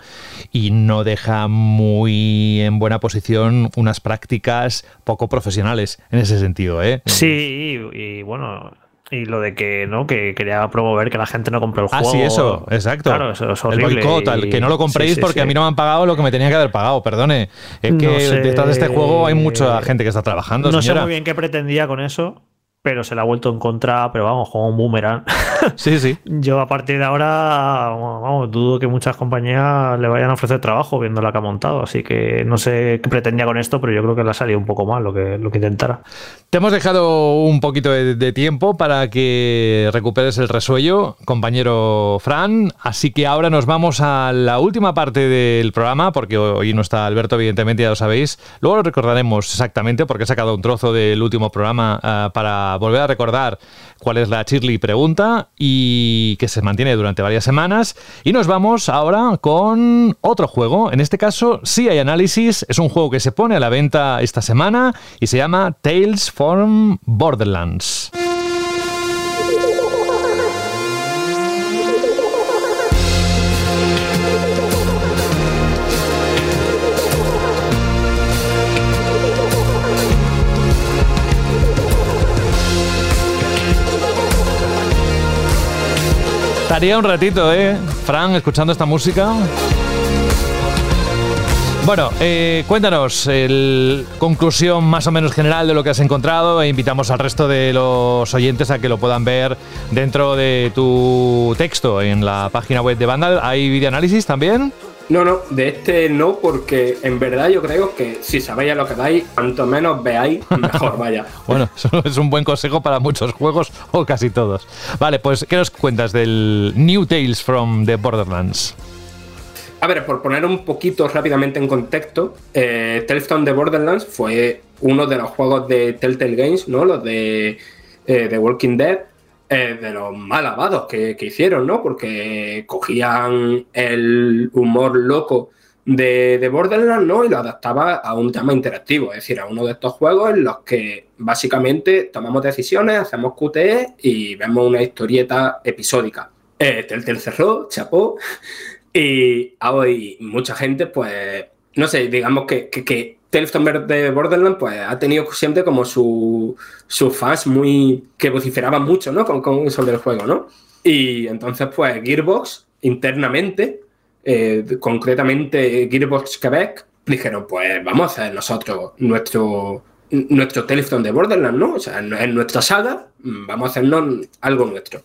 y no deja muy en buena posición unas prácticas poco profesionales en ese sentido. ¿eh? Sí, y, y bueno, y lo de que no que quería promover que la gente no compró el Ah, juego. sí, eso, exacto. Claro, eso es el boicot, al y- que no lo compréis sí, sí, porque sí. a mí no me han pagado lo que me tenía que haber pagado, perdone. Es No que sé- detrás de este juego hay mucha gente que está trabajando, No sé muy bien qué pretendía con eso, pero se le ha vuelto en contra, pero vamos, como un boomerang. Sí, sí. Yo a partir de ahora, vamos, dudo que muchas compañías le vayan a ofrecer trabajo viendo la que ha montado, así que no sé qué pretendía con esto, pero yo creo que le ha salido un poco mal lo que, lo que intentara. Te hemos dejado un poquito de, de tiempo para que recuperes el resuello, compañero Fran. Así que ahora nos vamos a la última parte del programa, porque hoy no está Alberto, evidentemente, ya lo sabéis. Luego lo recordaremos exactamente, porque he sacado un trozo del último programa ah, para volver a recordar cuál es la Shirley pregunta y que se mantiene durante varias semanas. Y nos vamos ahora con otro juego. En este caso, sí hay análisis. Es un juego que se pone a la venta esta semana y se llama Tales from Borderlands. Estaría un ratito, ¿eh? Fran, escuchando esta música. Bueno, eh, cuéntanos el conclusión más o menos general de lo que has encontrado e invitamos al resto de los oyentes a que lo puedan ver dentro de tu texto en la página web de Vandal. ¿Hay videoanálisis también? No, no, de este no, porque en verdad yo creo que si sabéis a lo que vais, cuanto menos veáis, mejor vaya. Bueno, eso es un buen consejo para muchos juegos o casi todos. Vale, pues ¿qué nos cuentas del New Tales from the Borderlands? A ver, por poner un poquito rápidamente en contexto, eh, Tales from the Borderlands fue uno de los juegos de Telltale Games, ¿no? Los de eh, The Walking Dead, eh, de los más alabados que, que hicieron, ¿no? Porque cogían el humor loco de, de Borderlands, ¿no? Y lo adaptaba a un tema interactivo, es decir, a uno de estos juegos en los que básicamente tomamos decisiones, hacemos QTE y vemos una historieta episódica. Eh, Telltale cerró, chapó, y hoy mucha gente, pues, no sé, digamos que, que, que the Borderlands, pues, ha tenido siempre como su- sus fans muy, que vociferaban mucho, ¿no? Con, con- sobre el juego, ¿no? Y entonces, pues, Gearbox, internamente, eh, concretamente Gearbox Quebec, dijeron, pues, vamos a hacer nosotros nuestro, nuestro the Borderlands, ¿no? O sea, en, nuestra saga, vamos a hacernos algo nuestro.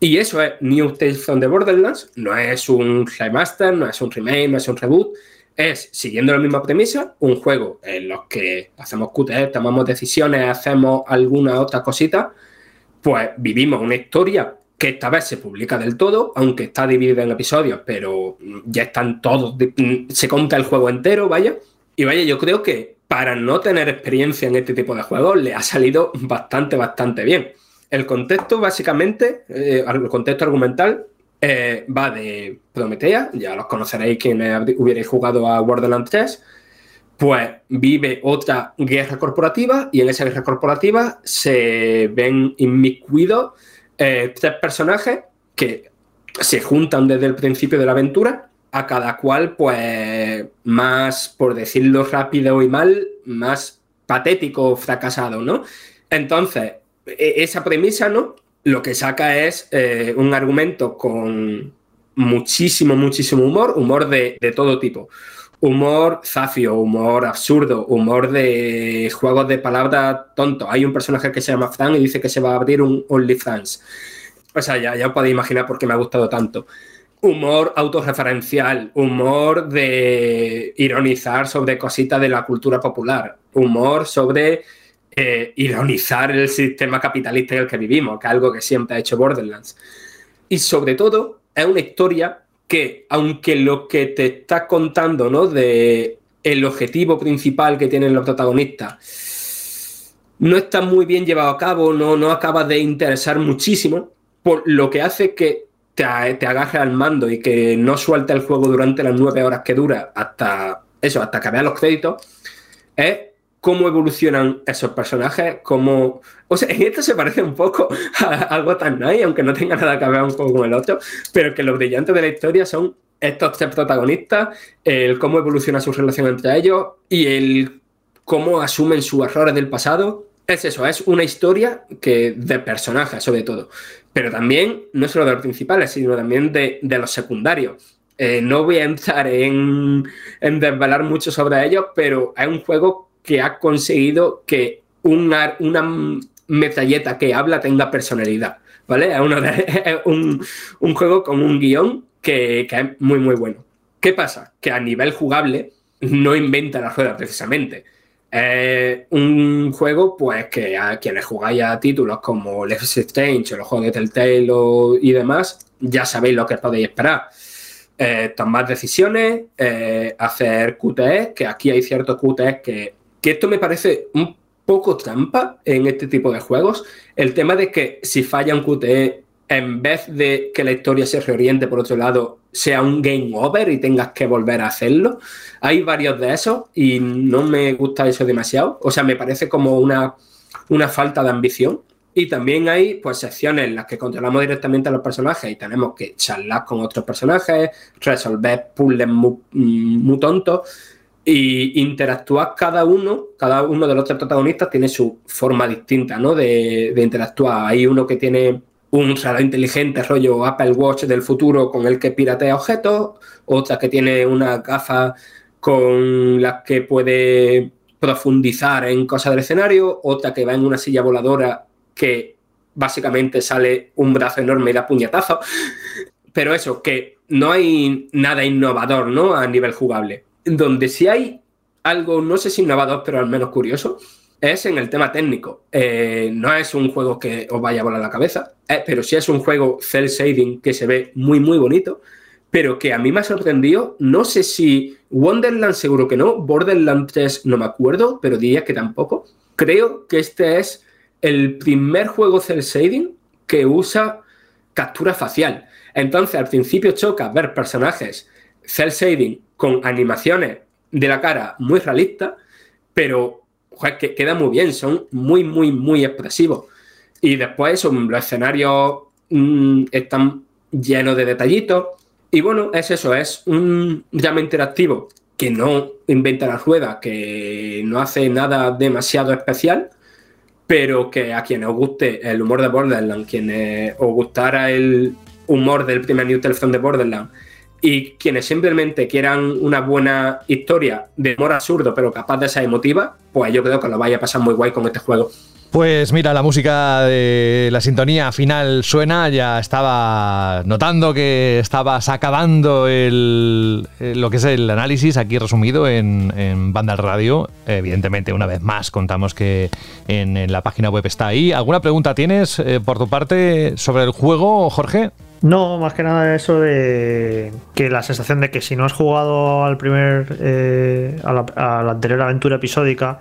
Y eso es New from the Borderlands. No es un remaster, no es un remake, no es un reboot. Es, siguiendo la misma premisa, un juego en los que hacemos QTE, tomamos decisiones, hacemos alguna otra cosita, pues vivimos una historia que esta vez se publica del todo, aunque está dividida en episodios, pero ya están todos, se cuenta el juego entero, vaya. Y vaya, yo creo que para no tener experiencia en este tipo de juegos, le ha salido bastante, bastante bien. El contexto, básicamente, eh, el contexto argumental eh, va de Prometea, ya los conoceréis quienes hubierais jugado a Borderlands 3, pues vive otra guerra corporativa y en esa guerra corporativa se ven inmiscuidos eh, tres personajes que se juntan desde el principio de la aventura, a cada cual, pues, más, por decirlo rápido y mal, más patético fracasado, ¿no? Entonces, e-, esa premisa, ¿no? Lo que saca es eh, un argumento con muchísimo, muchísimo humor, humor de, de todo tipo humor zafio, humor absurdo, humor de juegos de palabras tonto. Hay un personaje que se llama Fran y dice que se va a abrir un OnlyFans. O sea, ya, ya os podéis imaginar por qué me ha gustado tanto. Humor autorreferencial, humor de ironizar sobre cositas de la cultura popular, humor sobre eh, ironizar el sistema capitalista en el que vivimos, que es algo que siempre ha hecho Borderlands. Y sobre todo, es una historia que, aunque lo que te está contando, ¿no? De el objetivo principal que tienen los protagonistas no está muy bien llevado a cabo, no, no acaba de interesar muchísimo, por lo que hace que te, te agarre al mando y que no suelte el juego durante las nueve horas que dura hasta eso, hasta que los créditos, es cómo evolucionan esos personajes, cómo... O sea, en esto se parece un poco a algo tan nice, aunque no tenga nada que ver un poco con el otro, pero que lo brillante de la historia son estos tres protagonistas, el cómo evoluciona su relación entre ellos y el cómo asumen sus errores del pasado. Es eso, es una historia que de personajes sobre todo, pero también no solo de los principales, sino también de, los secundarios. Eh, no voy a entrar en, en desvelar mucho sobre ellos, pero es un juego que ha conseguido que una, una metralleta que habla tenga personalidad, ¿vale? Es, un, juego con un guion que, es muy, muy bueno. ¿Qué pasa? Que a nivel jugable no inventa la rueda precisamente. Es un juego, pues, que a quienes jugáis a títulos como Left Strange o los juegos de Telltale y demás, ya sabéis lo que podéis esperar. Eh, tomar decisiones, eh, hacer QTE, que aquí hay ciertos QTE que que esto me parece un poco trampa en este tipo de juegos. El tema de que si falla un QTE, en vez de que la historia se reoriente por otro lado, sea un game over y tengas que volver a hacerlo. Hay varios de esos y no me gusta eso demasiado. O sea, me parece como una, una falta de ambición. Y también hay pues secciones en las que controlamos directamente a los personajes y tenemos que charlar con otros personajes, resolver puzzles muy, muy tontos y interactuar cada uno, cada uno de los tres protagonistas tiene su forma distinta, ¿no? De, interactuar. Hay uno que tiene un radar inteligente, rollo Apple Watch del futuro, con el que piratea objetos, otra que tiene una gafa con las que puede profundizar en cosas del escenario, otra que va en una silla voladora que básicamente sale un brazo enorme y da puñetazo. Pero eso, que no hay nada innovador, ¿no? A nivel jugable donde sí hay algo, no sé si innovador, pero al menos curioso, es en el tema técnico. Eh, no es un juego que os vaya a volar la cabeza, eh, pero sí es un juego cel shading que se ve muy, muy bonito, pero que a mí me ha sorprendido. No sé si Wonderland seguro que no, Borderlands 3 no me acuerdo, pero diría que tampoco. Creo que este es el primer juego cel shading que usa captura facial. Entonces, al principio choca ver personajes cel shading con animaciones de la cara muy realistas, pero que queda muy bien, son muy, muy, muy expresivos. Y después los escenarios mm, están llenos de detallitos. Y bueno, es eso, es un drama interactivo que no inventa la rueda, que no hace nada demasiado especial, pero que a quienes os guste el humor de Borderlands, quienes os gustara el humor del primer New Telephone de Borderlands, y quienes simplemente quieran una buena historia de humor absurdo, pero capaz de ser emotiva, pues yo creo que lo vaya a pasar muy guay con este juego. Pues mira, la música de la sintonía final suena, ya estaba notando que estabas acabando el, lo que es el análisis aquí resumido en, en Banda Radio. Evidentemente, una vez más, contamos que en, la página web está ahí. ¿Alguna pregunta tienes eh, por tu parte sobre el juego, Jorge? No, más que nada eso de que la sensación de que si no has jugado al primer, eh, a, la, a la anterior aventura episódica,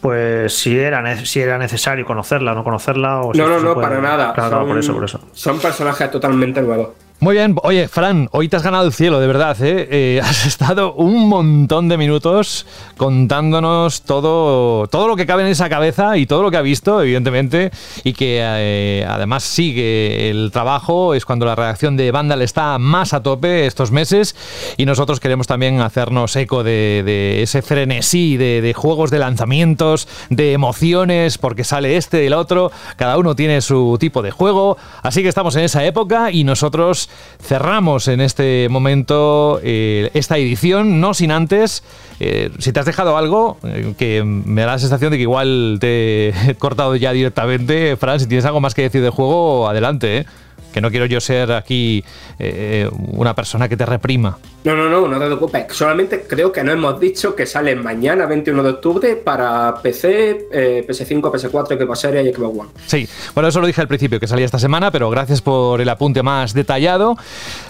pues si era, si era necesario conocerla o no conocerla. O si No, no, se no, puede- para nada. Claro, son, por eso, por eso. Son personajes totalmente nuevos. Muy bien, oye, Fran, hoy te has ganado el cielo, de verdad, ¿eh? Eh, has estado un montón de minutos contándonos todo, todo lo que cabe en esa cabeza y todo lo que ha visto, evidentemente, y que eh, además sigue el trabajo, es cuando la redacción de Vandal está más a tope estos meses, y nosotros queremos también hacernos eco de, ese frenesí de juegos de lanzamientos, de emociones, porque sale este y el otro, cada uno tiene su tipo de juego, así que estamos en esa época y nosotros cerramos en este momento eh, esta edición, no sin antes, eh, si te has dejado algo, eh, que me da la sensación de que igual te he cortado ya directamente, Fran, si tienes algo más que decir del juego, adelante, ¿eh? Que no quiero yo ser aquí eh, una persona que te reprima. No, no, no, no te preocupes. Solamente creo que no hemos dicho que sale mañana, 21 de octubre, para PC, eh, PS5, PS4, Xbox Series y Xbox One. Sí, bueno, eso lo dije al principio, que salía esta semana, pero gracias por el apunte más detallado.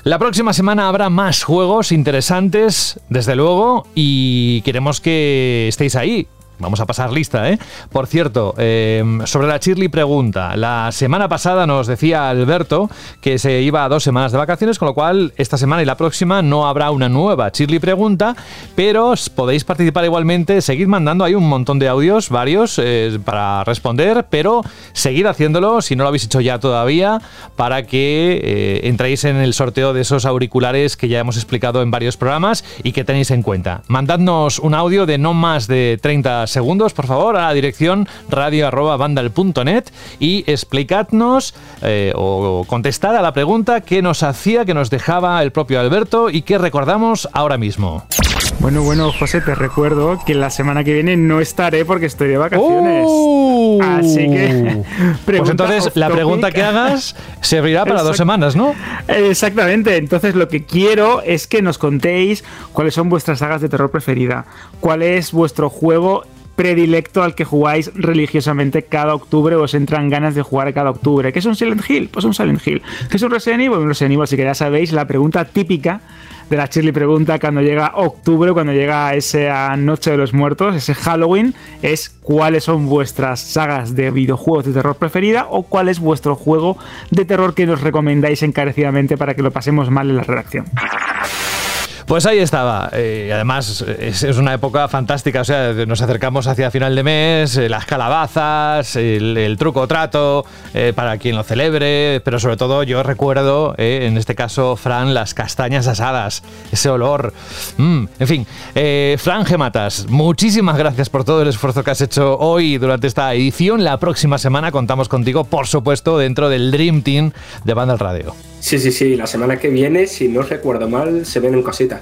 La próxima semana habrá más juegos interesantes, desde luego, y queremos que estéis ahí. Vamos a pasar lista, ¿eh? Por cierto, eh, sobre la Shirley pregunta. La semana pasada nos decía Alberto que se iba a dos semanas de vacaciones, con lo cual esta semana y la próxima no habrá una nueva Shirley pregunta, pero podéis participar igualmente. Seguid mandando, hay un montón de audios, varios, eh, para responder, pero seguid haciéndolo si no lo habéis hecho ya todavía, para que eh, entréis en el sorteo de esos auriculares que ya hemos explicado en varios programas y que tenéis en cuenta. Mandadnos un audio de no más de 30 segundos, por favor, a la dirección radio.vandal.net y explicadnos eh, o contestad a la pregunta que nos hacía, que nos dejaba el propio Alberto y que recordamos ahora mismo. Bueno, bueno, José, te recuerdo que la semana que viene no estaré porque estoy de vacaciones. ¡Uh! Así que. Pues entonces la pregunta que hagas servirá para dos semanas, ¿no? Exactamente, entonces lo que quiero es que nos contéis cuáles son vuestras sagas de terror preferida, cuál es vuestro juego predilecto al que jugáis religiosamente cada octubre o os entran ganas de jugar cada octubre. ¿Qué es un Silent Hill? Pues un Silent Hill. ¿Qué es un Resident Evil? Un Resident Evil, así que ya sabéis, la pregunta típica de la Shirley pregunta cuando llega octubre, cuando llega esa noche de los muertos, ese Halloween, es cuáles son vuestras sagas de videojuegos de terror preferida o cuál es vuestro juego de terror que nos recomendáis encarecidamente para que lo pasemos mal en la redacción. Pues ahí estaba. Eh, además, es, una época fantástica. O sea, nos acercamos hacia final de mes, eh, las calabazas, el, el truco trato, eh, para quien lo celebre. Pero sobre todo, yo recuerdo, eh, en este caso, Fran, las castañas asadas, ese olor. Mm, en fin, Fran Gematas, muchísimas gracias por todo el esfuerzo que has hecho hoy durante esta edición. La próxima semana contamos contigo, por supuesto, dentro del Dream Team de Banda al Radio. Sí, sí, sí. La semana que viene, si no recuerdo mal, se vienen cositas.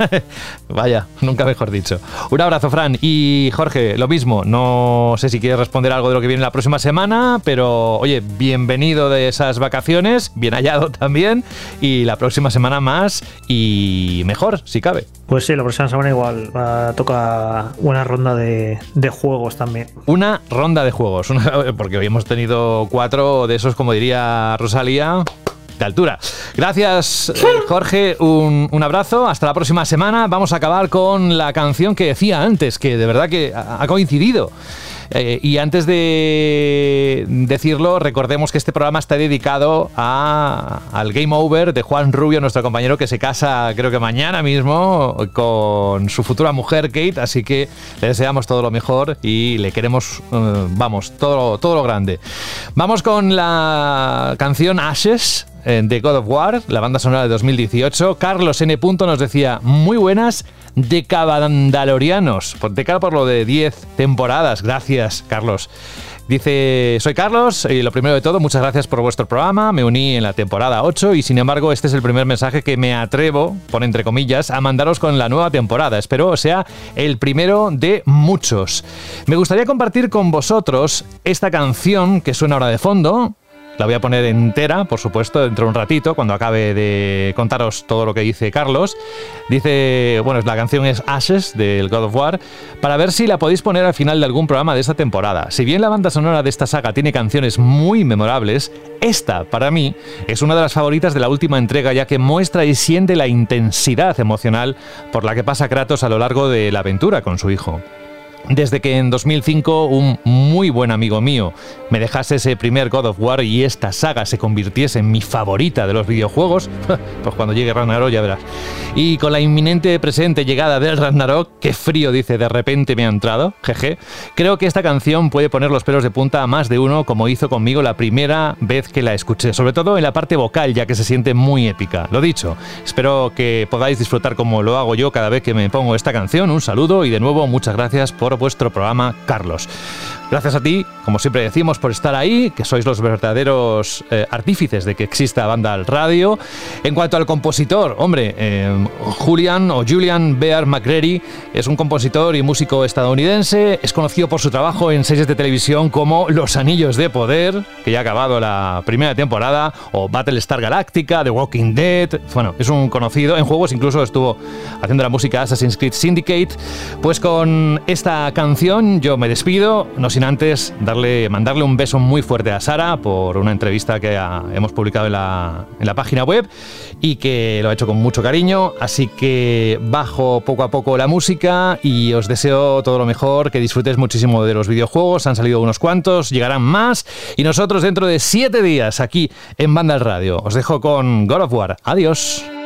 Vaya, nunca mejor dicho. Un abrazo, Fran. Y Jorge, lo mismo. No sé si quieres responder algo de lo que viene la próxima semana, pero oye, bienvenido de esas vacaciones, bien hallado también. Y la próxima semana más y mejor, si cabe. Pues sí, la próxima semana igual va- toca una ronda de, de juegos también. Una ronda de juegos, una- porque hoy hemos tenido cuatro de esos, como diría Rosalía. Altura. Gracias, eh, Jorge. Un, abrazo. Hasta la próxima semana. Vamos a acabar con la canción que decía antes, que de verdad que ha coincidido. Eh, y antes de decirlo, recordemos que este programa está dedicado al Game Over de Juan Rubio, nuestro compañero que se casa creo que mañana mismo con su futura mujer Kate, así que le deseamos todo lo mejor y le queremos, eh, vamos, todo, todo lo grande. Vamos con la canción Ashes de God of War, la banda sonora de 2018. Carlos N. Nos decía, muy buenas de Cabandalorianos. Por- De cara por lo de 10 temporadas. Gracias, Carlos. Dice, soy Carlos y lo primero de todo, muchas gracias por vuestro programa. Me uní en la temporada 8 y sin embargo este es el primer mensaje que me atrevo, por entre comillas, a mandaros con la nueva temporada. Espero sea el primero de muchos. Me gustaría compartir con vosotros esta canción que suena ahora de fondo, La voy a poner entera, por supuesto, dentro de un ratito, cuando acabe de contaros todo lo que dice Carlos. Dice, bueno, la canción es Ashes del God of War, para ver si la podéis poner al final de algún programa de esta temporada. Si bien la banda sonora de esta saga tiene canciones muy memorables, esta, para mí, es una de las favoritas de la última entrega, ya que muestra y siente la intensidad emocional por la que pasa Kratos a lo largo de la aventura con su hijo. Desde que en 2005 un muy buen amigo mío me dejase ese primer God of War y esta saga se convirtiese en mi favorita de los videojuegos, pues cuando llegue Ragnarok ya verás. Y con la inminente presente llegada del Ragnarok, qué frío dice, de repente me ha entrado, jeje, creo que esta canción puede poner los pelos de punta a más de uno como hizo conmigo la primera vez que la escuché, sobre todo en la parte vocal ya que se siente muy épica. Lo dicho, espero que podáis disfrutar como lo hago yo cada vez que me pongo esta canción. Un saludo y de nuevo muchas gracias por vuestro programa, Carlos. Gracias a ti, como siempre decimos, por estar ahí, que sois los verdaderos eh, artífices de que exista Banda al Radio. En cuanto al compositor, hombre, eh, Julian o Julian Bear McCreary es un compositor y músico estadounidense. Es conocido por su trabajo en series de televisión como Los Anillos de Poder, que ya ha acabado la primera temporada, o Battlestar Galactica, The Walking Dead. Bueno, es un conocido. En juegos incluso estuvo haciendo la música Assassin's Creed Syndicate. Pues con esta canción yo me despido. Antes darle, mandarle un beso muy fuerte a Sara por una entrevista que hemos publicado en la, en la página web y que lo ha hecho con mucho cariño. Así que bajo poco a poco la música y os deseo todo lo mejor, que disfrutes muchísimo de los videojuegos. Han salido unos cuantos, llegarán más y nosotros dentro de siete días aquí en Banda Radio. Os dejo con God of War. Adiós.